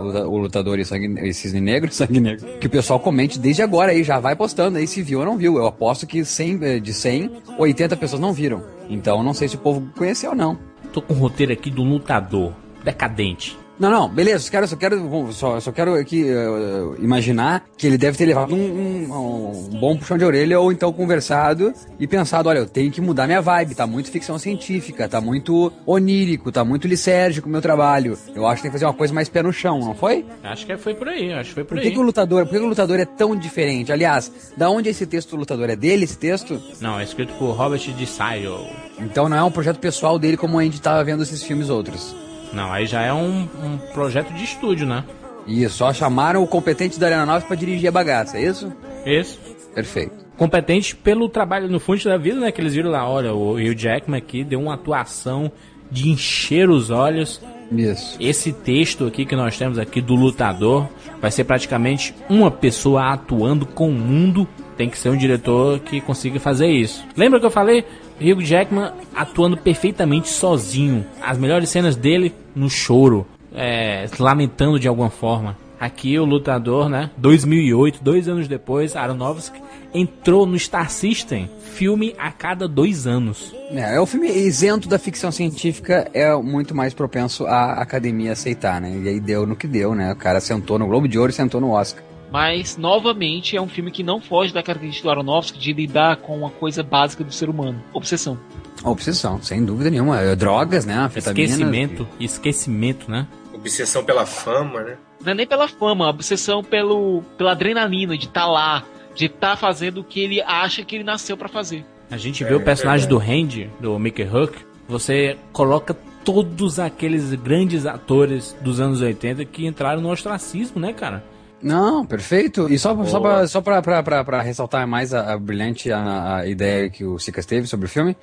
o lutador e, sangue, cisne negro, sangue negro, que o pessoal comente desde agora aí, já vai postando aí se viu ou não viu. Eu aposto que 100, eh, de 100, 80 pessoas não viram. Então, não sei se o povo conheceu ou não. Tô com um roteiro aqui do lutador decadente. Não, não, beleza, só quero, só quero, só, só quero aqui eh, imaginar que ele deve ter levado um, um- um bom puxão de orelha ou então conversado e pensado, olha, eu tenho que mudar minha vibe, tá muito ficção científica, tá muito onírico, tá muito lisérgico o meu trabalho. Eu acho que tem que fazer uma coisa mais pé no chão, não foi? Acho que foi por aí, acho que foi por Por que, aí. que o lutador, por que, o lutador é tão diferente? Aliás, da onde é esse texto do lutador? É dele esse texto? Não, é escrito por Robert DeSaio. Então não é um projeto pessoal dele como a gente tava vendo esses filmes outros. Não, aí já é um, um projeto de estúdio, né? Isso, só chamaram o competente da Aeronáutica pra dirigir a bagaça, é isso? Isso. Perfeito. Competente pelo trabalho no fundo da vida, né? Que eles viram lá, olha, o Hugh Jackman aqui deu uma atuação de encher os olhos. Isso. Esse texto aqui que nós temos aqui do lutador vai ser praticamente uma pessoa atuando com o mundo. Tem que ser um diretor que consiga fazer isso. Lembra que eu falei? Hugh Jackman atuando perfeitamente sozinho. As melhores cenas dele no choro, é, lamentando de alguma forma. Aqui o lutador, né? 2008, dois anos depois, Aronofsky entrou no Star System, filme a cada dois anos. É, é o filme isento da ficção científica, é muito mais propenso à academia aceitar, né? E aí deu no que deu, né? O cara sentou no Globo de Ouro e sentou no Oscar. Mas, novamente, é um filme que não foge da característica do Aronofsky de lidar com uma coisa básica do ser humano: obsessão. Obsessão, sem dúvida nenhuma. É, Drogas, né? Esquecimento, esquecimento, né? Obsessão pela fama, né? Não é nem pela fama, obsessão pelo, pela adrenalina de estar lá, de estar fazendo o que ele acha que ele nasceu pra fazer. A gente vê o personagem do Randy, do Mickey Huck, você coloca todos aqueles grandes atores dos anos 80 que entraram no ostracismo, né, cara? Não, perfeito. E só, só, pra, só pra, pra, pra, pra ressaltar mais a, a brilhante a, a ideia que o Sicas teve sobre o filme,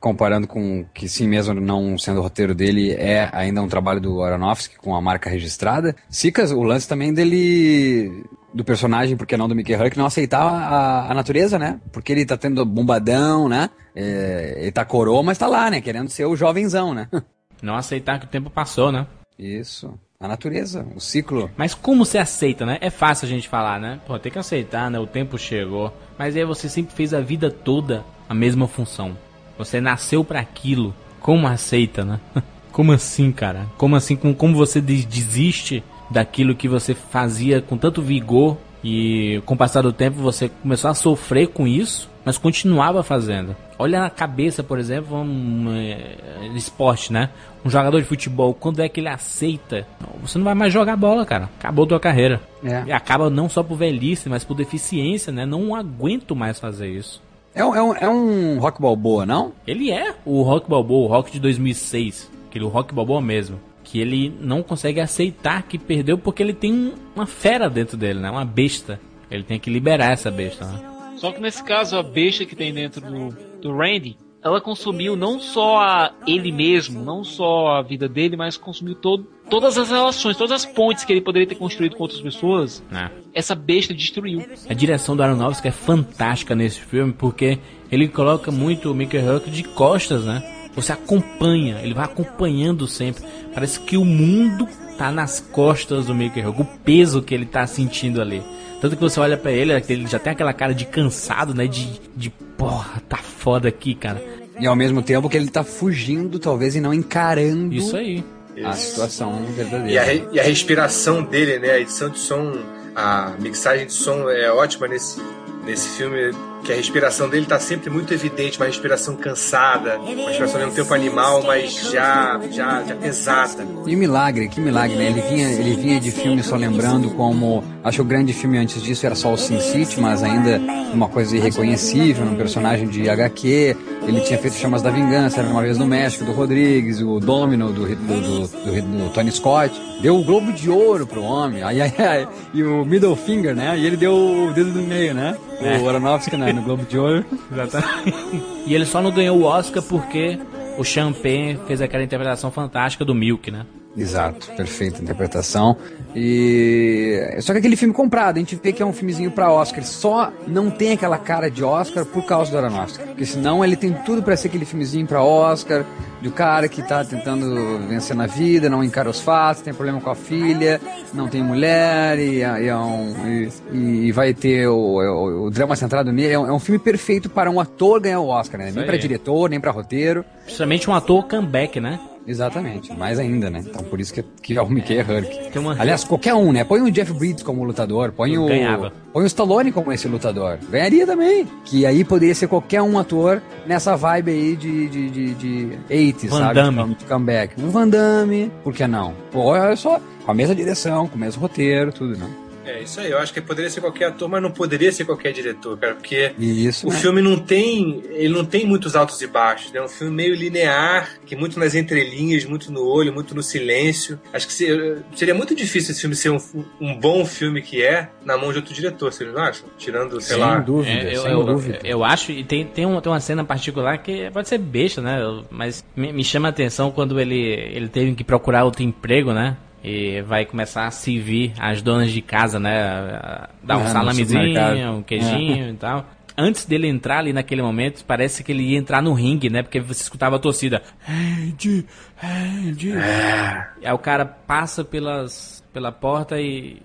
comparando com que sim mesmo não sendo o roteiro dele, é ainda um trabalho do Aronofsky com a marca registrada. Sicas, o lance também dele do personagem, porque não do Mickey Huck, não aceitar a, a natureza, né? Porque ele tá tendo bombadão, né? É, ele tá coroa, mas tá lá, né? Querendo ser o jovenzão, né? Não aceitar que o tempo passou, né? Isso. A natureza, o ciclo. Mas como você aceita, né? É fácil a gente falar, né? Pô, tem que aceitar, né? O tempo chegou. Mas aí você sempre fez a vida toda a mesma função. Você nasceu pra aquilo. Como aceita, né? Como assim, cara? Como assim? Como, você des- desiste daquilo que você fazia com tanto vigor e com o passar do tempo você começou a sofrer com isso, mas continuava fazendo. Olha a cabeça, por exemplo, um é, esporte, né? Um jogador de futebol, quando é que ele aceita? Você não vai mais jogar bola, cara. Acabou tua carreira. É. E acaba não só por velhice, mas por deficiência, né? Não aguento mais fazer isso. É um, é um, é um rock balboa, não? Ele é o Rock Balboa, o Rock de 2006, aquele Rock Balboa mesmo, que ele não consegue aceitar que perdeu porque ele tem um- uma fera dentro dele, né? Uma besta. Ele tem que liberar essa besta, né? Só que nesse caso, a besta que tem dentro do, do Randy, ela consumiu não só a ele mesmo, não só a vida dele, mas consumiu todo, todas as relações, todas as pontes que ele poderia ter construído com outras pessoas. É. Essa besta destruiu. A direção do Aronofsky é fantástica nesse filme porque ele coloca muito o Mickey Huck de costas, né? Você acompanha, ele vai acompanhando sempre. Parece que o mundo tá nas costas do Mickey Huck, o peso que ele tá sentindo ali. Tanto que você olha pra ele, ele já tem aquela cara de cansado, né? De, de porra, tá foda aqui, cara. E ao mesmo tempo que ele tá fugindo, talvez, e não encarando Isso aí. a situação verdadeira. E a, re- e a respiração dele, né? A edição de som, a mixagem de som é ótima nesse, nesse filme, que a respiração dele tá sempre muito evidente, uma respiração cansada, uma respiração ao mesmo tempo animal, mas já, já, já pesada. E milagre, que milagre, né? Ele vinha, ele vinha de filme só lembrando como. Acho que o grande filme antes disso era só o Sin City, mas ainda uma coisa irreconhecível, um personagem de HQ. Ele tinha feito Chamas da Vingança, era uma vez no México, do Rodrigues, o Domino do, do, do, do- do Tony Scott. Deu o Globo de Ouro pro homem, ai, ai, ai, e o Middle Finger, né? E ele deu o dedo do meio, né? É. O Aronofsky né? No Globo de Ouro. Exatamente. E ele só não ganhou o Oscar porque o Champagne fez aquela interpretação fantástica do Milk, né? Exato, perfeita interpretação. E só que aquele filme comprado, a gente vê que é um filmezinho pra Oscar, só não tem aquela cara de Oscar por causa do Aronofsky, porque senão ele tem tudo pra ser aquele filmezinho pra Oscar, do cara que tá tentando vencer na vida, não encara os fatos, tem problema com a filha, não tem mulher e, e é um- e- e vai ter o, o- o drama centrado nele. É um, é um filme perfeito para um ator ganhar o Oscar, né? Nem pra diretor, nem pra roteiro. Principalmente um ator comeback, né? Exatamente, mais ainda, né? Então por isso que, que é o Mickey Herc. Tem uma- Aliás, qualquer um, né? Põe o Jeff Bridges como lutador, põe o. Ganhava. Põe o Stallone como esse lutador. Ganharia também. Que aí poderia ser qualquer um ator nessa vibe aí de, de, de, de 80, Van sabe? Damme. De comeback. Um Van Damme, por que não? Pô, olha só, com a mesma direção, com o mesmo roteiro, tudo, né? É isso aí, eu acho que poderia ser qualquer ator, mas não poderia ser qualquer diretor, cara, porque Isso, o né? filme não tem. Ele não tem muitos altos e baixos, né? É um filme meio linear, que muito nas entrelinhas, muito no olho, muito no silêncio. Acho que se- seria muito difícil esse filme ser um, um bom filme que é na mão de outro diretor, vocês não acham? Tirando, sei lá. É, eu, eu, eu acho, e tem, tem, um, tem uma cena particular que pode ser besta, né? eu- Mas me, me chama a atenção quando ele, ele teve que procurar outro emprego, né? E vai começar a servir as donas de casa, né? Dar um no salamezinho, um queijinho e tal. Antes dele entrar ali naquele momento, parece que ele ia entrar no ringue, né? Porque você escutava a torcida. Andy, Andy. Aí o cara passa pelas, pela porta e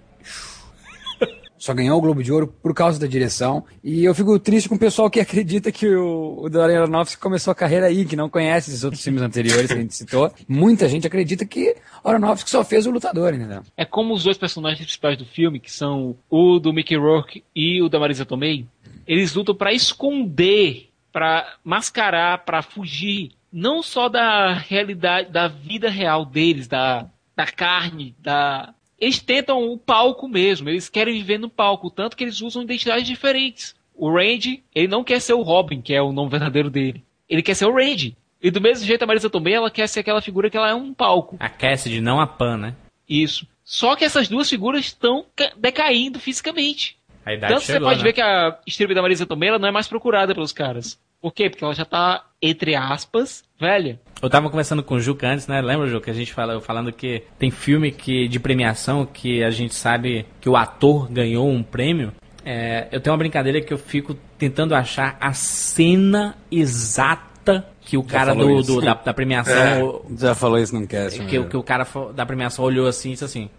Só ganhou o Globo de Ouro por causa da direção. E eu fico triste com o pessoal que acredita que o, o Darren Aronofsky começou a carreira aí, que não conhece esses outros filmes anteriores que a gente citou. Muita gente acredita que Aronofsky só fez o Lutador, entendeu? É como os dois personagens principais do filme, que são o do Mickey Rourke e o da Marisa Tomei, eles lutam pra esconder, pra mascarar, pra fugir, não só da realidade, da vida real deles, da, da carne, da... Eles tentam o palco mesmo, eles querem viver no palco, tanto que eles usam identidades diferentes. O Randy, ele não quer ser o Robin, que é o nome verdadeiro dele. Ele quer ser o Randy. E do mesmo jeito a Marisa Tomei, ela quer ser aquela figura que ela é um palco. a Cassidy, não a Pan, né? Isso. Só que essas duas figuras estão ca- decaindo fisicamente. A idade Tanto que você chegou, pode né? ver que a strip da Marisa Tomei ela não é mais procurada pelos caras. Por quê? Porque ela já tá, entre aspas, velha. Eu tava conversando com o Juca antes, né? Lembra, Juca, que a gente fala, falando que tem filme que, de premiação que a gente sabe que o ator ganhou um prêmio. É, eu tenho uma brincadeira que eu fico tentando achar a cena exata que o Já cara falou do, do- da, da premiação. É, o- já falou isso num cast. que, né? que o cara da premiação olhou assim e disse assim: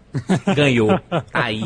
ganhou, tá aí.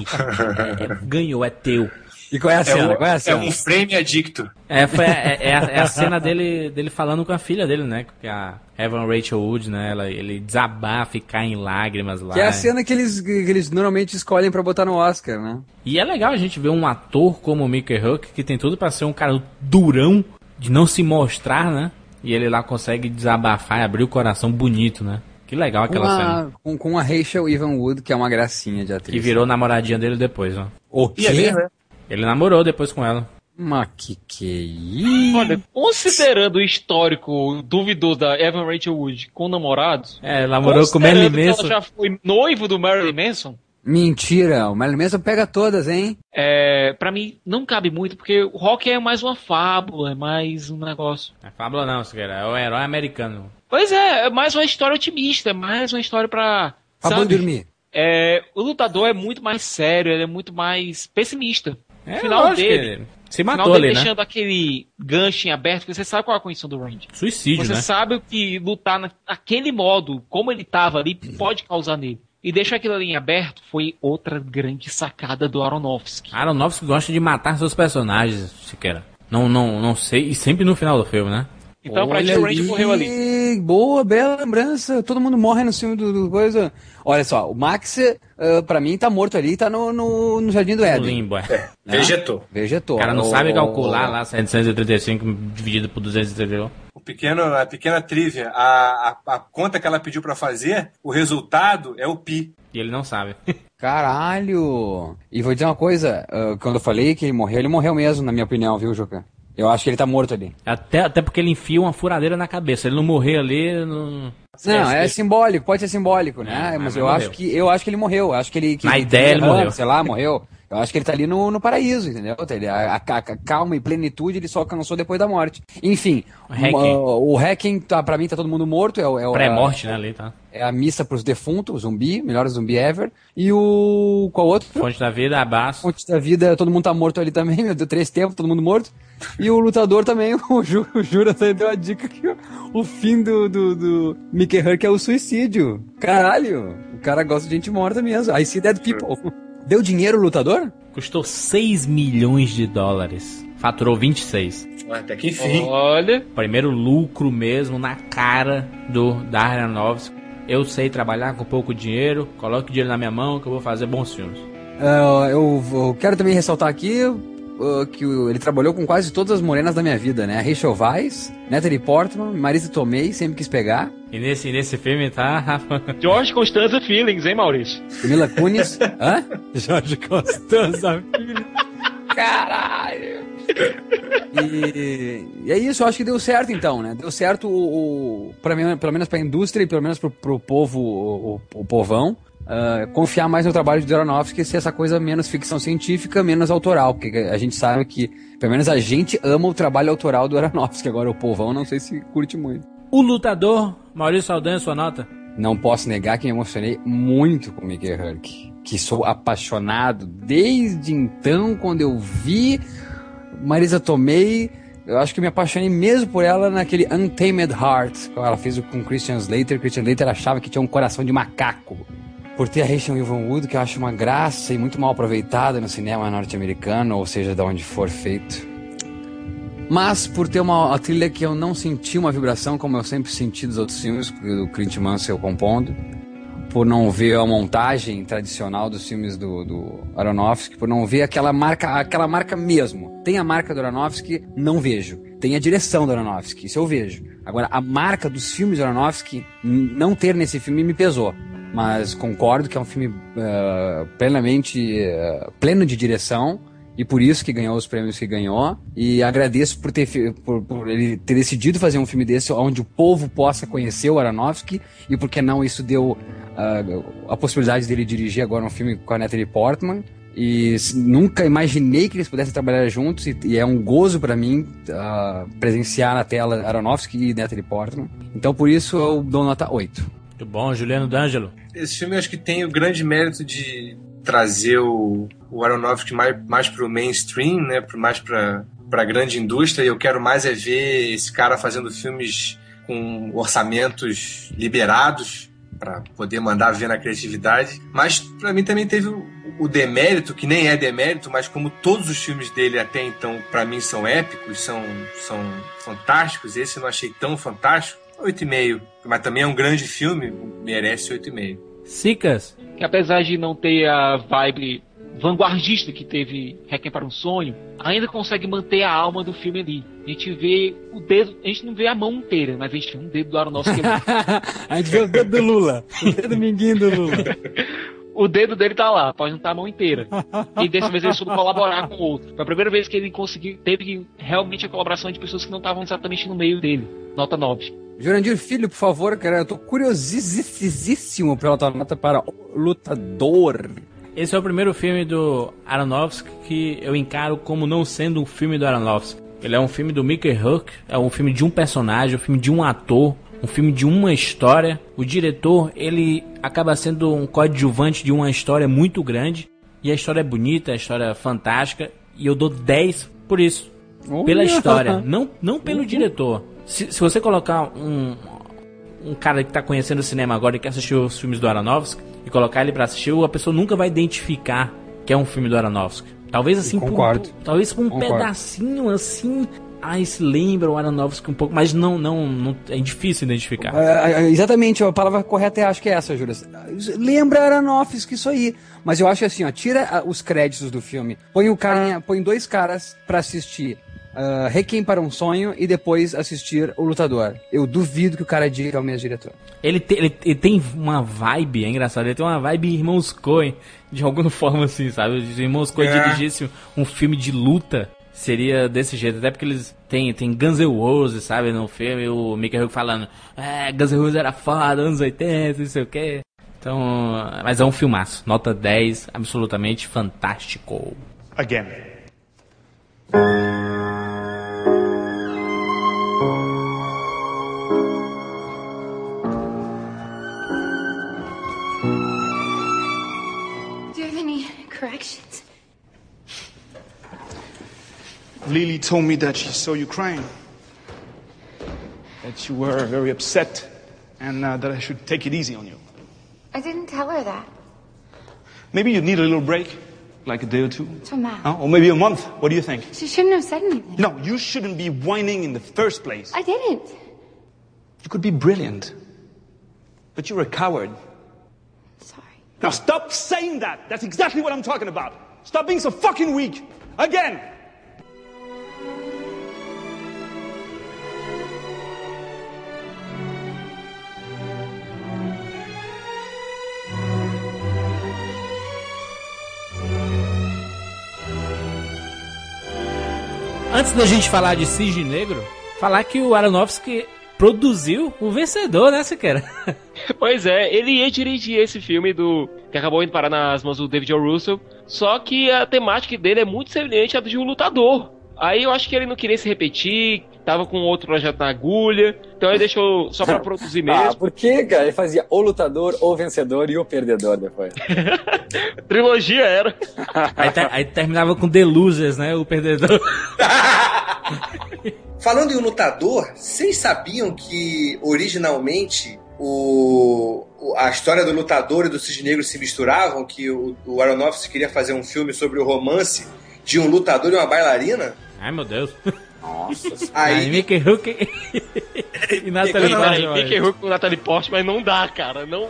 É, ganhou, é teu. E qual é a cena? um- qual é a é cena? um frame adicto. É, foi, é, é a, é a cena dele, dele falando com a filha dele, né? Que é a Evan Rachel Wood, né? Ela, ele desabafa e cai em lágrimas lá. Que é a cena que eles, que eles normalmente escolhem pra botar no Oscar, né? E é legal a gente ver um ator como o Mickey Huck, que tem tudo pra ser um cara durão, de não se mostrar, né? E ele lá consegue desabafar e abrir o coração bonito, né? Que legal aquela com, cena. a, com, com a Rachel Evanwood, que é uma gracinha de atriz. Que virou namoradinha dele depois, ó. O E é quê? mesmo, né? Ele namorou depois com ela. Mas que que é isso? Olha, considerando o histórico duvidoso da Evan Rachel Wood com namorados. É, namorou com o Marilyn Manson. Ela já foi noivo do Marilyn Manson. Mentira, o Marilyn Manson pega todas, hein? É, pra mim, não cabe muito, porque o rock é mais uma fábula, é mais um negócio. É fábula não, Siqueira. É o herói americano. Pois é, é mais uma história otimista, é mais uma história pra. Pra dormir. É, o lutador é muito mais sério, ele é muito mais pessimista. É, final dele. ele se o final matou dele ali, né? deixando aquele gancho em aberto, porque você sabe qual é a condição do Randy. Suicídio, Você né? sabe que lutar na- naquele modo, como ele tava ali, pode causar nele. E deixar aquilo ali em aberto foi outra grande sacada do Aronofsky. Aronofsky gosta de matar seus personagens, Siqueira. Não, não, não sei. E sempre no final do filme, né? Então, pra ti, Olha o Randy morreu ali. Boa, bela lembrança. Todo mundo morre no filme do, do coisa. Olha só, o Max, uh, pra mim, tá morto ali, tá no, no, no Jardim do No Éden. limbo, é. né? Vegetou. Vegetou. O cara não O- sabe calcular lá 735 dividido por 231. O pequeno, a pequena trivia, a, a, a conta que ela pediu pra fazer, o resultado é o pi. E ele não sabe. Caralho! E vou dizer uma coisa, uh, quando eu falei que ele morreu, ele morreu mesmo, na minha opinião, viu, Juca? Eu acho que ele tá morto ali. Até, até porque ele enfia uma furadeira na cabeça. Ele não morrer ali. Não... Não, é simbólico, pode ser simbólico, né? É, mas mas eu morreu. acho que eu acho que ele morreu. Eu acho que ele. Que Na ele ideia, ele morreu. Sei lá, morreu. Eu acho que ele tá ali no, no paraíso, entendeu? Ele- A, a- a calma e plenitude ele só alcançou depois da morte. Enfim, O Hacking. tá, pra mim, tá todo mundo morto. É, o- é, Pré-morte, né? Ali, tá? é a missa pros defuntos, o zumbi, melhor zumbi ever. E o. Qual outro? Fonte da vida, abaixo. Fonte da vida, todo mundo tá morto ali também, meu Deus, três tempos, todo mundo morto. E o lutador também, o, Ju, o Jura deu a dica que o, o fim do, do, do Mickey Herc é o suicídio. Caralho, o cara gosta de gente morta mesmo. I see dead people. Deu dinheiro o lutador? Custou 6 milhões de dólares. Faturou 26. Até que enfim. Olha. Primeiro lucro mesmo na cara do Darren Aronofsky. Eu sei trabalhar com pouco dinheiro, coloque dinheiro na minha mão que eu vou fazer bons filmes. Ah, eu, eu quero também ressaltar aqui ah, que ele trabalhou com quase todas as morenas da minha vida, né? Rachel Weisz, Natalie Portman, Marisa Tomei, sempre quis pegar, E nesse, nesse filme tá. George Constanza Feelings, hein, Maurício? Mila Kunis. Hã? Jorge Costanza, filho. Caralho! E, e é isso, eu acho que deu certo então, né? Deu certo o, o pra mim, pelo menos pra indústria e pelo menos pro, pro povo, o- o povão, ah, confiar mais no trabalho de Aronofsky e ser essa coisa menos ficção científica, menos autoral, porque a gente sabe que, pelo menos a gente ama o trabalho autoral do Aronofsky, agora o povão não sei se curte muito. O lutador, Maurício Saldanha, sua nota? Não posso negar que me emocionei muito com Mickey Herc, que sou apaixonado desde então, quando eu vi Marisa Tomei, eu acho que me apaixonei mesmo por ela naquele Untamed Heart, que ela fez com Christian Slater. Christian Slater achava que tinha um coração de macaco. Por ter a Rachel Evan Wood, que eu acho uma graça e muito mal aproveitada no cinema norte-americano, ou seja, de onde for feito. Mas por ter uma, trilha que eu não senti uma vibração como eu sempre senti dos outros filmes, do Clint Mansell compondo, por não ver a montagem tradicional dos filmes do, do Aronofsky, por não ver aquela marca, aquela marca mesmo. Tem a marca do Aronofsky, não vejo. Tem a direção do Aronofsky, isso eu vejo. Agora, a marca dos filmes do Aronofsky, não ter nesse filme me pesou. Mas concordo que é um filme eh, plenamente eh, pleno de direção e por isso que ganhou os prêmios que ganhou. E agradeço por, ter, por, por ele ter decidido fazer um filme desse onde o povo possa conhecer o Aronofsky e porque não isso deu ah, a possibilidade dele dirigir agora um filme com a Natalie Portman. E nunca imaginei que eles pudessem trabalhar juntos e, e é um gozo pra mim ah, presenciar na tela Aronofsky e Natalie Portman. Então por isso eu dou nota 8. Muito bom, Juliano D'Angelo. Esse filme acho que tem o grande mérito de trazer o, o Aronofsky mais, mais pro mainstream, né? Mais pra, pra grande indústria. E eu quero mais é ver esse cara fazendo filmes com orçamentos liberados para poder mandar ver na criatividade. Mas pra mim também teve o, o demérito, que nem é demérito, mas como todos os filmes dele até então pra mim são épicos, são, são fantásticos, esse eu não achei tão fantástico. 8,5. Mas também é um grande filme, merece 8,5. Sicas. Que apesar de não ter a vibe vanguardista que teve Requiem para um Sonho, ainda consegue manter a alma do filme ali. A gente vê o dedo, a gente não vê a mão inteira, mas a gente vê um dedo do Aronofsky a gente vê o dedo do Lula. O dedo minguinho do Lula. o dedo dele tá lá, pode não estar a mão inteira. E dessa vez ele soube colaborar com o outro. Foi a primeira vez que ele conseguiu, teve realmente a colaboração de pessoas que não estavam exatamente no meio dele. Nota 9. Jurandir Filho, por favor, cara, eu tô curiosíssimo pela tua nota para o Lutador. Esse é o primeiro filme do Aronofsky que eu encaro como não sendo um filme do Aronofsky. Ele é um filme do Mickey Rourke, é um filme de um personagem, um filme de um ator, um filme de uma história. O diretor, ele acaba sendo um coadjuvante de uma história muito grande. E a história é bonita, a história é fantástica. E eu dou 10 por isso. Pela Olha! história, não, não pelo diretor. Se, se você colocar um, um cara que tá conhecendo o cinema agora e quer assistir os filmes do Aronofsky e colocar ele pra assistir, a pessoa nunca vai identificar que é um filme do Aronofsky. Talvez assim, por- talvez por um Concordo. pedacinho assim, ai, se lembra o Aronofsky um pouco, mas não, não, não é difícil identificar. É, é, exatamente, a palavra correta eu acho que é essa, Júlia. Lembra Aronofsky isso aí. Mas eu acho assim, ó, tira ah, os créditos do filme, põe o cara, põe dois caras pra assistir uh, Requiem para um Sonho e depois assistir O Lutador. Eu duvido que o cara diga que é o mesmo diretor. Ele, te- ele- ele tem uma vibe, é engraçado, ele tem uma vibe Irmãos Coen, de alguma forma assim, sabe? Se Irmãos Coen É. dirigisse um filme de luta, seria desse jeito. Até porque eles têm, tem Guns N' Roses, sabe? No filme, o Mickey Rourke falando, é, Guns N' Roses era foda, anos 80, não sei o quê. Então, mas é um filmaço. Nota 10, absolutamente fantástico. Again. Lily told me that she saw you crying. That you were very upset and uh, that I should take it easy on you. I didn't tell her that. Maybe you need a little break. Like a day or two? Thomas. Huh? Or maybe a month? What do you think? She shouldn't have said anything. No, you shouldn't be whining in the first place. I didn't. You could be brilliant. But you're a coward. Sorry. Now stop saying that! That's exactly what I'm talking about! Stop being so fucking weak! Again! Antes da gente falar de Cisne Negro, falar que o Aronofsky produziu o vencedor, né, Siqueira? Pois é, ele ia dirigir esse filme do que acabou indo parar nas mãos do David O. Russell, só que a temática dele é muito semelhante à de um lutador. Aí eu acho que ele não queria se repetir, tava com outro projeto na agulha, então ele deixou só pra produzir mesmo. Ah, por que, cara? Ele fazia o lutador, o vencedor e o perdedor depois. Trilogia era. Aí, ter- aí terminava com The Losers, né? O perdedor. Falando em um lutador, vocês sabiam que originalmente o, o- a história do lutador e do cisne negro se misturavam? Que o, o Aronofsky queria fazer um filme sobre o romance de um lutador e uma bailarina? Ai, meu Deus. Nossa. Aí, Aí, Mickey Rook e Natalie Não, Portman. não, Mickey Rourke com Natalie Portman, mas não dá, cara. Não,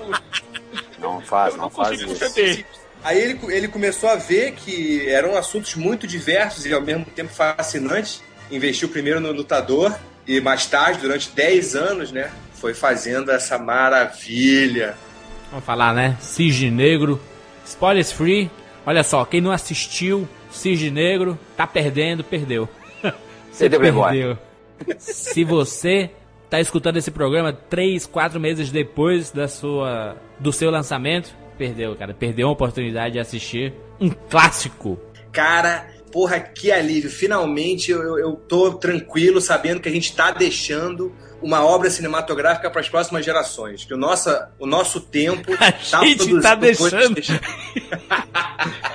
Não faz, não faz consigo isso. defender. aí ele, ele começou a ver que eram assuntos muito diversos e ao mesmo tempo fascinantes. Investiu primeiro no lutador e mais tarde, durante 10 anos, né, foi fazendo essa maravilha. Vamos falar, né? Cisne Negro. Spoilers free. Olha só, quem não assistiu Cisne Negro tá perdendo, perdeu. Você Perdeu, Playboy. Se você tá escutando esse programa três, quatro meses depois da sua, do seu lançamento, perdeu, cara. Perdeu uma oportunidade de assistir um clássico. Cara, porra, que alívio. Finalmente eu, eu, eu tô tranquilo sabendo que a gente tá deixando uma obra cinematográfica para as próximas gerações. Que o nosso, o nosso tempo tá gente produzindo tá coisas- deixando.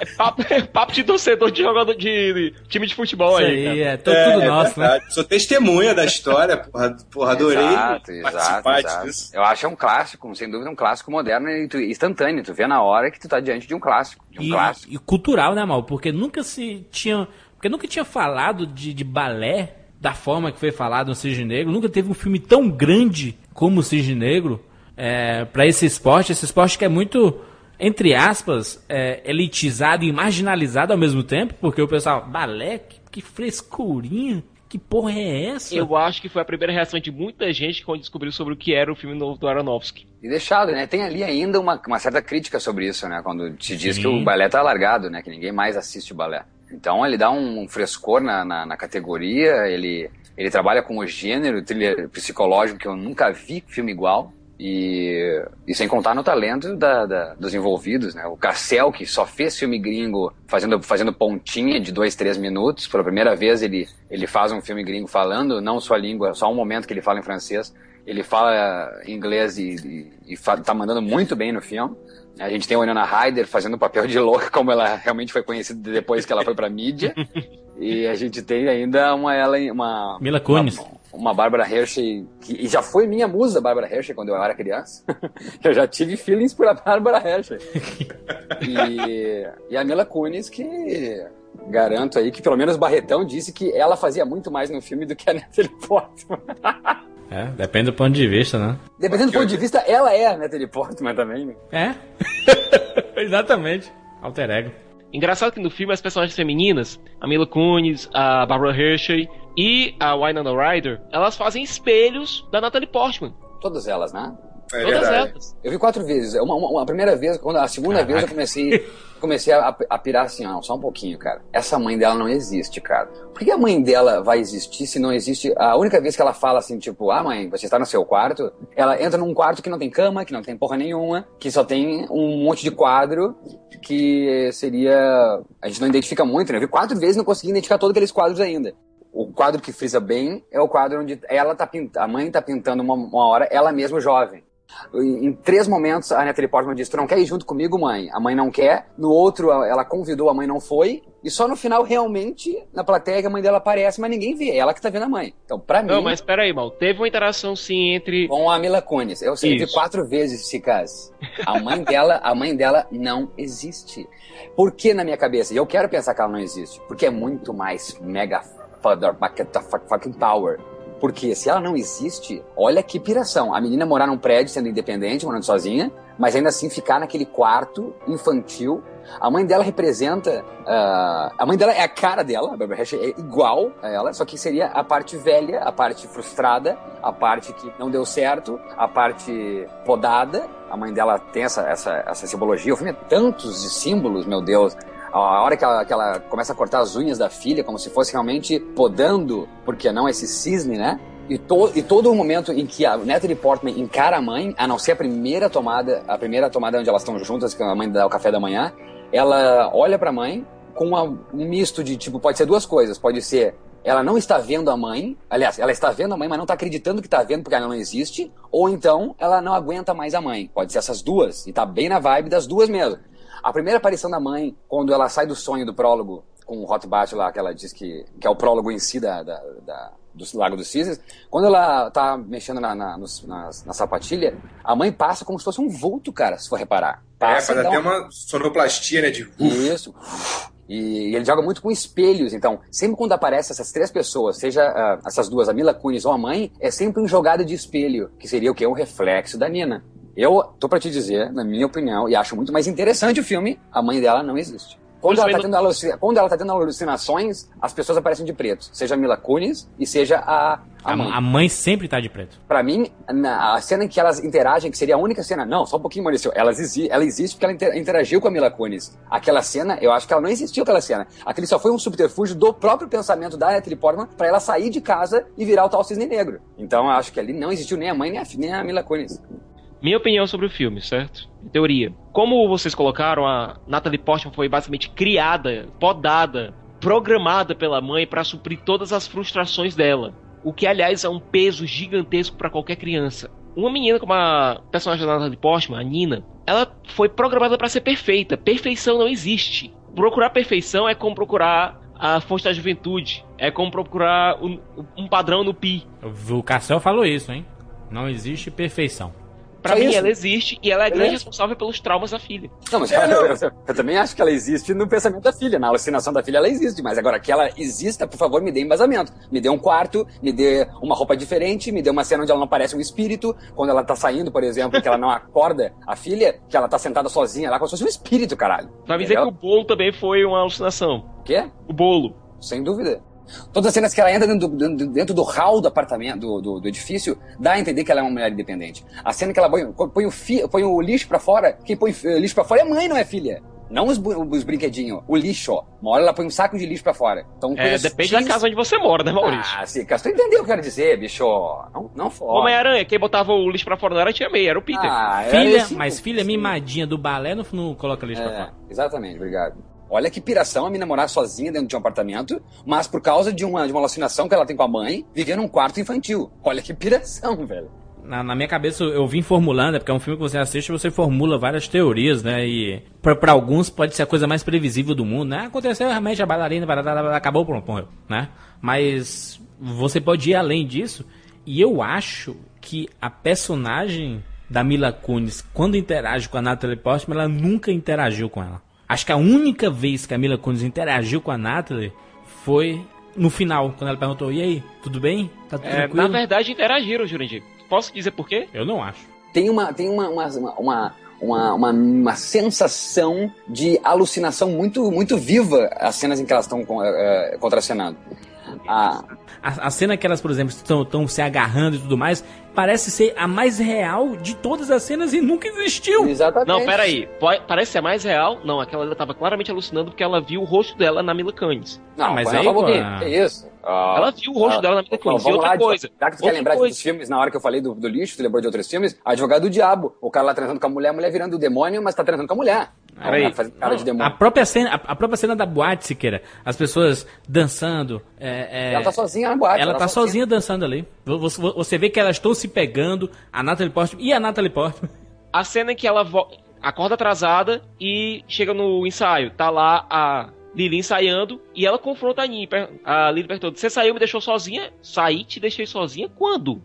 É papo, é papo de torcedor de jogador de, de time de futebol Isso aí, aí, cara. é tudo, tudo É, nosso, né? verdade. Sou testemunha da história, porra, porra adorei Exato, exato, participar exato. disso. Eu acho que é um clássico, sem dúvida, um clássico moderno e tu- instantâneo. Tu vê na hora que tu tá diante de um clássico. De um e, clássico. e cultural, né, Mal? Porque nunca se tinha. Porque nunca tinha falado de, de balé da forma que foi falado no Cisne Negro. Nunca teve um filme tão grande como o Cisne Negro é, para esse esporte. Esse esporte que é muito, entre aspas, é, elitizado e marginalizado ao mesmo tempo. Porque o pessoal, balé? Que, que frescurinha? Que porra é essa? Eu acho que foi a primeira reação de muita gente quando descobriu sobre o que era o filme novo do Aronofsky. E deixado, né? Tem ali ainda uma, uma certa crítica sobre isso, né? Quando se diz Sim. que o balé tá largado, né? Que ninguém mais assiste o balé. Então ele dá um frescor na, na, na categoria, ele, ele trabalha com o gênero thriller psicológico que eu nunca vi filme igual. E, e sem contar no talento da, da- dos envolvidos, né? O Cassel, que só fez filme gringo fazendo, fazendo pontinha de dois, três minutos. Pela primeira vez ele, ele faz um filme gringo falando, não sua língua, só um momento que ele fala em francês. Ele fala inglês e, e, e tá mandando muito bem no filme. A gente tem a Winona Ryder fazendo o papel de louca, como ela realmente foi conhecida depois que ela foi pra mídia. E a gente tem ainda uma ela uma Mila Kunis. uma, uma Bárbara Hershey que e já foi minha musa Bárbara Hershey quando eu era criança. eu já tive feelings por a Bárbara Hershey. e, e a Mila Kunis que garanto aí que pelo menos Barretão disse que ela fazia muito mais no filme do que a Natalie Portman. É, depende do ponto de vista, né? Dependendo do ponto de vista, ela é a Natalie Portman também. né? É. Exatamente. Alter ego. Engraçado que no filme as personagens femininas, a Mila Kunis, a Barbara Hershey e a Winona Ryder, elas fazem espelhos da Natalie Portman. Todas elas, né? É Todas verdade. elas. Eu vi quatro vezes. Uma, uma, uma primeira vez, quando a segunda vez eu comecei, comecei a, a pirar assim, ó, só um pouquinho, cara. Essa mãe dela não existe, cara. Por que a mãe dela vai existir se não existe? A única vez que ela fala assim, tipo, ah, mãe, você está no seu quarto, ela entra num quarto que não tem cama, que não tem porra nenhuma, que só tem um monte de quadro que seria. A gente não identifica muito, né? Eu vi quatro vezes e não consegui identificar todos aqueles quadros ainda. O quadro que frisa bem é o quadro onde ela tá pintando, a mãe tá pintando uma, uma hora, ela mesma jovem. Em, três momentos, a Natalie Portman disse: Tu não quer ir junto comigo, mãe? A mãe não quer. No outro, ela convidou, a mãe não foi. E só no final, realmente, na plateia, a mãe dela aparece, mas ninguém vê. É ela que tá vendo a mãe. Então, pra mim. Não, mas peraí, mal. Teve uma interação sim entre. Com a Mila Kunis. Eu sei, vi quatro vezes esse caso. A mãe dela, a mãe dela não existe. Por que na minha cabeça? E eu quero pensar que ela não existe. Porque é muito mais mega fucking power. Porque se ela não existe, olha que piração. A menina morar num prédio sendo independente, morando sozinha, mas ainda assim ficar naquele quarto infantil. A mãe dela representa. ah, a mãe dela é a cara dela, a Barbara Hershey é igual a ela, só que seria a parte velha, a parte frustrada, a parte que não deu certo, a parte podada. A mãe dela tem essa, essa, essa simbologia. O filme é tantos de símbolos, meu Deus. A hora que ela, que ela começa a cortar as unhas da filha, como se fosse realmente podando, porque não esse cisne, né? E, to, e todo o momento em que a Natalie Portman encara a mãe, a não ser a primeira tomada, a primeira tomada onde elas estão juntas, que a mãe dá o café da manhã, ela olha pra mãe com uma- um misto de, tipo, pode ser duas coisas. Pode ser ela não está vendo a mãe, aliás, ela está vendo a mãe, mas não está acreditando que está vendo porque ela não existe, ou então ela não aguenta mais a mãe. Pode ser essas duas, e tá bem na vibe das duas mesmo. A primeira aparição da mãe, quando ela sai do sonho do prólogo, com o Hot Bat lá, que ela diz que, que é o prólogo em si da, da- da- do Lago dos Cisnes, quando ela tá mexendo na, na, nos- nas- na sapatilha, a mãe passa como se fosse um vulto, cara, se for reparar. É, Passa faz e dá até um- uma sonoplastia, né? De... isso. E, ele joga muito com espelhos, então, sempre quando aparece essas três pessoas, seja ah, essas duas, a Mila Kunis ou a mãe, é sempre um jogada de espelho, que seria o que? Um reflexo da Nina. Eu tô pra te dizer, na minha opinião, e acho muito mais interessante o filme, a mãe dela não existe. Quando ela, tá tendo alucina- quando ela tá tendo alucinações, as pessoas aparecem de preto. Seja a Mila Kunis e seja a, a A, mãe. a mãe sempre tá de preto. Pra mim, na, a cena em que elas interagem, que seria a única cena. Não, só um pouquinho, Maurício. Elas exi ela existe porque ela inter- interagiu com a Mila Kunis. Aquela cena, eu acho que ela não existiu aquela cena. Aquele só foi um subterfúgio do próprio pensamento da Natalie Portman pra ela sair de casa e virar o tal cisne negro. Então eu acho que ali não existiu nem a mãe nem a, nem a Mila Kunis. Minha opinião sobre o filme, certo? Teoria. Como vocês colocaram, a Natalie Portman foi basicamente criada, podada, programada pela mãe para suprir todas as frustrações dela. O que, aliás, é um peso gigantesco para qualquer criança. Uma menina como a personagem da Natalie Portman, a Nina, ela foi programada para ser perfeita. Perfeição não existe. Procurar perfeição é como procurar a fonte da juventude. É como procurar um, um padrão no pi. O Cassel falou isso, hein? Não existe perfeição. Pra Só mim, isso? ela existe e ela é grande É. responsável pelos traumas da filha. Não, mas eu, eu- eu também acho que ela existe no pensamento da filha. Na alucinação da filha ela existe, mas agora que ela exista, por favor, me dê embasamento. Me dê um quarto, me dê uma roupa diferente, me dê uma cena onde ela não parece um espírito. Quando ela tá saindo, por exemplo, que ela não acorda a filha, que ela tá sentada sozinha lá como se fosse um espírito, caralho. Vai me dizer que o bolo também foi uma alucinação. O quê? O bolo. Sem dúvida. Todas as cenas que ela entra dentro do, dentro- do hall do apartamento, do, do- do edifício, dá a entender que ela é uma mulher independente. A cena que ela põe, põe, o, fi, põe o lixo pra fora, quem põe eh, lixo pra fora é a mãe, não é filha. Não os, os brinquedinhos, o lixo. ó. Uma hora ela põe um saco de lixo pra fora. Então, É, depende da casa onde você mora, né, Maurício? Ah, sim, cara, tu entendeu o que eu quero dizer, bicho. Não, não fora. Homem-Aranha, quem botava o lixo pra fora não era a tia May, era o Peter. Ah, Filha, esse- mas filha mimadinha do balé não, não coloca lixo pra É, fora. exatamente, obrigado. Olha que piração a mina morar sozinha dentro de um apartamento, mas por causa de uma, de uma alucinação que ela tem com a mãe, viver num quarto infantil. Olha que piração, velho. Na, na minha cabeça eu vim formulando, é porque é um filme que você assiste você formula várias teorias, né? E pra alguns pode ser a coisa mais previsível do mundo, né? Aconteceu realmente a bailarina, acabou, pronto, morreu, né? Mas você pode ir além disso, e eu acho que a personagem da Mila Kunis, quando interage com a Natalie Portman, ela nunca interagiu com ela. Acho que a única vez que a Mila Kunis interagiu com a Natalie foi no final, quando ela perguntou: E aí, tudo bem? Tá tudo É, tranquilo? na verdade, interagiram, Jurandir. Posso dizer por quê? Eu não acho. Tem uma, tem uma, uma, uma, uma, uma, uma sensação de alucinação muito, muito viva as cenas em que elas estão eh, contracenando. Ah, A, a cena que elas, por exemplo, estão se agarrando e tudo mais, parece ser a mais real de todas as cenas e nunca existiu. Exatamente. Não, peraí. Parece ser mais real? Não, aquela ela tava claramente alucinando porque ela viu o rosto dela na Mila Kunis. Não, mas aí, pô, ah. Que isso? Ah, Ela viu o rosto ah, dela na Mila bom, Kunis. E outra lá, coisa. Já que tu quer lembrar de coisa. outros filmes, na hora que eu falei do, do lixo, tu lembrou de outros filmes? Advogado do Diabo. O cara lá transando com a mulher, a mulher virando o demônio, mas tá transando com a mulher. A de A demônio. própria cena, a, a própria cena da boate, Siqueira, as pessoas dançando. é, é- Ela tá sozinha na boate. Ela tá sozinha dançando ali. Você, você vê que elas estão se pegando, a Natalie Portman e a Natalie Portman. A cena em que ela vo- acorda atrasada e chega no ensaio. Tá lá a Lily ensaiando e ela confronta a Lily. per- A Lily perguntou: Você saiu e me deixou sozinha? Saí, te deixei sozinha? Quando?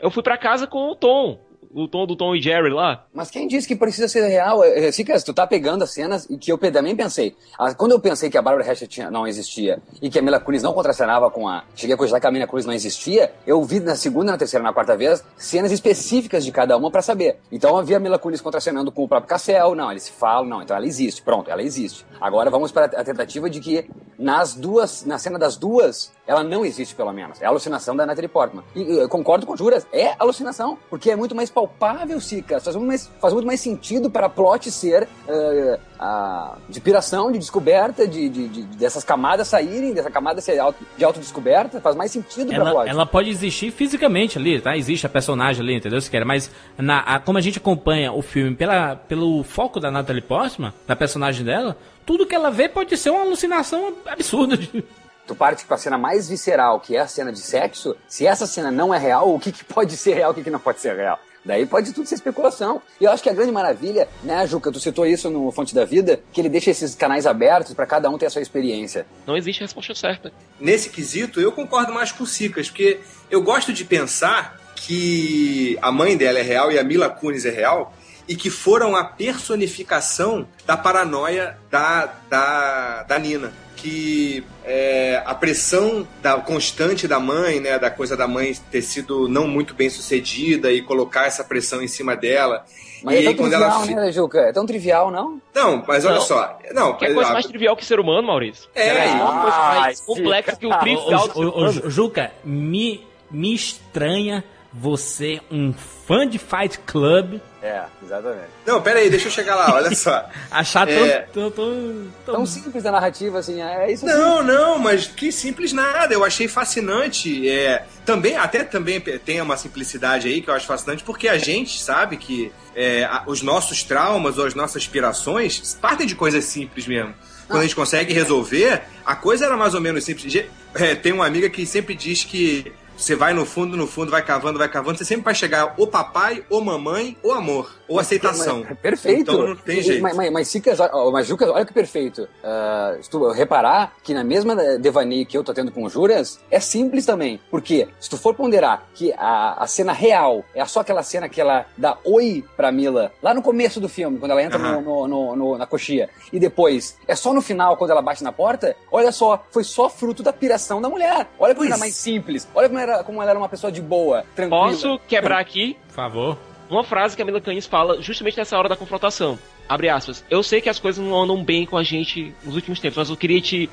Eu fui pra casa com o Tom. O Tom do Tom e Jerry lá. Mas quem disse que precisa ser real? É, é, Cicas, tu tá pegando as cenas que eu também pensei. Ah, Quando eu pensei que a Barbara Hatcher não existia e que a Mila Kunis não contracenava com a... Cheguei a cogitar que a Mila Kunis não existia, eu vi na segunda, na terceira, na quarta vez, cenas específicas de cada uma pra saber. Então vi a Mila Kunis contracenando com o próprio Cassel, não, eles se falam, não, então ela existe, pronto, ela existe. Agora vamos para a tentativa de que nas duas, na cena das duas, ela não existe pelo menos. É a alucinação da Natalie Portman. E concordo com Juras, é alucinação, porque é muito mais palpável, Cicas, faz muito mais, faz muito mais sentido para a plot ser eh, a, de piração, de descoberta, de, de- de- dessas camadas saírem, dessa camada ser auto, de autodescoberta, faz mais sentido para a plot. ela pode existir fisicamente ali, tá? Existe a personagem ali, entendeu? Siqueira? Mas na, a- como a gente acompanha o filme pela, pelo foco da Natalie Portman, da personagem dela, tudo que ela vê pode ser uma alucinação absurda. Tu parte com a cena mais visceral, que é a cena de sexo, se essa cena não é real, o que, que pode ser real, o que, que não pode ser real? Daí pode tudo ser especulação. E eu acho que a grande maravilha, né, Juca, tu citou isso no Fonte da Vida, que ele deixa esses canais abertos para cada um ter a sua experiência. Não existe resposta certa. Nesse quesito, eu concordo mais com o Cicas, porque eu gosto de pensar que a mãe dela é real e a Mila Kunis é real, e que foram a personificação da paranoia da, da, da Nina. Que é, a pressão da, constante da mãe, né, da coisa da mãe ter sido não muito bem sucedida e colocar essa pressão em cima dela. Mas e é aí, tão trivial, ela né, Juca? É tão trivial, não? Não, mas olha Não. só. Não, Que é coisa a- mais trivial que ser humano, Maurício? É, Peraí, e- uma coisa mais Ai, complexa que o trivial do ser ô, ô, humano. ô, Juca, me, me estranha você, um fã de Fight Club, É, exatamente. Não, pera aí, deixa eu chegar lá, olha só. achar tão, É. tão, tão, tão- Tão simples a narrativa, assim, é isso Não, não, mas que simples nada. Eu achei fascinante. É, também, até também tem uma simplicidade aí que eu acho fascinante, porque a gente sabe que é, os nossos traumas ou as nossas aspirações partem de coisas simples mesmo. Quando a gente consegue resolver, a coisa era mais ou menos simples. É, tem uma amiga que sempre diz que você vai no fundo, no fundo, vai cavando, vai cavando, você sempre vai chegar ou papai, ou mamãe, ou amor, ou aceitação. Mas- perfeito. Então não tem jeito. Mas, mas, mas, Cicas, ó, mas Jucas, olha que perfeito. Ah, se tu reparar que na mesma devaneio que eu tô tendo com o Juras, é simples também. Porque se tu for ponderar que a, a cena real é só aquela cena que ela dá oi pra Mila, lá no começo do filme, quando ela entra Aham. no, no- no- na coxia, e depois é só no final, quando ela bate na porta, olha só, foi só fruto da piração da mulher. Olha como era mais simples. Olha como, era, como ela era uma pessoa de boa, tranquila. Posso quebrar aqui Por favor. uma frase que a Mila Kunis fala justamente nessa hora da confrontação. Abre aspas. Eu sei que as coisas não andam bem com a gente nos últimos tempos, mas eu queria te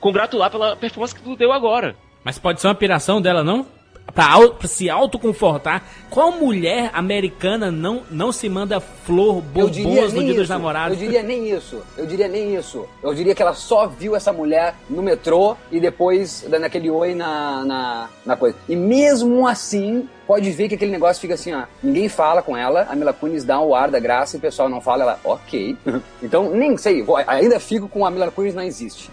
congratular pela performance que tu deu agora. Mas pode ser uma piração dela, não? Pra, se autoconfortar. Qual mulher americana não, não se manda flor, bombons no dia dos namorados? Eu diria nem isso. Eu diria nem isso. Eu diria que ela só viu essa mulher no metrô e depois dando aquele oi na, na, na coisa. E mesmo assim, pode ver que aquele negócio fica assim, ó. Ninguém fala com ela, a Mila Kunis dá o ar da graça e o pessoal não fala, ela, ok. então, nem sei, vou- ainda fico com a Mila Kunis não existe.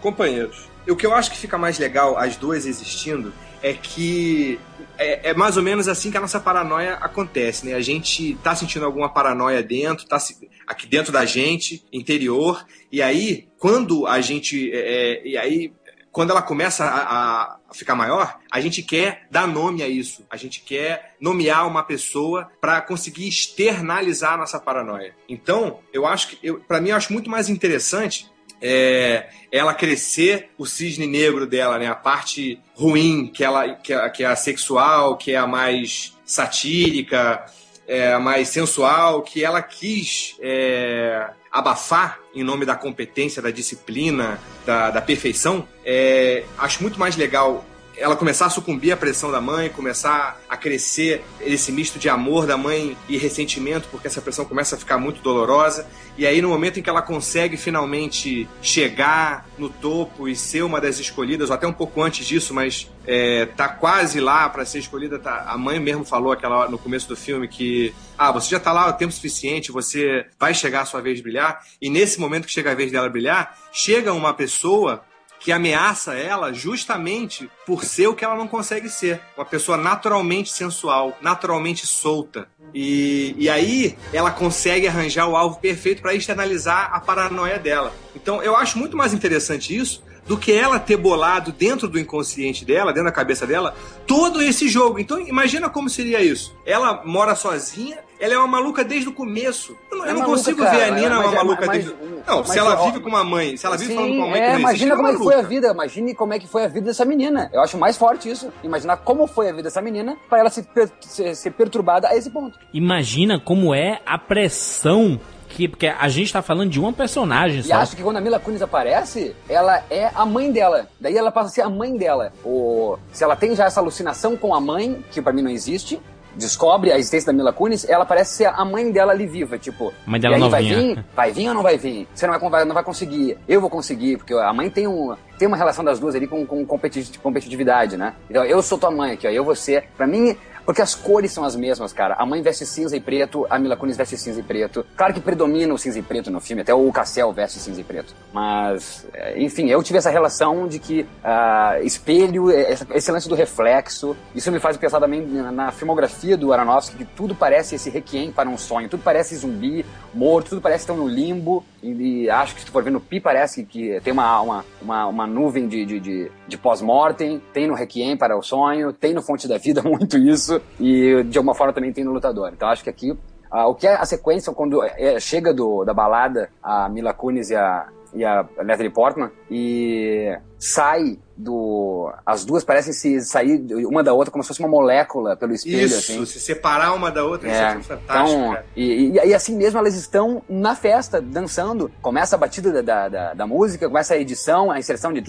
Companheiros, o que eu acho que fica mais legal, as duas existindo, é que é, é mais ou menos assim que a nossa paranoia acontece, né? A gente tá sentindo alguma paranoia dentro, tá aqui dentro da gente, interior, e aí, quando a gente. é, é, e aí. Quando ela começa a, a ficar maior, a gente quer dar nome a isso. A gente quer nomear uma pessoa para conseguir externalizar a nossa paranoia. Então, eu acho que, para mim, eu acho muito mais interessante é, ela crescer o cisne negro dela, né? A parte ruim, que, ela, que, é, que é a sexual, que é a mais satírica, é a mais sensual, que ela quis é, abafar em nome da competência, da disciplina, da, da perfeição. É, acho muito mais legal ela começar a sucumbir à pressão da mãe, começar a crescer esse misto de amor da mãe e ressentimento, porque essa pressão começa a ficar muito dolorosa. E aí, no momento em que ela consegue finalmente chegar no topo e ser uma das escolhidas, ou até um pouco antes disso, mas é, tá quase lá para ser escolhida, tá, a mãe mesmo falou aquela no começo do filme que ah, você já tá lá o tempo suficiente, você vai chegar a sua vez de brilhar, e nesse momento que chega a vez dela brilhar, chega uma pessoa que ameaça ela justamente por ser o que ela não consegue ser. Uma pessoa naturalmente sensual, naturalmente solta. E, e aí ela consegue arranjar o alvo perfeito para externalizar a paranoia dela. Então eu acho muito mais interessante isso do que ela ter bolado dentro do inconsciente dela, dentro da cabeça dela, todo esse jogo. Então imagina como seria isso. Ela mora sozinha, ela é uma maluca desde o começo. Eu não, eu É não maluca, consigo cara, ver a Nina mas uma é- maluca mas- desde. Não, mas se ela ó, vive com uma mãe, se ela vive Sim, falando com uma mãe é, que não existe, imagina ela é como é que maluca. foi a vida, imagine como é que foi a vida dessa menina. Eu acho mais forte isso. Imaginar como foi a vida dessa menina pra ela se per- ser, ser perturbada a esse ponto. Imagina como é a pressão que. Porque a gente tá falando de uma personagem E só. acho que quando a Mila Kunis aparece, ela é a mãe dela. Daí ela passa a ser a mãe dela. O, se ela tem já essa alucinação com a mãe, que pra mim não existe, descobre a existência da Mila Kunis, ela parece ser a mãe dela ali viva, tipo. Mãe dela e aí vai novinha. vir? Vai vir ou não vai vir? Você não vai, vai- não vai conseguir. Eu vou conseguir, porque a mãe tem um tem uma relação das duas ali com, com competi- competitividade, né? Então eu sou tua mãe aqui, ó, eu você. Pra mim, porque as cores são as mesmas, cara. A mãe veste cinza e preto, a Mila Kunis veste cinza e preto. Claro que predomina o cinza e preto no filme, até o Cassel veste cinza e preto. Mas, é, enfim, eu tive essa relação de que ah, espelho, essa- esse lance do reflexo, isso me faz pensar também na, filmografia do Aronofsky, que tudo parece esse requiem para um sonho, tudo parece zumbi, morto, tudo parece estar no limbo. E, e acho que se tu for ver no Pi, parece que tem uma, uma, uma, uma nuvem de, de, de, de pós-mortem, tem no Requiem para o Sonho, tem no Fonte da Vida muito isso, e de alguma forma também tem no Lutador. Então acho que aqui, ah, o que é a sequência, quando é, chega do, da balada a Mila Kunis e a, e a Natalie Portman, e sai do... As duas parecem se sair uma da outra como se fosse uma molécula pelo espelho, Isso, assim. se separar uma da outra, isso é É, fantástico, então, cara. e, e, e assim mesmo elas estão na festa, dançando. Começa a batida da, da, da, da música, começa a edição, a inserção de.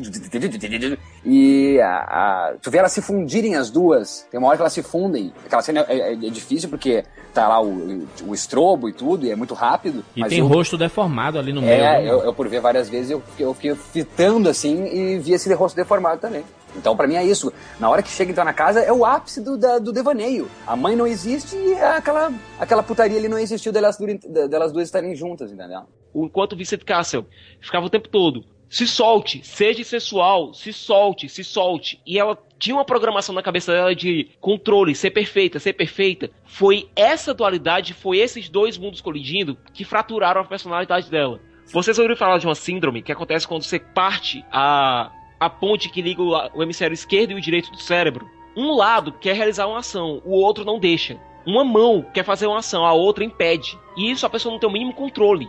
E a, a- tu vê elas se fundirem as duas. Tem uma hora que elas se fundem. Aquela cena é, é- é difícil porque tá lá o, o estrobo e tudo, e é muito rápido. E mas tem eu, rosto deformado ali no meio. É, viu? eu, eu por ver várias vezes eu, eu fiquei fitando assim e vi esse rosto deformado também. Então, pra mim é isso. Na hora que chega então na casa, é o ápice do, da- do devaneio. A mãe não existe e é aquela, aquela putaria ali não existiu delas, delas duas estarem juntas, entendeu? Enquanto Vincent Castle ficava o tempo todo. Se solte, seja sensual, se solte, se solte. E ela tinha uma programação na cabeça dela de controle, ser perfeita, ser perfeita. Foi essa dualidade, foi esses dois mundos colidindo que fraturaram a personalidade dela. Vocês ouviram falar de uma síndrome que acontece quando você parte a, a ponte que liga o, o hemisfério esquerdo e o direito do cérebro. Um lado quer realizar uma ação, o outro não deixa. Uma mão quer fazer uma ação, a outra impede. E isso a pessoa não tem o mínimo controle.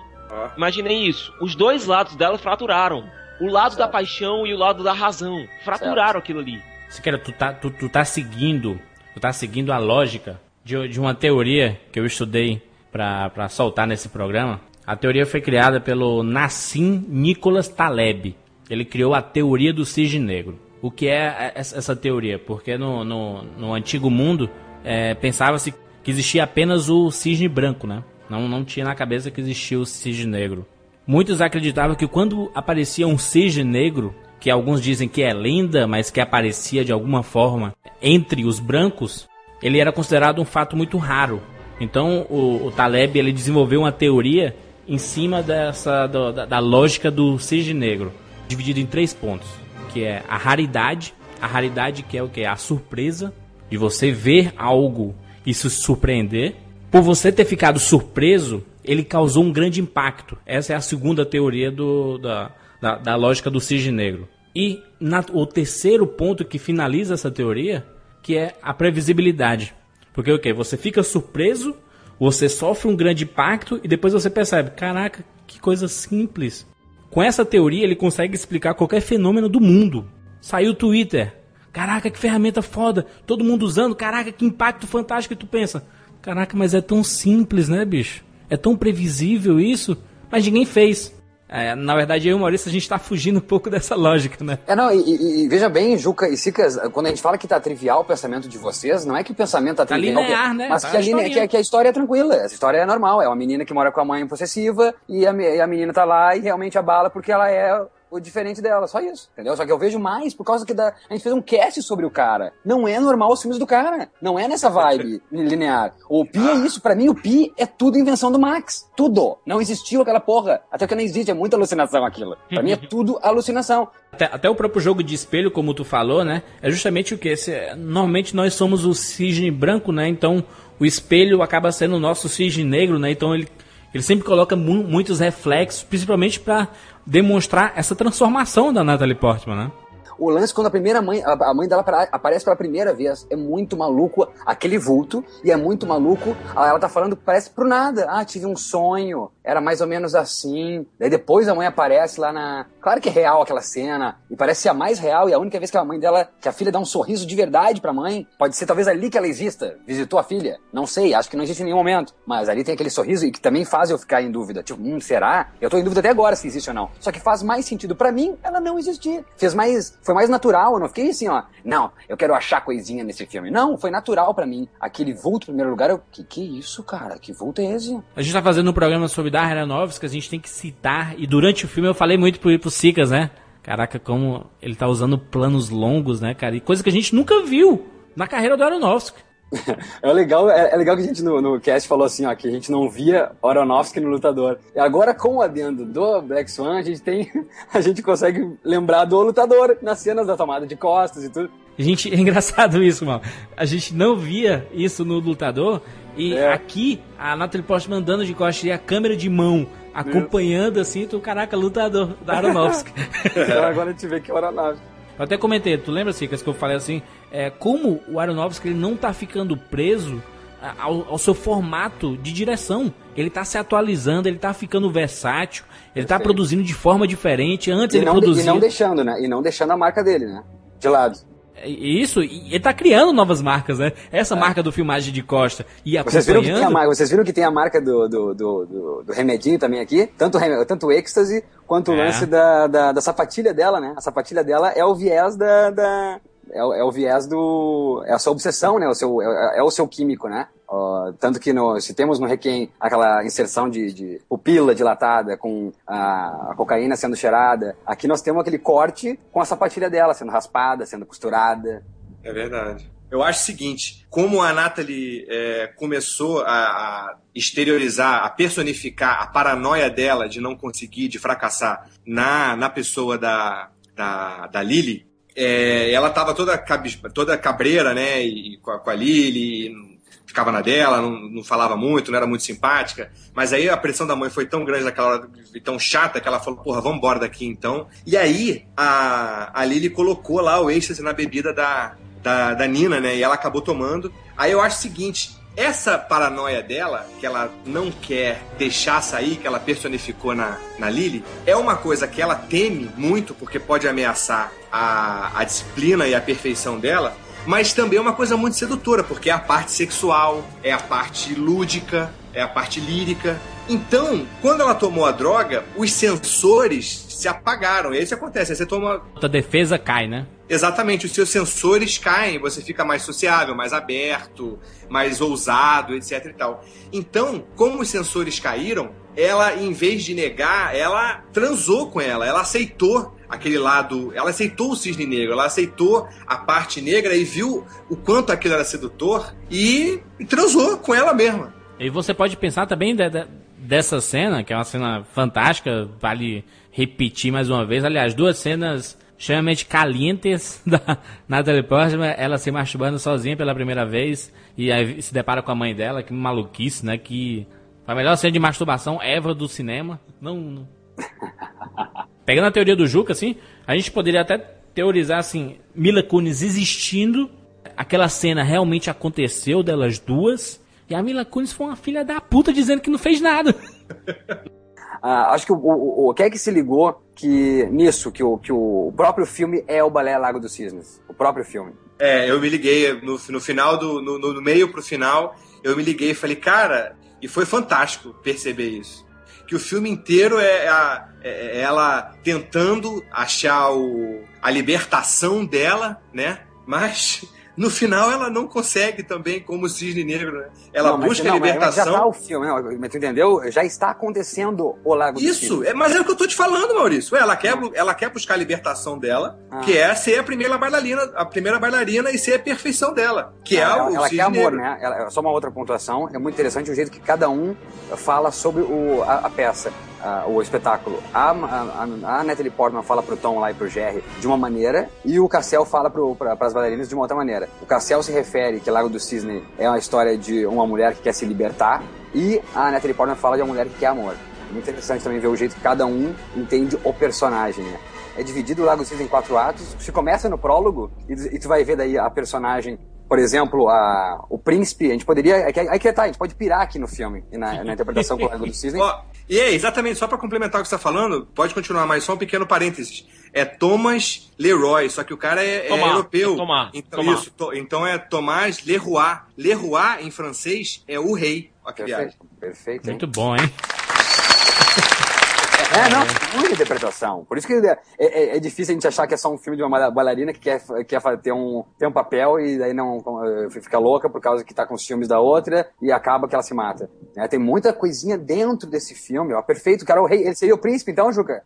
Imaginem isso. Os dois lados dela fraturaram. O lado da paixão e o lado da razão. Fraturaram aquilo ali. Siqueira, tu tá, tu, tu tá seguindo. Tu tá seguindo a lógica de, de uma teoria que eu estudei pra soltar nesse programa. A teoria foi criada pelo Nassim Nicholas Taleb. Ele criou a teoria do cisne negro. O que é essa essa teoria? Porque no, no, no antigo mundo é, pensava-se que existia apenas o cisne branco, né? Não, não tinha na cabeça que existia o cisne negro. Muitos acreditavam que quando aparecia um cisne negro, que alguns dizem que é lenda, mas que aparecia de alguma forma entre os brancos, ele era considerado um fato muito raro. Então o, o Taleb ele desenvolveu uma teoria em cima dessa do- da, da lógica do cisne negro, dividido em três pontos, que é a raridade, a raridade que é o que a surpresa de você ver algo e se surpreender. Por você ter ficado surpreso, ele causou um grande impacto. Essa é a segunda teoria do, da, da, da lógica do cisne negro. E na- o terceiro ponto que finaliza essa teoria, que é a previsibilidade. Porque o que? Você fica surpreso, você sofre um grande impacto e depois você percebe, caraca, que coisa simples. Com essa teoria ele consegue explicar qualquer fenômeno do mundo. Saiu o Twitter. Caraca, que ferramenta foda. Todo mundo usando. Caraca, que impacto fantástico. E tu pensa, caraca, mas é tão simples, né, bicho? É tão previsível isso, mas ninguém fez. É, na verdade, eu e o Maurício, a gente tá fugindo um pouco dessa lógica, né? É, não, e, e- veja bem, Juca e Sicas, quando a gente fala que tá trivial o pensamento de vocês, não é que o pensamento tá Tá trivial. linear, né? Mas Tá que, a que, que a história é tranquila, essa história é normal. É uma menina que mora com a mãe possessiva e a, e a menina tá lá e realmente abala porque ela é o diferente dela, só isso, entendeu? Só que eu vejo mais por causa que da, a gente fez um cast sobre o cara. Não é normal os filmes do cara. Não é nessa vibe linear. O Pi é isso. Pra mim, o Pi é tudo invenção do Max. Tudo. Não existiu aquela porra. Até que não existe. É muita alucinação aquilo. Pra mim é tudo alucinação. Até, até o próprio jogo de espelho, como tu falou, né? É justamente o que? Esse, normalmente nós somos o cisne branco, né? Então o espelho acaba sendo o nosso cisne negro, né? Então ele, ele sempre coloca mu- muitos reflexos, principalmente pra demonstrar essa transformação da Natalie Portman, né? O lance quando a primeira mãe, a mãe dela aparece pela primeira vez, é muito maluco aquele vulto e é muito maluco. Ela tá falando, parece pro nada. Ah, tive um sonho, era mais ou menos assim. Daí depois a mãe aparece lá na. Claro que é real aquela cena e parece ser a mais real e a única vez que a mãe dela, que a filha dá um sorriso de verdade pra mãe, pode ser talvez ali que ela exista. Visitou a filha, não sei, acho que não existe em nenhum momento. Mas ali tem aquele sorriso e que também faz eu ficar em dúvida. Tipo, hum, será? Eu tô em dúvida até agora se existe ou não. Só que faz mais sentido pra mim ela não existir. Fez mais, foi mais natural, eu não fiquei assim, ó. Não, eu quero achar coisinha nesse filme. Não, foi natural pra mim. Aquele vulto em primeiro lugar, eu, que que isso, cara? Que vulto é esse? A gente tá fazendo um programa sobre Darren Aronofsky, a gente tem que citar, e durante o filme eu falei muito pro, pro Sicas, né? Caraca, como ele tá usando planos longos, né, cara? E coisa que a gente nunca viu na carreira do Aronofsky. É legal, é, é legal que a gente no, no cast falou assim, ó, que a gente não via Aronofsky no Lutador. E agora, com o adendo do Black Swan, a gente tem. A gente consegue lembrar do Lutador nas cenas da tomada de costas e tudo. A gente, é engraçado isso, mano. A gente não via isso no Lutador. E É. aqui, a Natalie Portman andando de costas e a câmera de mão acompanhando assim, tu, caraca, lutador da Aronofsky. Então agora a gente vê que é o Aronofsky. Eu até comentei, tu lembra, Cicas, que eu falei assim, é, como o Aronofsky ele não tá ficando preso ao, ao seu formato de direção. Ele tá se atualizando, ele tá ficando versátil, ele tá produzindo de forma diferente. Antes E ele não, de- e produzia... não deixando, né? E não deixando a marca dele, né? De lado. Isso, e ele tá criando novas marcas, né? Essa marca do filmagem de Costa e É. Vocês viram, que tem a, marca, vocês viram que tem a marca do, do, do, do- do remedinho também aqui? Tanto, o tanto o êxtase quanto o É. lance da, da, da sapatilha dela, né? A sapatilha dela é o viés da. da- é, o, é o viés do. É a sua obsessão, né? O seu, é, é o seu químico, né? Ó, tanto que no, se temos no Requiem aquela inserção de, de pupila dilatada com a, a cocaína sendo cheirada, aqui nós temos aquele corte com a sapatilha dela sendo raspada, sendo costurada. É verdade. Eu acho o seguinte, como a Natalie é, começou a, a exteriorizar, a personificar a paranoia dela de não conseguir, de fracassar na, na pessoa da, da, da Lily, é, ela tava toda, toda cabreira, né, e, com, a, com a Lily, ficava na dela, não, não falava muito, não era muito simpática, mas aí a pressão da mãe foi tão grande naquela hora, tão chata, que ela falou, porra, vamos embora daqui então. E aí a, a Lily colocou lá o êxtase na bebida da, da, da Nina, né, e ela acabou tomando. Aí eu acho o seguinte, essa paranoia dela, que ela não quer deixar sair, que ela personificou na, na Lily, é uma coisa que ela teme muito, porque pode ameaçar a, a disciplina e a perfeição dela, mas também é uma coisa muito sedutora, porque é a parte sexual, é a parte lúdica, é a parte lírica. Então, quando ela tomou a droga, os sensores se apagaram. E aí isso acontece, aí você toma A defesa cai, né? Exatamente, os seus sensores caem, você fica mais sociável, mais aberto, mais ousado, etc e tal. Então, como os sensores caíram, ela, em vez de negar, ela transou com ela, ela aceitou aquele lado, ela aceitou o cisne negro, ela aceitou a parte negra e viu o quanto aquilo era sedutor e, e transou com ela mesma. E você pode pensar também de- de- dessa cena, que é uma cena fantástica, vale repetir mais uma vez. Aliás, duas cenas extremamente calientes da Natalie Portman, ela se masturbando sozinha pela primeira vez e aí se depara com a mãe dela, que maluquice, né? Que foi a melhor cena de masturbação ever do cinema. Não, não- Pegando a teoria do Juca, assim, a gente poderia até teorizar assim, Mila Kunis existindo, aquela cena realmente aconteceu delas duas, e a Mila Kunis foi uma filha da puta dizendo que não fez nada. Ah, acho que o, o, o quem é que se ligou que nisso, que o, que o próprio filme é o Balé Lago dos Cisnes. O próprio filme. É, eu me liguei no, no final do. No, no meio pro final, eu me liguei e falei, cara, e foi fantástico perceber isso. que o filme inteiro é, a- é- é ela tentando achar o, a libertação dela, né? Mas no final ela não consegue também, como o Cisne Negro, né? Ela Não, mas- busca a não, mas- libertação. Mas já tá o filme, mas tu entendeu? Já está acontecendo o Lago do Isso, é, mas é o que eu tô te falando, Maurício. Ué, ela, quer, ela quer buscar a libertação dela, Ah. que é ser a primeira bailarina, a primeira bailarina e ser a perfeição dela. Que é ela, o ela quer amor, Negro. né? Ela- só uma outra pontuação. É muito interessante o jeito que cada um fala sobre o, a, a peça, a- o espetáculo. A, a, a Natalie Portman fala pro Tom lá e pro Jerry de uma maneira e o Cassel fala pro, pra, pras bailarinas de uma outra maneira. O Cassel se refere que Lago do Cisne é uma história de uma mulher que quer se libertar e a Natalie Portman fala de uma mulher que quer amor. É muito interessante também ver o jeito que cada um entende o personagem, né? É dividido o Lago do Cisne em quatro atos. Se começa no prólogo e, tu vai ver daí a personagem por exemplo, a, o príncipe, a gente poderia. é que- Aí que tá, a gente pode pirar aqui no filme, na, na interpretação com o Lago do Cisne. Ó, e é, exatamente, só pra complementar o que você tá falando, pode continuar, mas só um pequeno parênteses. É Thomas Leroy, só que o cara é, é Tomar, europeu. é tomar, então, tomar. Isso, to- então é Tomás Leroy. Leroy, em francês, é o rei. Ó, que. Perfeito, perfeito. Muito bom, hein? É, não, muita interpretação. Por isso que é, é- é difícil a gente achar que é só um filme de uma bailarina que quer, quer ter, um, ter um papel e daí não eh, fica louca por causa que tá com os filmes da outra e acaba que ela se mata. né? tem muita coisinha dentro desse filme, ó. Perfeito, o cara é o rei. Ele seria o príncipe, então, Juca?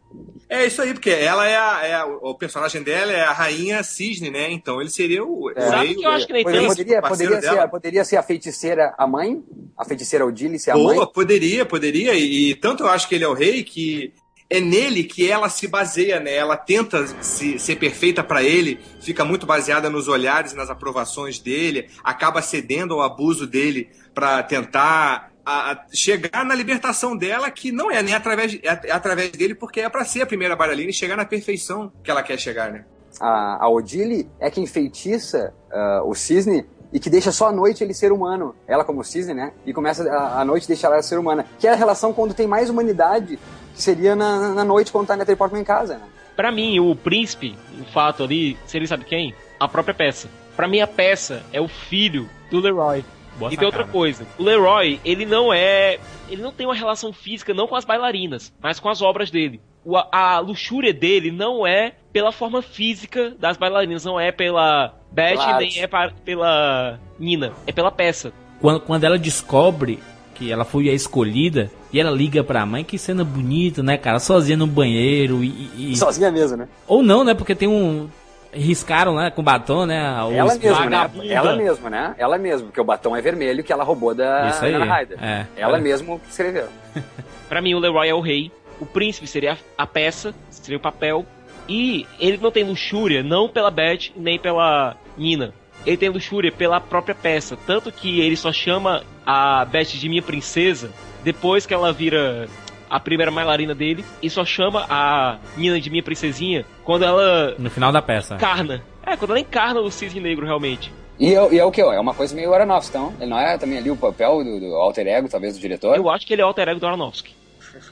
É isso aí, porque ela é, a, é a- o personagem dela é a rainha cisne, né? Então ele seria o, o É. rei. que eu acho que o é, tem poderia, poderia, ser, poderia ser a feiticeira a mãe? A feiticeira Odile ser a mãe? Boa, poderia, poderia. E, e tanto eu acho que ele é o rei que é nele que ela se baseia, né? Ela tenta se, ser perfeita pra ele, fica muito baseada nos olhares, nas aprovações dele, acaba cedendo ao abuso dele pra tentar a- a chegar na libertação dela, que não é nem através, é, é através dele, porque é pra ser a primeira bailarina e chegar na perfeição que ela quer chegar, né? a, a Odile é quem feitiça ah, o cisne e que deixa só à noite ele ser humano. Ela como cisne, né? E começa a, a noite deixar ela ser humana. Que é a relação quando tem mais humanidade, que seria na, na noite quando tá a Natalie Portman em casa, né? Pra mim, o príncipe, o fato ali, seria sabe quem? A própria peça. Pra mim, a peça é o filho do Leroy. Boa e tem outra sacada. coisa. O Leroy, ele não é. Ele não tem uma relação física não com as bailarinas, mas com as obras dele. O- a, a luxúria dele não é pela forma física das bailarinas, não é pela Beth, Pela nem é pa- pela Nina. É pela peça. Quando, quando ela descobre que ela foi a escolhida e ela liga pra mãe, que cena bonita, né, cara? Sozinha no banheiro e. e- Sozinha mesmo, né? Ou não, né? Porque tem um. Riscaram, né? Com batom, né? Ela mesma, né? Ela mesma, né? Ela mesma, porque o batom é vermelho que ela roubou da Isso aí, Ana Ryder. é. Ela É. mesma que escreveu. Pra mim, o Leroy é o rei. O príncipe seria a, a peça, seria o papel. E ele não tem luxúria, não pela Beth, nem pela Nina. Ele tem luxúria pela própria peça. Tanto que ele só chama a Beth de minha princesa depois que ela vira a primeira bailarina dele. E só chama a Nina de minha princesinha quando ela No final da peça. encarna. É, quando ela encarna o cisne negro realmente. E é, e é o que? É uma coisa meio Aronofsky, então. Ele não é também ali o papel do, do alter ego, talvez, do diretor? Eu acho que ele é o alter ego do Aronofsky.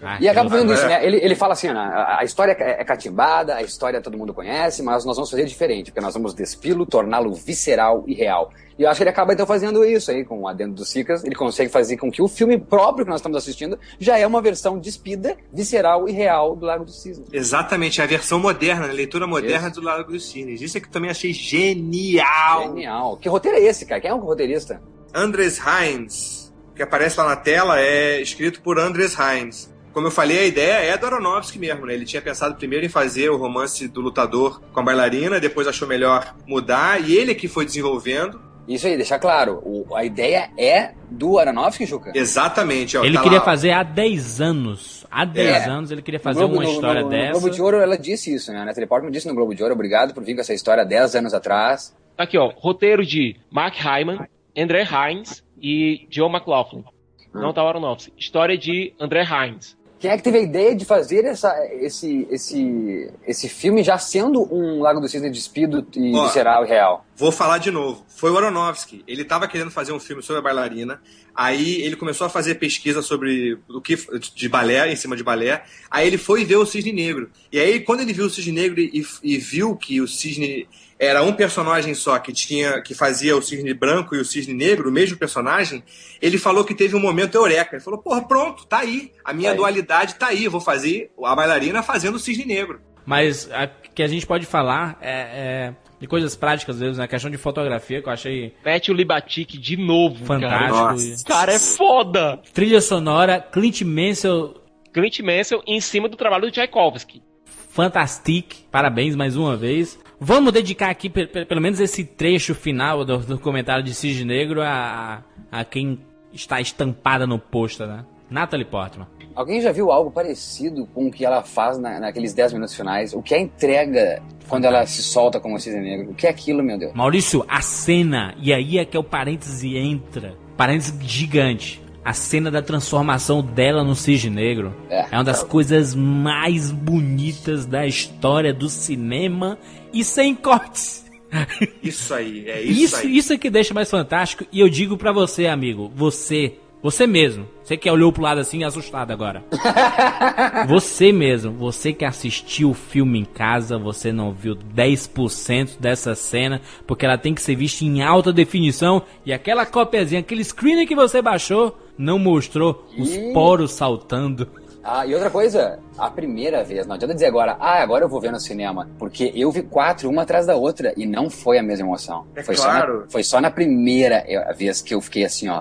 Ah, E acaba fazendo isso, é. né? Ele, ele fala assim, né? A, história é, é catimbada, a história todo mundo conhece, mas nós vamos fazer diferente, porque nós vamos despilo, torná-lo visceral e real. E eu acho que ele acaba então fazendo isso aí, com o adendo do Sicas, ele consegue fazer com que o filme próprio que nós estamos assistindo já é uma versão despida, visceral e real do Lago do Cisne. Exatamente, a versão moderna, a leitura moderna do Lago dos Cisnes. Isso é que eu também achei genial. Genial. Que roteiro é esse, cara? Quem é o roteirista? Andres Hines, que aparece lá na tela, é escrito por Andres Hines. Como eu falei, a ideia é do Aronofsky mesmo, né? Ele tinha pensado primeiro em fazer o romance do lutador com a bailarina, depois achou melhor mudar, e ele é que foi desenvolvendo. Isso aí, deixar claro, o- a ideia é do Aronofsky, Juca? Exatamente, ó, Ele tá queria lá, fazer há 10 anos. Há 10 É. anos ele queria fazer Globo- uma no- história no, dessa. No Globo de Ouro ela disse isso, né? A Natalie Portman disse no Globo de Ouro, obrigado por vir com essa história 10 anos atrás. Tá Aqui, ó, roteiro de Mark Hyman, André Hines e Joe McLaughlin. Não tá o Aronofsky. História de André Hines. Quem é que teve a ideia de fazer essa, esse, esse, esse filme já sendo um Lago do Cisne despido e Ó. visceral e real? Vou falar de novo. Foi o Aronofsky. Ele estava querendo fazer um filme sobre a bailarina. Aí ele começou a fazer pesquisa sobre o que de balé, em cima de balé. Aí ele foi ver o Cisne Negro. E aí, quando ele viu o Cisne Negro e, e viu que o Cisne era um personagem só que tinha que fazia o Cisne Branco e o Cisne Negro, o mesmo personagem, ele falou que teve um momento eureka. Ele falou: "Porra, pronto, tá aí. A minha Tá aí. dualidade tá aí. Eu vou fazer a bailarina fazendo o Cisne Negro." Mas a que a gente pode falar é, é de coisas práticas, às vezes, na questão de fotografia, que eu achei Mete o Libatique de novo, fantástico. cara. Cara, é foda. Trilha sonora, Clint Mansell, Clint Mansell em cima do trabalho do Tchaikovsky. Fantastic. Parabéns mais uma vez. Vamos dedicar aqui, pe- pe- pelo menos esse trecho final do, do comentário de Cisne Negro a, a quem está estampada no pôster, né? Natalie Portman. Alguém já viu algo parecido com o que ela faz na- naqueles 10 minutos finais? O que é a entrega quando ela se solta como o cisne negro? O que é aquilo, meu Deus? Maurício, a cena, e aí é que é o parêntese entra. Parêntese gigante. A cena da transformação dela no cisne negro É. é uma das coisas mais bonitas da história do cinema e sem cortes. Isso aí, é isso, Isso, aí. isso é que deixa mais fantástico. E eu digo pra você, amigo, você, você mesmo, você que olhou pro lado assim assustado agora. você mesmo, você que assistiu o filme em casa, você não viu 10% dessa cena, porque ela tem que ser vista em alta definição e aquela copiazinha, aquele screen que você baixou, não mostrou os poros saltando. Ah, e outra coisa, a primeira vez, não adianta dizer agora, ah, agora eu vou ver no cinema, porque eu vi quatro, uma atrás da outra, e não foi a mesma emoção. É foi, claro. só na, foi só na primeira eh, vez que eu fiquei assim, ó.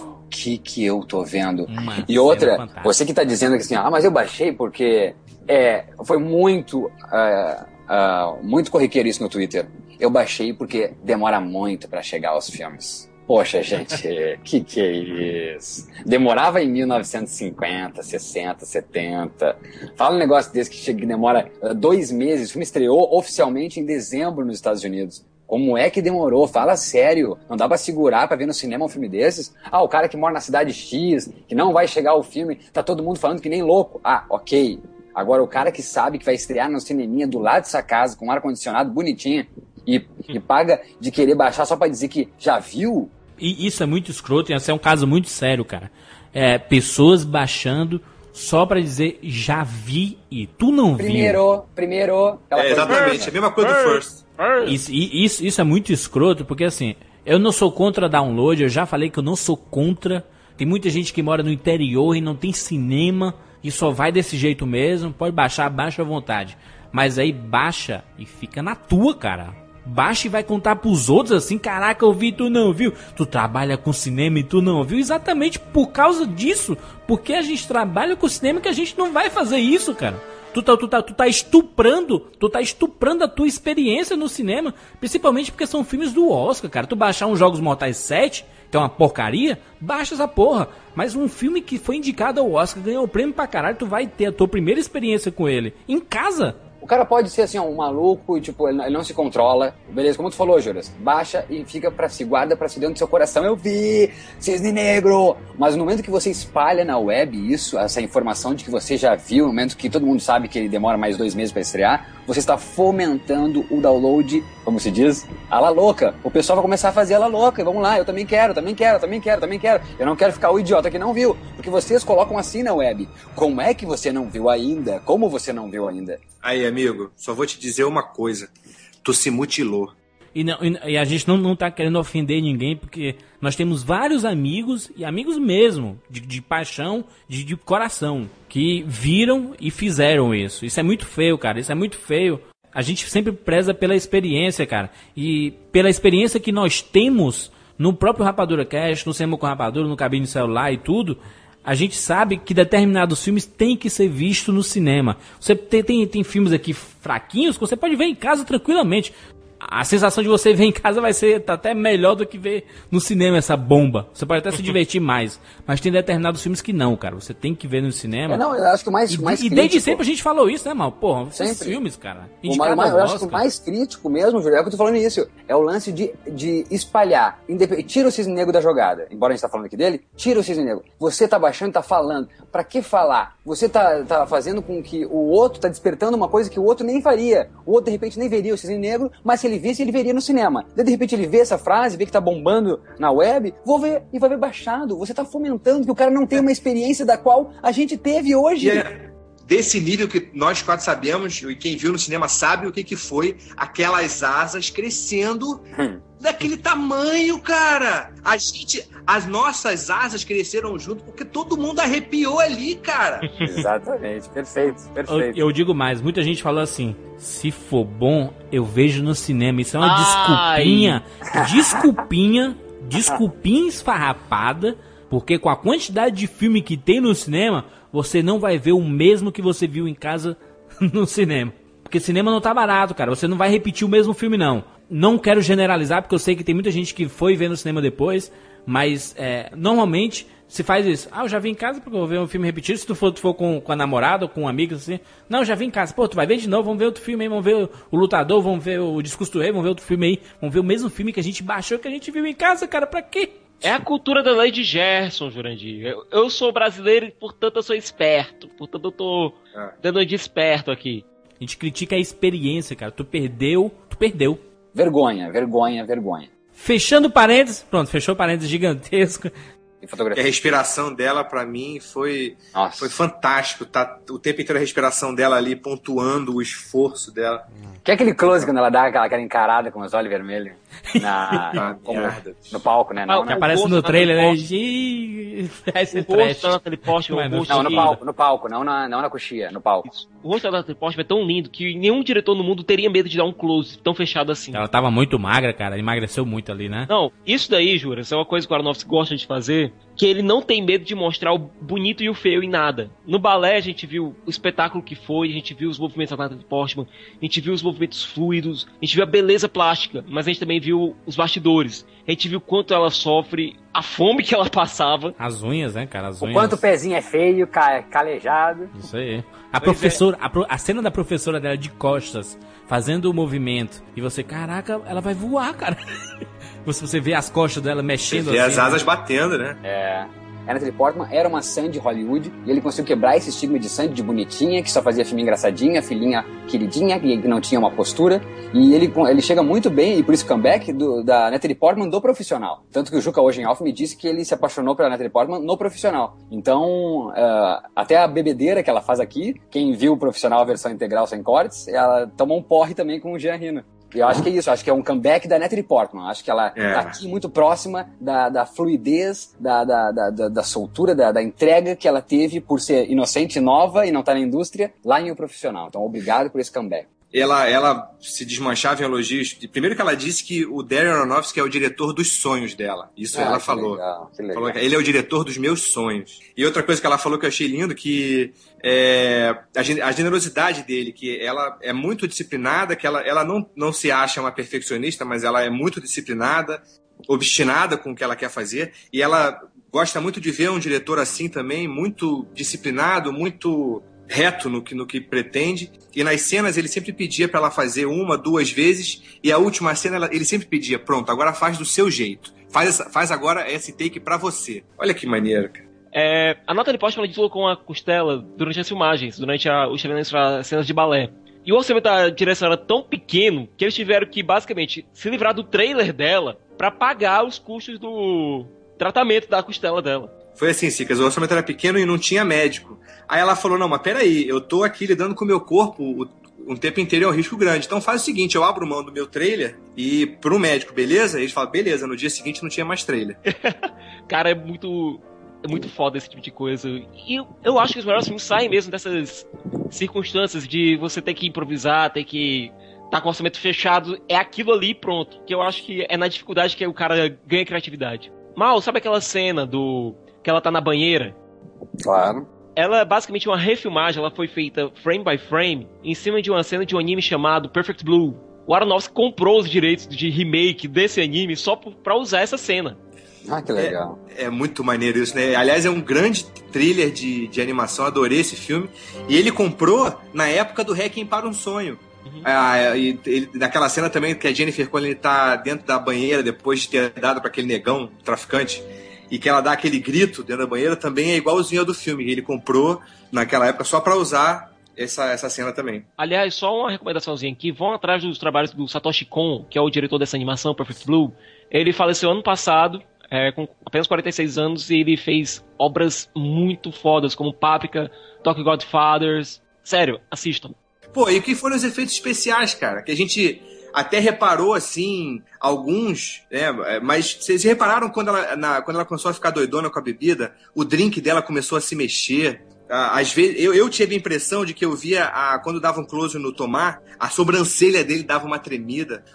O que que eu tô vendo? Uma E outra, você que tá dizendo que assim, ah, mas eu baixei porque é, foi muito, ah, ah, muito corriqueiro isso no Twitter. Eu baixei porque demora muito pra chegar aos filmes. Poxa, gente, que que é isso? Demorava em 1950, 60, 70. Fala um negócio desse que chega, demora ah, dois meses. O filme estreou oficialmente em dezembro nos Estados Unidos. Como é que demorou? Fala sério. Não dá pra segurar pra ver no cinema um filme desses? Ah, o cara que mora na cidade X, que não vai chegar o filme, tá todo mundo falando que nem louco. Ah, ok. Agora o cara que sabe que vai estrear no cineminha do lado dessa casa, com ar-condicionado bonitinho, e, e paga de querer baixar só pra dizer que já viu? E isso é muito escroto, e esse é um caso muito sério, cara. É, pessoas baixando só pra dizer já vi e tu não viu. Primeiro, primeiro. É, exatamente, a mesma coisa do First. Isso, e- isso, isso é muito escroto, porque assim, eu não sou contra download, eu já falei que eu não sou contra. Tem muita gente que mora no interior e não tem cinema e só vai desse jeito mesmo. Pode baixar, baixa à vontade. Mas aí baixa e fica na tua, cara. Baixa e vai contar pros outros assim, caraca, eu vi tu não viu. Tu trabalha com cinema e tu não viu. Exatamente por causa disso. Porque a gente trabalha com cinema que a gente não vai fazer isso, cara. Tu tá, tu, tá, tu tá estuprando, tu tá estuprando a tua experiência no cinema, principalmente porque são filmes do Oscar, cara. Tu baixar um Jogos Mortais 7, que é uma porcaria, baixa essa porra. Mas um filme que foi indicado ao Oscar, ganhou o prêmio pra caralho, tu vai ter a tua primeira experiência com ele em casa. O cara pode ser assim, ó, um maluco e tipo, ele não- se controla. Beleza, como tu falou, Juras, baixa e fica pra si, guarda pra si dentro do seu coração. Eu vi, cisne negro. Mas no momento que você espalha na web isso, essa informação de que você já viu, no momento que todo mundo sabe que ele demora mais dois meses pra estrear, você está fomentando o download, como se diz, a la louca. O pessoal vai começar a fazer a la louca. Vamos lá, eu também quero, também quero, também quero, também quero. Eu não quero ficar o idiota que não viu. Porque vocês colocam assim na web. Como é que você não viu ainda? Como você não viu ainda? Aí, amigo, só vou te dizer uma coisa. Tu se mutilou. E, não- e- a gente não, não tá querendo ofender ninguém, porque nós temos vários amigos, e amigos mesmo, de, de paixão, de, de coração, que viram e fizeram isso. Isso é muito feio, cara. Isso é muito feio. A gente sempre preza pela experiência, cara. E pela experiência que nós temos no próprio Rapadura Cast, no Cinema com Rapadura, no cabine celular e tudo, a gente sabe que determinados filmes têm que ser vistos no cinema. Você tem, tem, tem filmes aqui fraquinhos que você pode ver em casa tranquilamente. A sensação de você ver em casa vai ser tá até melhor do que ver no cinema essa bomba. Você pode até se divertir mais. Mas tem determinados filmes que não, cara. Você tem que ver no cinema. É, não, eu acho que o mais- E, mais e desde sempre a gente falou isso, né, mal? Porra, esses Sempre. filmes, cara. O mais, ao eu acho que o mais crítico mesmo, Júlio, é o que eu tô falando isso. É o lance de, de espalhar. Tira o cisne negro da jogada. Embora a gente tá falando aqui dele, tira o cisne negro. Você tá baixando, tá falando. Pra que falar? Você tá, tá fazendo com que o outro tá despertando uma coisa que o outro nem faria. O outro, de repente, nem veria o cisne negro, mas se ele visse, ele veria no cinema. Daí, de repente, ele vê essa frase, vê que tá bombando na web, vou ver e vai ver baixado. Você tá fomentando que o cara não tem uma experiência da qual a gente teve hoje. E é desse nível que nós quatro sabemos, e quem viu no cinema sabe o que, que foi aquelas asas crescendo daquele tamanho, cara. A gente, as nossas asas cresceram junto porque todo mundo arrepiou ali, cara. Exatamente, perfeito, Eu, eu digo mais, muita gente falou assim: se for bom, eu vejo no cinema. Isso é uma Ai. desculpinha, desculpinha, desculpinha esfarrapada, porque com a quantidade de filme que tem no cinema, você não vai ver o mesmo que você viu em casa no cinema. Porque cinema não tá barato, cara. Você não vai repetir o mesmo filme, não. Não quero generalizar, porque eu sei que tem muita gente que foi ver no cinema depois, mas é, normalmente se faz isso. Ah, eu já vi em casa porque eu vou ver um filme repetido. Se tu for, tu for com, com a namorada ou com amigos assim. Não, eu já vi em casa. Pô, tu vai ver de novo, vamos ver outro filme aí, vamos ver o, o Lutador, vamos ver o Discurso do Rei, vamos ver outro filme aí. Vamos ver o mesmo filme que a gente baixou, que a gente viu em casa, cara, pra quê? É a cultura da lei de Gerson, Jurandir. Eu, eu sou brasileiro e, portanto, eu sou esperto. Portanto, eu tô dando de esperto aqui. A gente critica a experiência, cara. Tu perdeu, tu perdeu. Vergonha, vergonha, vergonha. Fechando parênteses, pronto, fechou parênteses gigantesco. E a respiração dela, pra mim, foi, foi fantástico. Tá o tempo inteiro a respiração dela ali, pontuando o esforço dela. Que é aquele close quando ela dá aquela, aquela encarada com os olhos vermelhos na, Ah, como- no palco, né? Não, que aparece no trailer, né? naquele Ih, ser O rosto trash. o rosto Não, no palco, no palco, não na, não na coxia, no palco. O rosto da Portman é tão lindo que nenhum diretor no mundo teria medo de dar um close tão fechado assim. Ela tava muito magra, cara. Emagreceu muito ali, né? Não, isso daí, Jura, isso é uma coisa que o Aronofsky gosta de fazer, que ele não tem medo de mostrar o bonito e o feio em nada. No balé a gente viu o espetáculo que foi, a gente viu os movimentos da Natalie Portman, a gente viu os movimentos fluidos, a gente viu a beleza plástica, mas a gente também viu os bastidores. A gente viu quanto ela sofre, a fome que ela passava. As unhas, né, cara? As O unhas. quanto o pezinho é feio, ca- calejado. Isso aí. A Pois professora, a, pro- a cena da professora dela de costas, fazendo o movimento, e você, caraca, ela vai voar, cara. Você, você vê as costas dela Você mexendo vê as assim, asas batendo, né? É. A Natalie Portman era uma Sandy Hollywood e ele conseguiu quebrar esse estigma de Sandy de bonitinha, que só fazia filme engraçadinha, filhinha queridinha, que não tinha uma postura. E ele, ele chega muito bem, e por isso comeback do, da Natalie Portman do profissional. Tanto que o Juca Ogenhoff me disse que ele se apaixonou pela Natalie Portman no profissional. Então, ah, até a bebedeira que ela faz aqui, quem viu o profissional a versão integral sem cortes, ela tomou um porre também com o Jean Rino. Eu acho que é isso, acho que é um comeback da Natalie Portman. Acho que ela É. tá aqui muito próxima da, da fluidez, da, da, da, da, soltura, da, da entrega que ela teve por ser inocente nova e não tá na indústria, lá em O Profissional. Então, obrigado por esse comeback. Ela, ela se desmanchava em elogios. Primeiro que ela disse que o Darren Aronofsky é o diretor dos sonhos dela. Isso Ah, ela falou. legal. Falou ele é o diretor dos meus sonhos. E outra coisa que ela falou que eu achei lindo, que é, a generosidade dele, que ela é muito disciplinada, que ela, ela não, não se acha uma perfeccionista, mas ela é muito disciplinada, obstinada com o que ela quer fazer, e ela gosta muito de ver um diretor assim também, muito disciplinado, muito reto no que, no que pretende. E nas cenas ele sempre pedia para ela fazer uma, duas vezes, e a última cena ela- ele sempre pedia: pronto, agora faz do seu jeito. Faz, faz agora esse take pra você. Olha que maneiro, cara. É, a Natalie Portman ela deslocou uma costela durante as filmagens, durante a, os treinamentos para cenas de balé. E o orçamento da direção era tão pequeno que eles tiveram que, basicamente, se livrar do trailer dela para pagar os custos do tratamento da costela dela. Foi assim, Cicas, o orçamento era pequeno e não tinha médico. Aí ela falou: não, mas peraí, eu tô aqui lidando com o meu corpo o- um tempo inteiro é um risco grande. Então faz o seguinte: eu abro mão do meu trailer e pro médico, beleza? Eles falam: beleza, no dia seguinte não tinha mais trailer. Cara, é muito. É muito foda esse tipo de coisa. E eu, eu acho que os melhores filmes saem mesmo dessas circunstâncias de você ter que improvisar, ter que tá com o orçamento fechado. É aquilo ali e pronto. Que eu acho que é na dificuldade que o cara ganha criatividade. Mal, sabe aquela cena do. Que ela tá na banheira? Claro. Ela é basicamente uma refilmagem, ela foi feita frame by frame em cima de uma cena de um anime chamado Perfect Blue. o Aronofsky comprou os direitos de remake desse anime só pra usar essa cena. Ah, que legal. É muito maneiro isso, né? Aliás, é um grande thriller de, de animação, adorei esse filme. E ele comprou na época do Requiem para um Sonho. Ah, e ele, naquela cena também que a Jennifer Connelly tá dentro da banheira depois de ter dado para aquele negão traficante e que ela dá aquele grito dentro da banheira também é igualzinho ao do filme. Ele comprou naquela época só para usar essa, essa cena também. Aliás, só uma recomendaçãozinha aqui: vão atrás dos trabalhos do Satoshi Kon, que é o diretor dessa animação, Perfect Blue. Ele faleceu ano passado, é, com apenas 46 anos, e ele fez obras muito fodas, como Paprika, Tokyo Godfathers. Sério, assistam. Pô, e o que foram os efeitos especiais, cara? Que a gente até reparou, assim, alguns, né? Mas vocês repararam quando ela, na- quando ela começou a ficar doidona com a bebida, o drink dela começou a se mexer. Ah, Às vezes, eu, eu tive a impressão de que eu via, a, quando dava um close no Tomar, a sobrancelha dele dava uma tremida.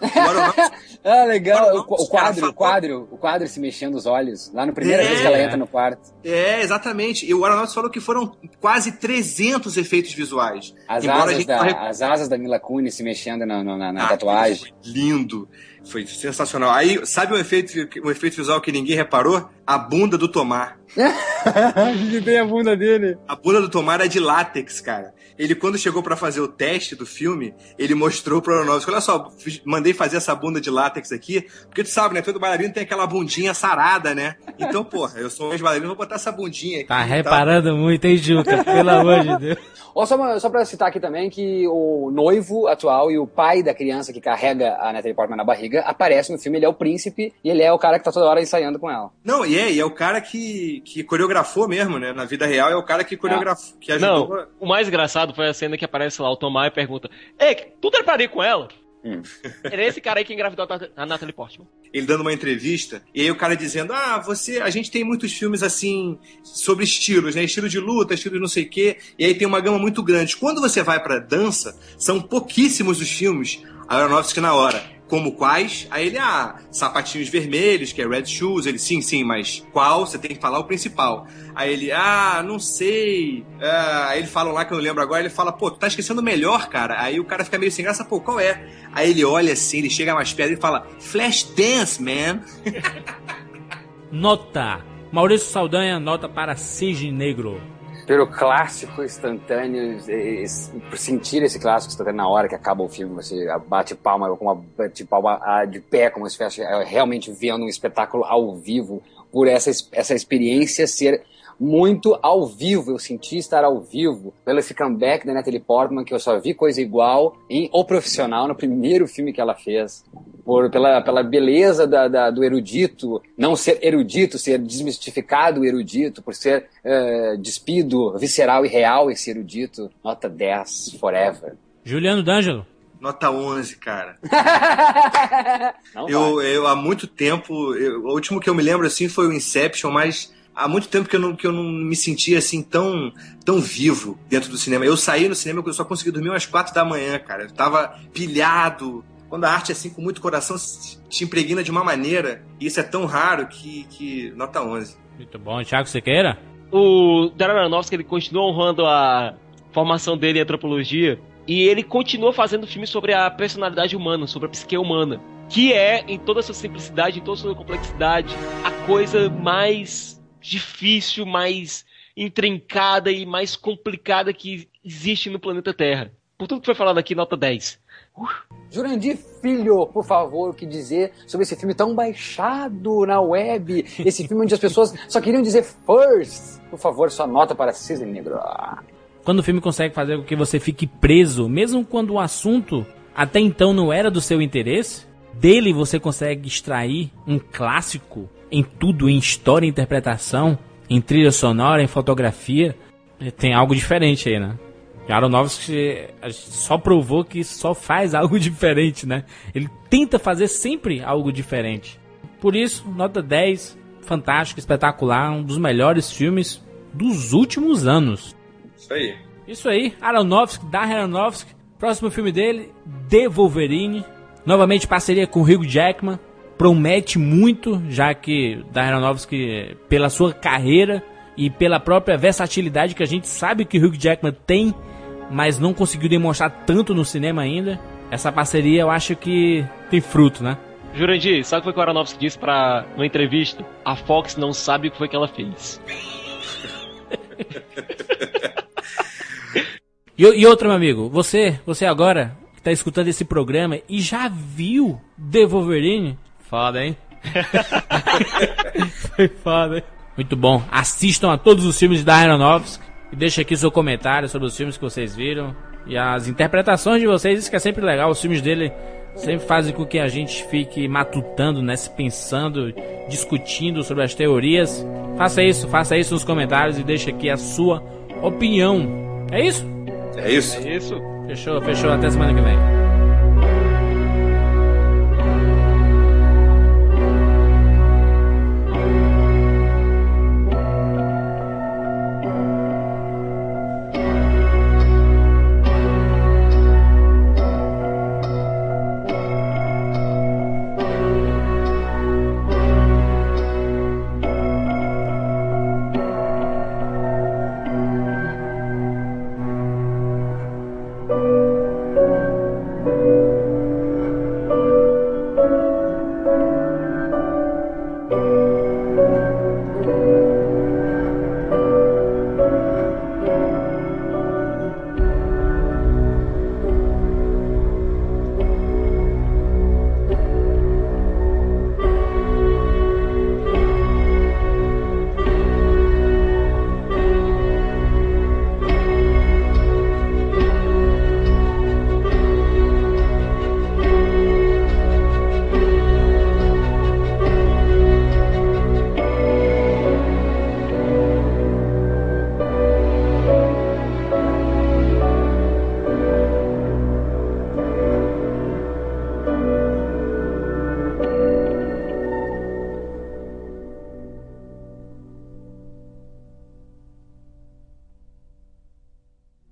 Ah, legal. O, o quadro, o quadro, o quadro se mexendo os olhos. Lá na primeira É. vez que ela entra no quarto. É, exatamente. E o Aronofsky falou que foram quase 300 efeitos visuais. As, asas da, as asas da Mila Kunis se mexendo na, na, na Ah, tatuagem. Lindo. Foi sensacional. Aí, sabe um efeito, um efeito visual que ninguém reparou? A bunda do Tomar. que tem a bunda dele. A bunda do Tomar é de látex, cara. Ele, quando chegou pra fazer o teste do filme, ele mostrou pro Aronofsky, olha só, mandei fazer essa bunda de látex aqui, porque tu sabe, né, todo bailarino tem aquela bundinha sarada, né? Então, porra, eu sou um ex-bailarino, vou botar essa bundinha aqui. Tá tal. reparando muito, hein, Juca? Pelo amor de Deus. Ó, só, uma- só pra citar aqui também que o noivo atual e o pai da criança que carrega a Natalie Portman na barriga aparece no filme, ele é o príncipe e ele é o cara que tá toda hora ensaiando com ela. Não, e é, e é o cara que, que coreografou mesmo, né? Na vida real é o cara que coreografou, que ajudou. Não, o mais engraçado foi a cena que aparece lá o Tomar e pergunta: Ei, tu treparia com ela? Era esse cara aí que engravidou a Natalie Portman. ele dando uma entrevista, e aí o cara dizendo: Ah, você. A gente tem muitos filmes assim sobre estilos, né? Estilo de luta, estilo de não sei o quê. E aí tem uma gama muito grande. Quando você vai pra dança, são pouquíssimos os filmes Aronofsky na hora. Como quais? Aí ele, ah, sapatinhos vermelhos, que é Red Shoes. Ele, sim, sim, mas qual? Você tem que falar o principal. Aí ele, ah, não sei. Ah, aí ele fala lá que eu não lembro agora. Ele fala, pô, tu tá esquecendo o melhor, cara. Aí o cara fica meio sem graça, pô, qual é? Aí ele olha assim, ele chega mais perto e fala, Flash Dance, man. Nota. Maurício Saldanha, nota para Cisne Negro. Pelo clássico instantâneo, por sentir esse clássico instantâneo na hora que acaba o filme, você bate palma com uma bate palma ah, de pé, como se estivesse eh, realmente vendo um espetáculo ao vivo, por essa, essa experiência ser muito ao vivo, eu senti estar ao vivo, pelo esse comeback da Natalie Portman, que eu só vi coisa igual em O Profissional, no primeiro filme que ela fez, por, pela, pela beleza da, da- do erudito, não ser erudito, ser desmistificado o erudito, por ser eh, despido, visceral e real esse erudito, nota 10, forever. Juliano D'Angelo. Nota 11, cara. Não Eu, eu há muito tempo, eu- o último que eu me lembro assim foi o Inception, mas há muito tempo que eu não, que eu não me sentia assim tão, tão vivo dentro do cinema. Eu saí no cinema que eu só consegui dormir umas quatro da manhã, cara. Eu tava pilhado. Quando a arte, assim, com muito coração, se- te impregna de uma maneira, e isso é tão raro que, que nota 11. Muito bom. Thiago Sequeira. O Darren Aronofsky ele continua honrando a formação dele em antropologia e ele continua fazendo filmes sobre a personalidade humana, sobre a psique humana, que é, em toda a sua simplicidade, em toda a sua complexidade, a coisa mais difícil, mais intrincada e mais complicada que existe no planeta Terra. Por tudo que foi falado aqui, nota 10. Jurandir Filho, por favor, o que dizer sobre esse filme tão baixado na web? Esse filme onde as pessoas só queriam dizer first. Por favor, sua nota para Cisne Negro. Quando o filme consegue fazer com que você fique preso, mesmo quando o assunto até então não era do seu interesse, dele você consegue extrair um clássico em tudo, em história, em interpretação, em trilha sonora, em fotografia. Tem algo diferente aí, né? Aronofsky só provou que só faz algo diferente, né? Ele tenta fazer sempre algo diferente. Por isso, nota 10, fantástico, espetacular, um dos melhores filmes dos últimos anos. Isso aí. Isso aí, Aronofsky, Darren Aronofsky, próximo filme dele, The Wolverine, novamente parceria com Hugh Jackman, promete muito, já que Darren Aronofsky, pela sua carreira e pela própria versatilidade que a gente sabe que Hugh Jackman tem, mas não conseguiu demonstrar tanto no cinema ainda, essa parceria eu acho que tem fruto, né? Jurandir, sabe o que foi que o Aronofsky disse pra, numa entrevista? A Fox não sabe o que foi que ela fez. E, e outra, meu amigo, você, você agora que tá escutando esse programa e já viu The Wolverine? Foda, hein? Foi foda, hein? Muito bom. Assistam a todos os filmes da Aronofsky e deixem aqui seu comentário sobre os filmes que vocês viram e as interpretações de vocês. Isso que é sempre legal. Os filmes dele sempre fazem com que a gente fique matutando, né? Se pensando, discutindo sobre as teorias. Faça isso, faça isso nos comentários e deixe aqui a sua opinião. É isso? É isso. É isso. Fechou, fechou. Até semana que vem.